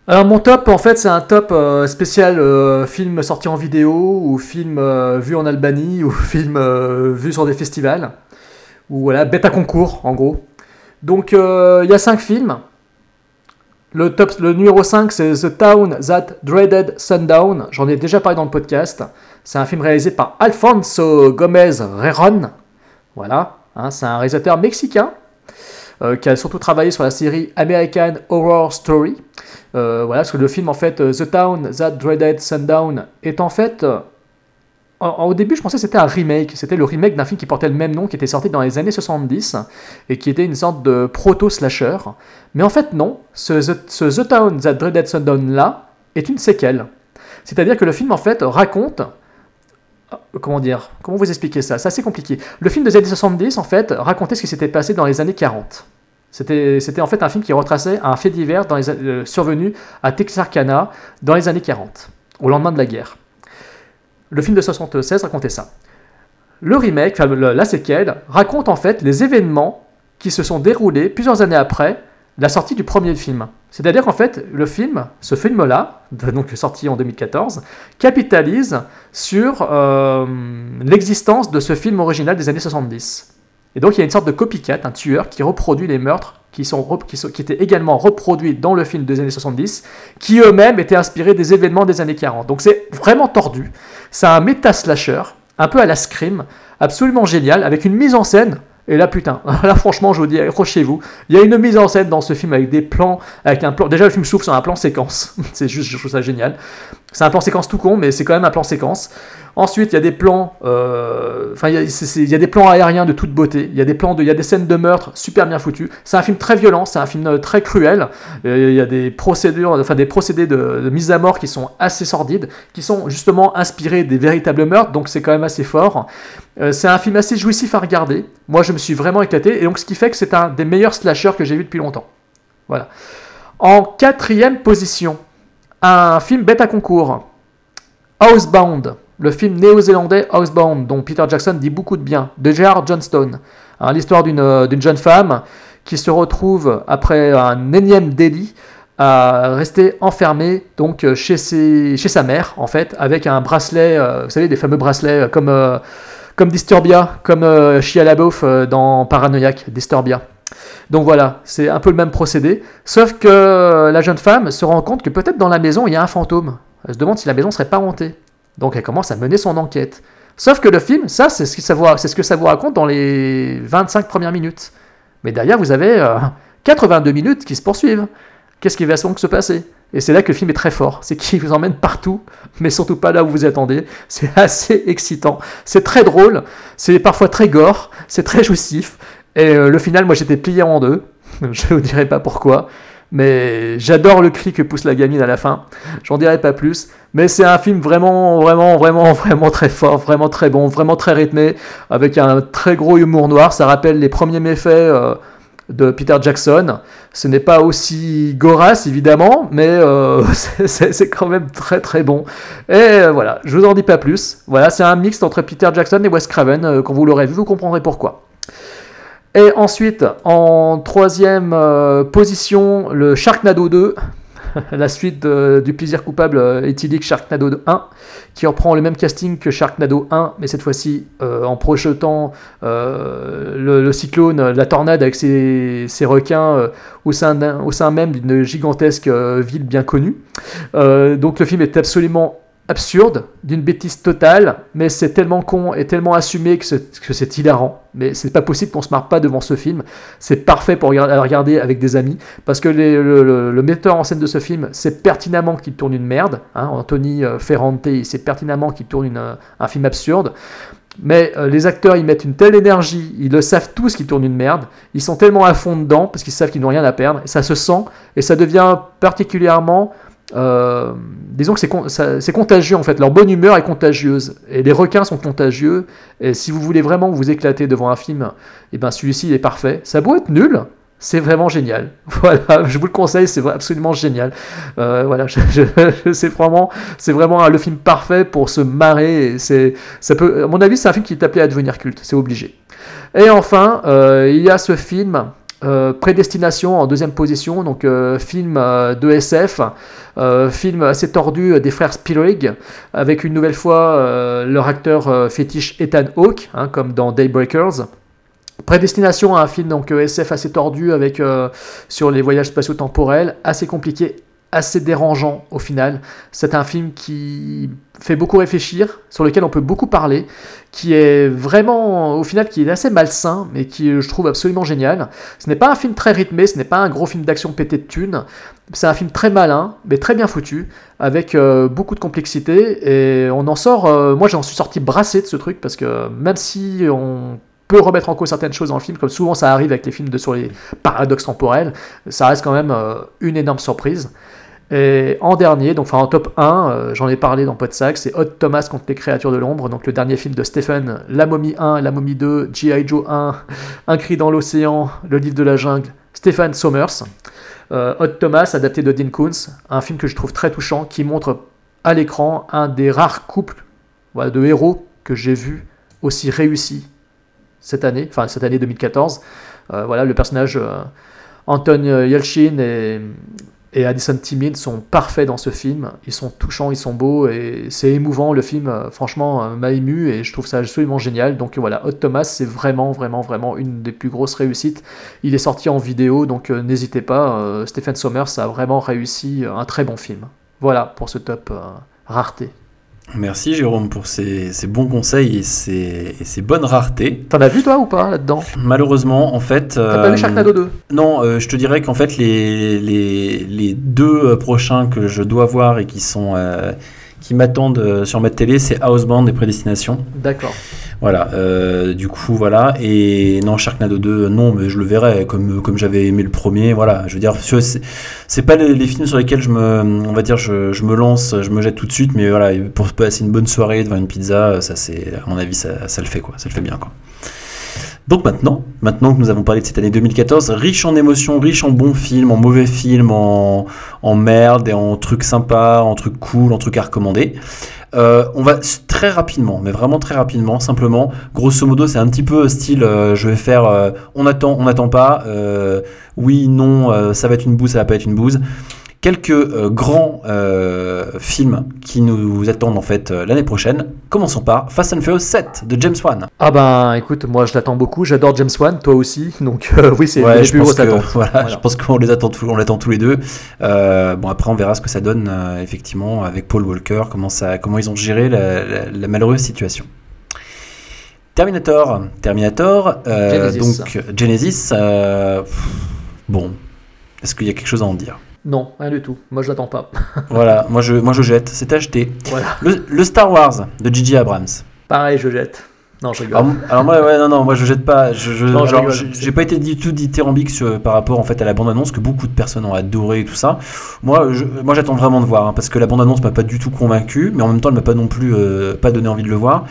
Alors mon top, en fait, c'est un top euh, spécial euh, film sorti en vidéo, ou film euh, vu en Albanie, ou film vu sur des festivals, ou voilà, bête à concours, en gros. Donc il y a cinq films. Le, numéro 5, c'est The Town That Dreaded Sundown. J'en ai déjà parlé dans le podcast. C'est un film réalisé par Alfonso Gomez Reron. Voilà, hein, c'est un réalisateur mexicain qui a surtout travaillé sur la série American Horror Story. Euh, voilà, parce que le film, en fait, euh, The Town That Dreaded Sundown, est en fait. euh, au début, je pensais que c'était un remake. C'était le remake d'un film qui portait le même nom, qui était sorti dans les années 70 et qui était une sorte de proto-slasher. Mais en fait, non. Ce, The- ce The Town That Dreaded Sundown là est une séquelle. C'est-à-dire que le film, en fait, raconte. Comment dire Comment vous expliquer ça? C'est assez compliqué. Le film des années 70, en fait, racontait ce qui s'était passé dans les années 40. C'était, en fait un film qui retraçait un fait divers euh, survenu à Texarkana dans les années 40, au lendemain de la guerre. Le film de 76 racontait ça. Le remake, la séquelle, raconte en fait les événements qui se sont déroulés plusieurs années après la sortie du premier film. C'est-à-dire qu'en fait, le film, ce film-là, donc sorti en 2014, capitalise sur euh, l'existence de ce film original des années 70. Et donc il y a une sorte de copycat, un tueur qui reproduit les meurtres qui, sont, qui étaient également reproduits dans le film des années 70, qui eux-mêmes étaient inspirés des événements des années 40. Donc c'est vraiment tordu. C'est un méta-slasher, un peu à la Scream, absolument génial, avec une mise en scène. Et là, putain, là, franchement, je vous dis, accrochez-vous. Il y a une mise en scène dans ce film avec des plans, avec un plan. Déjà, le film s'ouvre sur un plan séquence. C'est juste, je trouve ça génial. C'est un plan séquence tout con, mais c'est quand même un plan séquence. Ensuite, il y a des plans, euh, il, y des plans aériens de toute beauté. Il y a des plans, de, y a des scènes de meurtre super bien foutues. C'est un film très violent, c'est un film euh, très cruel. Euh, Il y a des procédures, enfin des procédés de, mise à mort qui sont assez sordides, qui sont justement inspirés des véritables meurtres. Donc c'est quand même assez fort. C'est un film assez jouissif à regarder. Moi, je me suis vraiment éclaté, et donc ce qui fait que c'est un des meilleurs slashers que j'ai vu depuis longtemps. Voilà. En quatrième position, un film bête à concours. Housebound, le film néo-zélandais Housebound, dont Peter Jackson dit beaucoup de bien, de Gerard Johnston. Hein, L'histoire d'une euh, d'une jeune femme qui se retrouve, après un énième délit, à rester enfermée donc, euh, chez, sa mère, en fait, avec un bracelet, euh, vous savez, des fameux bracelets comme, comme Disturbia, comme Shia LaBeouf dans Paranoiac, Disturbia. Donc voilà, c'est un peu le même procédé, sauf que la jeune femme se rend compte que peut-être dans la maison il y a un fantôme. Elle se demande si la maison serait pas hantée. Donc elle commence à mener son enquête. Sauf que le film, ça c'est ce, que ça vous, raconte dans les 25 premières minutes. Mais derrière vous avez euh, 82 minutes qui se poursuivent. Qu'est-ce qui va se passer? Et c'est là que le film est très fort, c'est qu'il vous emmène partout, mais surtout pas là où vous attendez. C'est assez excitant, c'est très drôle, c'est parfois très gore, c'est très jouissif. Et euh, le final, moi j'étais plié en deux. Je vous dirai pas pourquoi. Mais j'adore le cri que pousse la gamine à la fin. J'en dirai pas plus. Mais c'est un film vraiment, vraiment, vraiment, vraiment très fort, vraiment très bon, vraiment très rythmé, avec un très gros humour noir. Ça rappelle les premiers méfaits euh, de Peter Jackson. Ce n'est pas aussi gorace, évidemment, mais euh, c'est- quand même très très bon. Et euh, voilà, je vous en dis pas plus. Voilà, c'est un mix entre Peter Jackson et Wes Craven. Quand vous l'aurez vu, vous comprendrez pourquoi. Et ensuite, en troisième euh, position, le Sharknado 2, la suite de- du plaisir coupable euh, éthylique Sharknado 1, qui reprend le même casting que Sharknado 1, mais cette fois-ci euh, en projetant euh, le, cyclone, la tornade avec ses, requins euh, au, sein même d'une gigantesque euh, ville bien connue. Euh, donc le film est absolument absurde, d'une bêtise totale, mais c'est tellement con et tellement assumé que c'est, hilarant. Mais c'est pas possible qu'on se marre pas devant ce film. C'est parfait pour regarder, avec des amis, parce que le, metteur en scène de ce film sait pertinemment qu'il tourne une merde. hein. Anthony euh, Ferrante, il sait pertinemment qu'il tourne un film absurde. Mais euh, les acteurs, ils mettent une telle énergie, ils le savent tous qu'ils tournent une merde, ils sont tellement à fond dedans, parce qu'ils savent qu'ils n'ont rien à perdre, et ça se sent, et ça devient particulièrement euh, disons que c'est contagieux en fait, leur bonne humeur est contagieuse et les requins sont contagieux et si vous voulez vraiment vous éclater devant un film, et ben celui-ci est parfait. Ça beau être nul, c'est vraiment génial. Voilà, je vous le conseille, c'est absolument génial. Euh, voilà, c'est vraiment, c'est vraiment le film parfait pour se marrer. C'est, ça peut, à mon avis, c'est un film qui est appelé à devenir culte, c'est obligé. Et enfin, euh, il y a ce film. Euh, Prédestination en deuxième position, donc euh, film euh, de SF, film assez tordu des frères Spielberg, avec une nouvelle fois leur acteur fétiche Ethan Hawke, hein, comme dans Daybreakers. Prédestination un film SF assez tordu avec sur les voyages spatio-temporels, assez compliqué, assez dérangeant au final. C'est un film qui fait beaucoup réfléchir, sur lequel on peut beaucoup parler, qui est vraiment au final qui est assez malsain, mais qui je trouve absolument génial. Ce n'est pas un film très rythmé, ce n'est pas un gros film d'action pété de thunes. C'est un film très malin, mais très bien foutu, avec euh, beaucoup de complexité, et on en sort. euh, moi, j'en suis sorti brassé de ce truc parce que même si on peut remettre en cause certaines choses dans le film, comme souvent ça arrive avec les films de, sur les paradoxes temporels, ça reste quand même euh, une énorme surprise. Et en dernier, donc enfin en top 1, euh, j'en ai parlé dans Podsac, c'est Hot Thomas contre les créatures de l'ombre, donc le dernier film de Stephen, La momie 1, La momie 2, G.I. Joe 1, Un cri dans l'océan, Le livre de la jungle, Stephen Sommers. Euh, Hot Thomas, adapté de Dean Koontz, un film que je trouve très touchant, qui montre à l'écran un des rares couples de héros que j'ai vu aussi réussi cette année, enfin cette année 2014. Euh, voilà, le personnage Anton Yelchin et, et Addison Timmins sont parfaits dans ce film. Ils sont touchants, ils sont beaux et c'est émouvant. Le film, euh, franchement, euh, m'a ému et je trouve ça absolument génial. Donc voilà, Hot Thomas, c'est vraiment, vraiment, vraiment une des plus grosses réussites. Il est sorti en vidéo, donc euh, n'hésitez pas. Stephen Sommers a vraiment réussi un très bon film. Voilà pour ce top rareté.
Merci Jérôme pour ces, ces bons conseils et ces, et ces bonnes raretés.
T'en as vu toi ou pas là-dedans?
Malheureusement, en fait.
T'as pas
euh,
vu Sharknado 2
Non, euh, je te dirais qu'en fait, les, les, les deux euh, prochains que je dois voir et qui sont, euh, qui m'attendent euh, sur ma télé, c'est Houseband et Prédestination.
D'accord.
Voilà, euh, du coup, voilà. Et non, Sharknado 2, non, mais je le verrai comme, comme j'avais aimé le premier. Voilà, je veux dire, c'est pas les, les films sur lesquels je me, on va dire, je, je me lance, je me jette tout de suite, mais voilà, pour passer une bonne soirée devant une pizza, ça, c'est, à mon avis, ça, ça le fait, quoi. Ça le fait bien, quoi. Donc maintenant, maintenant que nous avons parlé de cette année 2014, riche en émotions, riche en bons films, en mauvais films, en, merde et en trucs sympas, en trucs cool, en trucs à recommander. Euh, on va très rapidement, mais vraiment très rapidement, simplement, grosso modo, c'est un petit peu style, euh, je vais faire, euh, on attend, on n'attend pas, oui, non, ça va être une bouse, ça va pas être une bouse. Quelques euh, grands euh, films qui nous attendent en fait euh, l'année prochaine. Commençons par Fast and Furious 7 de James Wan.
Ah ben écoute, moi je l'attends beaucoup, j'adore James Wan, toi aussi, donc oui c'est
Ouais,
les plus
pense,
grosses attentes.
voilà,
Voilà.
je pense qu'on les attend, tous- on l'attend tous les deux. Bon, après, on verra ce que ça donne, effectivement, avec Paul Walker, comment, ça, comment ils ont géré la, la- la malheureuse situation. Terminator. Terminator,
Genesis.
donc Genesis. bon, est-ce qu'il y a quelque chose à en dire?
Non, rien du tout, moi je l'attends pas.
Voilà, moi je, moi je jette, c'est acheté.
voilà,
Le, le Star Wars de J.J. Abrams.
pareil je jette. Non je rigole.
Alors, alors moi, ouais, non, non, moi je jette pas. Je, je-
Non,
j'ai pas été du tout dithyrambique sur- par rapport en fait à la bande annonce que beaucoup de personnes ont adoré et tout ça. Moi, je- moi j'attends vraiment de voir hein, parce que la bande annonce m'a pas du tout convaincu, mais en même temps elle m'a pas non plus euh, pas donné envie de le voir.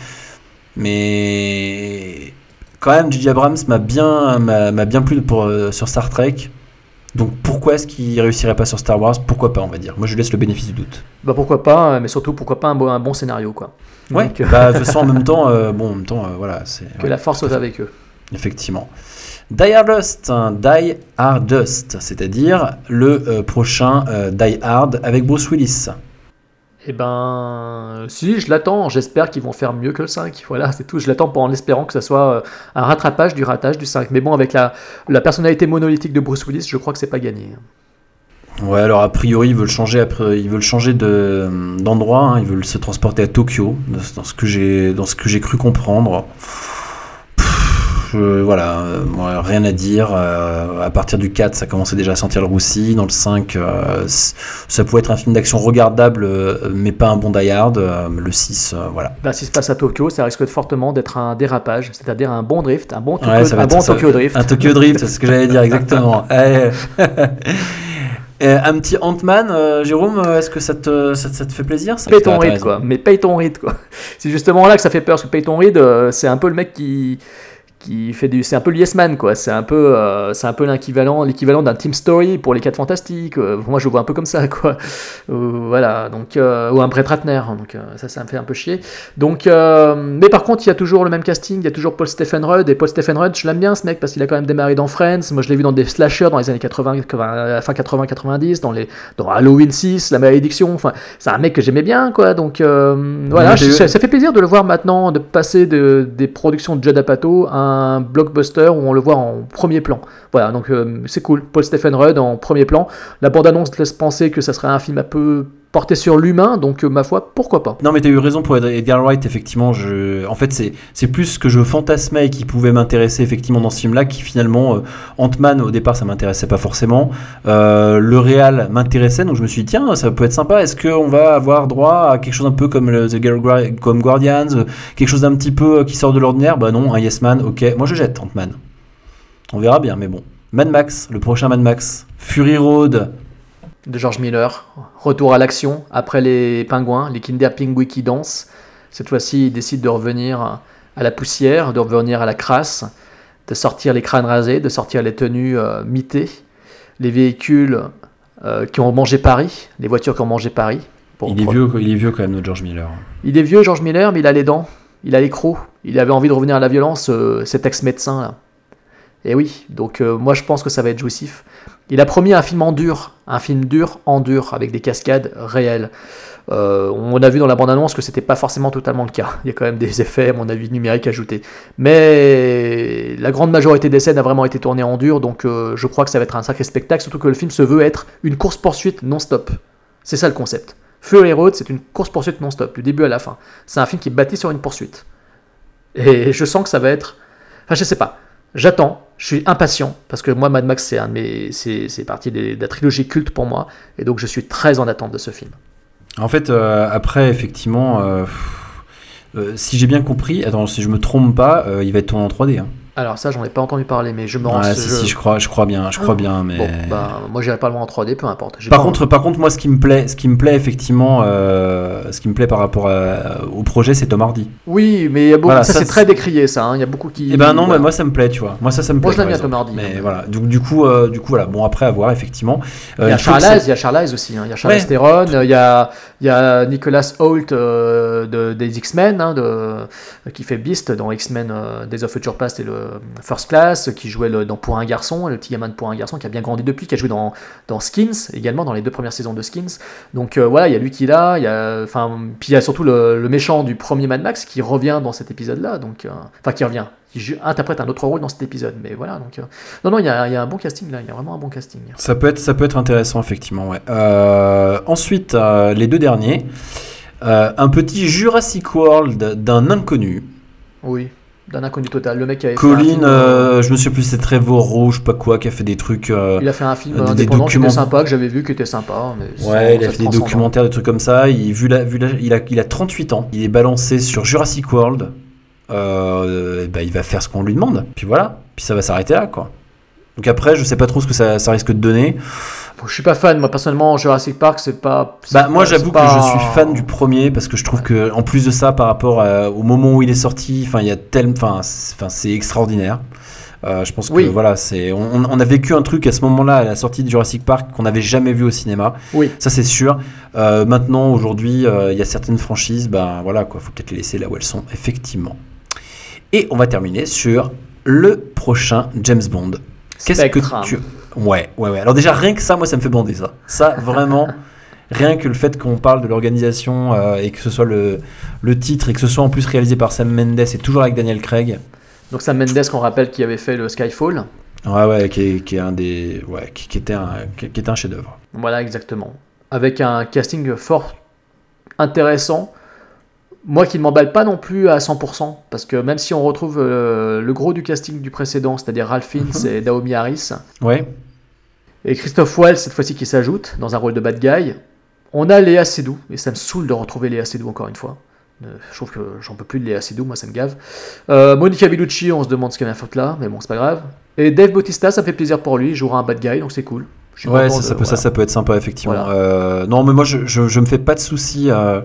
Mais quand même, J.J. Abrams m'a bien m'a m'a bien plu pour euh, sur Star Trek. Donc pourquoi est-ce qu'il réussirait pas sur Star Wars? Pourquoi pas, on va dire. Moi je lui laisse le bénéfice du doute.
Bah pourquoi pas, mais surtout pourquoi pas un bon, un bon scénario quoi.
Ouais.
Donc, euh,
Bah toute façon en même temps, euh, bon en même temps, euh, voilà, c'est.
que
ouais.
la force soit avec eux.
Effectivement. Die Hardest, hein, Die Hardest, c'est-à-dire le euh, prochain euh, Die Hard avec Bruce Willis.
Eh ben, si, je l'attends. J'espère qu'ils vont faire mieux que le 5. Voilà, c'est tout. Je l'attends en espérant que ça soit euh, un rattrapage du ratage du 5. Mais bon, avec la, la personnalité monolithique de Bruce Willis, je crois que c'est pas gagné.
Ouais, alors a priori ils veulent changer, après, ils veulent changer de- d'endroit, hein, ils veulent se transporter à Tokyo, dans ce que j'ai, dans ce que j'ai cru comprendre. Pff, je- voilà, euh, moi, rien à dire. euh, à partir du 4, ça commençait déjà à sentir le roussi. Dans le 5, euh, c- ça pouvait être un film d'action regardable, euh, mais pas un bon Die Hard. Euh, le 6, euh, voilà.
Là, s'il se passe à Tokyo, ça risque fortement d'être un dérapage, c'est-à-dire un bon drift, un bon Tokyo,
Ouais,
un bon drift.
Un Tokyo Drift, c'est ce que j'allais dire exactement. Euh, un petit Ant-Man, euh, Jérôme, euh, est-ce que ça te, ça, ça te fait plaisir ça?
Paye ton quoi. Mais paye ton Reed, quoi. C'est justement là que ça fait peur, parce que Peyton Reed, euh, c'est un peu le mec qui qui fait du c'est un peu le yes man quoi. C'est un peu euh, c'est un peu l'équivalent l'équivalent d'un team story pour les 4 fantastiques. Euh, moi je vois un peu comme ça quoi. Euh, voilà donc euh, ou un Brett Ratner donc euh, ça ça me fait un peu chier. Donc mais par contre il y a toujours le même casting il y a toujours Paul Stephen Rudd et Paul Stephen Rudd je l'aime bien ce mec parce qu'il a quand même démarré dans Friends. Moi je l'ai vu dans des slashers dans les années 80 80 fin 80 90 dans les dans Halloween 6 la malédiction. Enfin c'est un mec que j'aimais bien quoi. Donc voilà je- ça fait plaisir de le voir maintenant de passer de, des productions de Judd Apatow à blockbuster où on le voit en premier plan. Voilà donc euh, c'est cool. Paul Stephen Rudd en premier plan. La bande annonce laisse penser que ça serait un film un peu porté sur l'humain donc euh, ma foi pourquoi pas.
Non mais t'as eu raison pour Ed- Edgar Wright effectivement en fait c'est plus ce que je fantasmais et qui pouvait m'intéresser effectivement dans ce film là qui finalement euh, Ant-Man au départ ça m'intéressait pas forcément. Euh, le réal m'intéressait donc je me suis dit tiens ça peut être sympa est-ce qu'on va avoir droit à quelque chose un peu comme The Guar- comme Guardians quelque chose d'un petit peu qui sort de l'ordinaire? Bah non un Yes Man ok moi je jette Ant-Man. On verra bien mais bon. Mad Max le prochain Mad Max. Fury Road
de George Miller. Retour à l'action après les pingouins, les Kinder Pingui qui dansent. Cette fois-ci, il décide de revenir à la poussière, de revenir à la crasse, de sortir les crânes rasés, de sortir les tenues euh, mitées, les véhicules euh, qui ont mangé Paris, les voitures qui ont mangé Paris. Pour-
il est
pour-
vieux il est vieux quand même notre George Miller
Il est vieux, George Miller, mais il a les dents, il a les crocs. Il avait envie de revenir à la violence, euh, cet ex-médecin là. Et oui, donc moi je pense que ça va être jouissif. Il a promis un film en dur, un film dur en dur, avec des cascades réelles. Euh, on a vu dans la bande-annonce que c'était pas forcément totalement le cas. Il y a quand même des effets, à mon avis, numériques ajoutés. Mais la grande majorité des scènes a vraiment été tournée en dur, donc euh, je crois que ça va être un sacré spectacle, surtout que le film se veut être une course-poursuite non-stop. C'est ça le concept. Fury Road, c'est une course-poursuite non-stop, du début à la fin. C'est un film qui est bâti sur une poursuite. Et je sens que ça va être. Enfin, je sais pas. J'attends, je suis impatient, parce que moi, Mad Max, c'est un c'est c'est partie de la trilogie culte pour moi, et donc je suis très en attente de ce film.
En fait, euh, après, effectivement, euh, euh, si j'ai bien compris, attends, si je me trompe pas, il va être tourné en 3D. hein.
Alors ça, j'en ai pas entendu parler, mais je me rends
si, si, je crois, je crois bien, je crois bien, mais.
Bon, bah, moi j'irai pas le voir en 3D, peu importe.
Par contre, par contre, moi, ce qui me plaît, ce qui me plaît effectivement, euh, ce qui me plaît par rapport à- au projet, c'est Tom Hardy.
Oui, mais il y a beaucoup,
Voilà,
ça,
ça,
c'est très décrié, ça. hein. Il y a beaucoup qui.
Eh ben non,
voilà.
moi ça me plaît, tu vois. Moi ça, ça me plaît.
Moi, je l'aime bien, Tom. Hardy.
Mais voilà, donc du coup, euh, du coup, voilà. Bon, après à voir, effectivement.
Il
Euh,
y a
il faut que
Charlize, il y a Charlize aussi. hein. Il y a Charlize. Theron, il y a, il y a euh, de, des X-Men, hein, de, qui fait Beast dans X-Men euh, Days of Future Past et le First Class, qui jouait le, dans Pour un garçon, le petit gamin de Pour un garçon, qui a bien grandi depuis, qui a joué dans, dans Skins également, dans les deux premières saisons de Skins. Donc euh, voilà, il y a lui qui est là, il y a, puis il y a surtout le, le méchant du premier Mad Max qui revient dans cet épisode-là, donc, euh, enfin qui revient, qui interprète un autre rôle dans cet épisode. Mais voilà, donc euh, non, non, il y a, il y a un bon casting là, il y a vraiment un bon casting.
Ça peut être, ça peut être intéressant, effectivement. Ouais. Euh, ensuite, euh, les deux derniers. Euh, un petit Jurassic World d'un inconnu.
Oui, d'un inconnu total. Le mec qui avait
Colin,
euh,
euh, je me souviens plus, c'est Trevor Rowe, je sais pas quoi, qui a fait des trucs. euh,
il a fait un film
des-
qui
documents-
était sympa, que j'avais vu, qui était sympa. Mais
Ouais, il a fait des
transcende.
documentaires, des trucs comme ça. Il, vu la, vu la- il, a, il a 38 ans. Il est balancé sur Jurassic World. Euh, bah, il va faire ce qu'on lui demande. Puis voilà. Puis ça va s'arrêter là, quoi. Donc après, je sais pas trop ce que ça, ça risque de donner.
Bon, je suis pas fan, moi personnellement, Jurassic Park, c'est pas.
Bah, moi, j'avoue que je suis fan du premier parce que je trouve que, en plus de ça, par rapport à- au moment où il est sorti, enfin, il y a tellement, enfin, c'est extraordinaire. Euh, je pense que
Oui.
voilà, c'est, on, on a vécu un truc à ce moment-là, à la sortie de Jurassic Park, qu'on n'avait jamais vu au cinéma.
Oui.
Ça, c'est sûr. Euh, maintenant, aujourd'hui, euh, il y a certaines franchises, ben voilà, quoi, faut peut-être les laisser là où elles sont, effectivement. Et on va terminer sur le prochain James Bond. Qu'est-ce que tu. Ouais, ouais, ouais. Alors, déjà, rien que ça, moi, ça me fait bander, ça. Ça, vraiment. Rien que le fait qu'on parle de l'organisation euh, et que ce soit le, le titre et que ce soit en plus réalisé par Sam Mendes et toujours avec Daniel Craig.
Donc Sam Mendes, qu'on rappelle, qui avait fait le Skyfall.
Ouais, ouais, qui est, qui est un des. Ouais, qui, qui était un, qui, qui était un chef-d'œuvre.
Voilà, exactement. Avec un casting fort intéressant. Moi qui ne m'emballe pas non plus à 100%, parce que même si on retrouve euh, le gros du casting du précédent, c'est-à-dire Ralph Fiennes et Naomi Harris,
Ouais.
et Christophe Waltz cette fois-ci qui s'ajoute dans un rôle de bad guy, on a Léa Seydoux, et ça me saoule de retrouver Léa Seydoux encore une fois. Euh, Je trouve que j'en peux plus de Léa Seydoux, moi ça me gave. Euh, Monica Bellucci, on se demande ce qu'elle vient foutre là, mais bon, c'est pas grave. Et Dave Bautista, ça me fait plaisir pour lui, il jouera un bad guy, donc c'est cool.
Ouais, ça,
de-
ça peut, ça,
voilà.
ça peut être sympa, effectivement.
Voilà.
Non, mais moi, je, je, je me fais pas de soucis euh,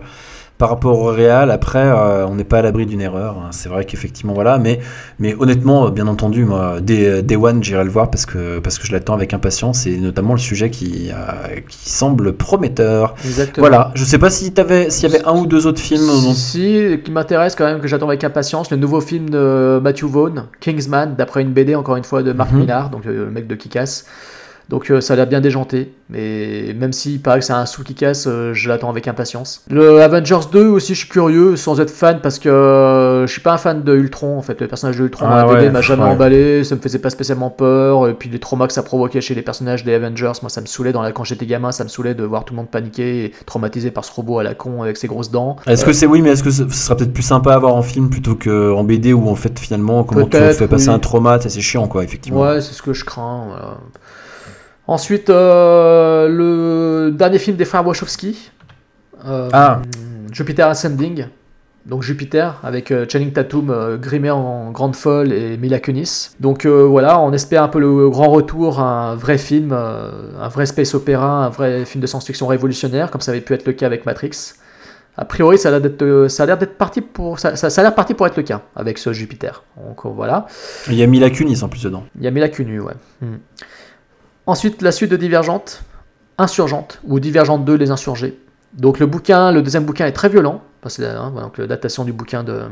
par rapport au Real. Après, euh, on n'est pas à l'abri d'une erreur. hein. C'est vrai qu'effectivement, voilà. Mais, mais honnêtement, euh, bien entendu, moi, Day, Day One, j'irai le voir parce que, parce que je l'attends avec impatience et notamment le sujet qui, euh, qui semble prometteur.
Exactement.
Voilà. Je sais pas si t'avais, s'il y avait un ou deux autres films. dont-
Si, qui m'intéresse quand même, que j'attends avec impatience, le nouveau film de Matthew Vaughn, Kingsman, d'après une BD encore une fois de
Mhm.
Millar, donc euh, le mec de Kick-Ass. Donc euh, ça a l'air bien déjanté, mais même s'il paraît que c'est un sous Kick-Ass, euh, je l'attends avec impatience. Le Avengers 2 aussi, je suis curieux, sans être fan, parce que euh, je suis pas un fan de Ultron, en fait. Le personnage de Ultron
Ah
dans la BD
ouais,
m'a jamais
ouais.
emballé, ça me faisait pas spécialement peur, et puis les traumas que ça provoquait chez les personnages des Avengers, moi ça me saoulait dans la... quand j'étais gamin, ça me saoulait de voir tout le monde paniquer et traumatisé par ce robot à la con avec ses grosses dents.
Est-ce que c'est oui, mais est-ce que ce serait peut-être plus sympa à voir en film plutôt qu'en BD où en fait finalement comment tu fais passer
oui.
un trauma, c'est chiant quoi, effectivement.
Ouais, c'est ce que je crains. voilà. Ensuite, euh, le dernier film des frères Wachowski. euh,
Ah.
Jupiter Ascending. Donc Jupiter avec euh, Channing Tatum grimé en grande folle et Mila Kunis. Donc euh, voilà, on espère un peu le grand retour, un vrai film, un vrai space opéra, un vrai film de science-fiction révolutionnaire, comme ça avait pu être le cas avec Matrix. A priori, ça a l'air d'être, parti pour, ça, ça- ça a l'air parti pour être le cas avec ce Jupiter. Donc voilà.
Il y a Mila Kunis en plus dedans.
Il y a Mila Kunis, ouais. Hmm. Ensuite, la suite de Divergente, Insurgente, ou Divergente 2, Les Insurgés. Donc le bouquin, le deuxième bouquin est très violent, parce que c'est hein, donc, l'adaptation du bouquin de euh,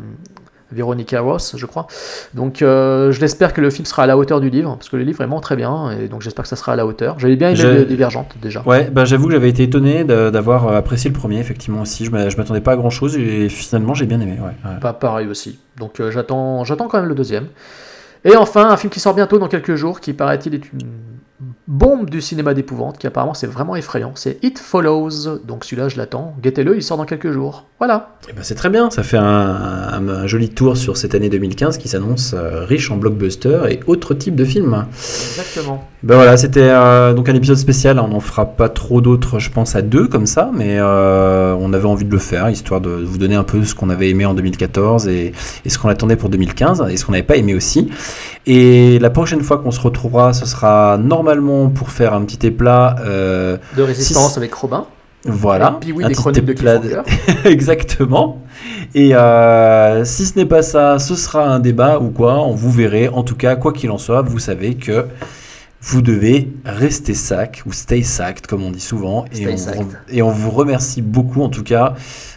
Veronica Ross, je crois. Donc euh, je l'espère que le film sera à la hauteur du livre, parce que le livre est vraiment très bien, et donc j'espère que ça sera à la hauteur. J'avais bien aimé Divergente, déjà.
Ouais, bah j'avoue que j'avais été étonné d'avoir euh, apprécié le premier, effectivement aussi. Je m'a- je m'attendais pas à grand chose et finalement j'ai bien aimé. Ouais, ouais.
Pas pareil aussi. Donc euh, j'attends, j'attends quand même le deuxième. Et enfin, un film qui sort bientôt dans quelques jours, qui paraît-il est une bombe du cinéma d'épouvante qui apparemment c'est vraiment effrayant. C'est It Follows. Donc celui-là, je l'attends. Guettez-le, il sort dans quelques jours. Voilà.
Eh ben, c'est très bien, ça fait un, un- un joli tour sur cette année 2015 qui s'annonce euh, riche en blockbusters et autres types de films.
Exactement.
Ben voilà, c'était euh, donc un épisode spécial. On n'en fera pas trop d'autres, je pense, à deux comme ça, mais euh, on avait envie de le faire, histoire de vous donner un peu ce qu'on avait aimé en 2014 et, et ce qu'on attendait pour 2015 et ce qu'on n'avait pas aimé aussi. Et la prochaine fois qu'on se retrouvera, ce sera normalement pour faire un petit éplat. euh,
De résistance
Si-
avec Robin.
voilà.
Et puis oui,
un
des
petit
chroniques de.
Exactement. Et euh, si ce n'est pas ça, ce sera un débat ou quoi, on vous verrez. En tout cas, quoi qu'il en soit, vous savez que vous devez rester sac ou stay sacked comme on dit souvent.
Stay
et, on et on vous remercie beaucoup en tout cas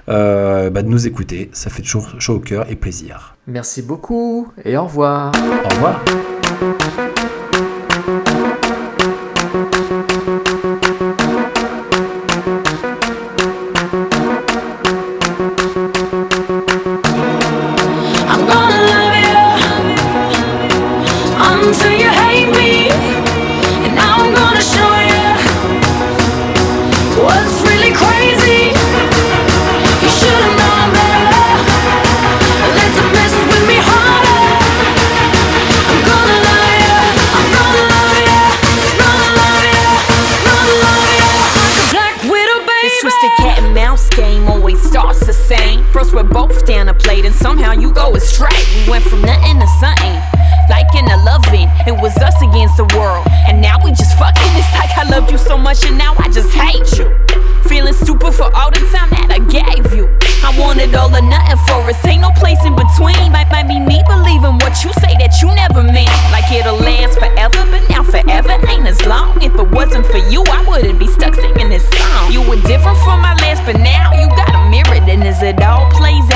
euh, bah, de nous écouter. Ça fait toujours chaud au cœur et plaisir.
Merci beaucoup et au revoir.
Au revoir.
Same. First we're both down a plate and somehow you go astray. We went from nothing to something. Like in a loving, it was us against the world. And now we just fucking. It's like I loved you so much and now I just hate you. Feeling stupid for all the time that I gave you. I wanted all or nothing for us. Ain't no place in between. Might, might be me believing what you say that you never meant. Like it'll last forever, but now forever ain't as long. If it wasn't for you, I wouldn't be stuck singing this song. You were different from my last, but now you got. And as it all plays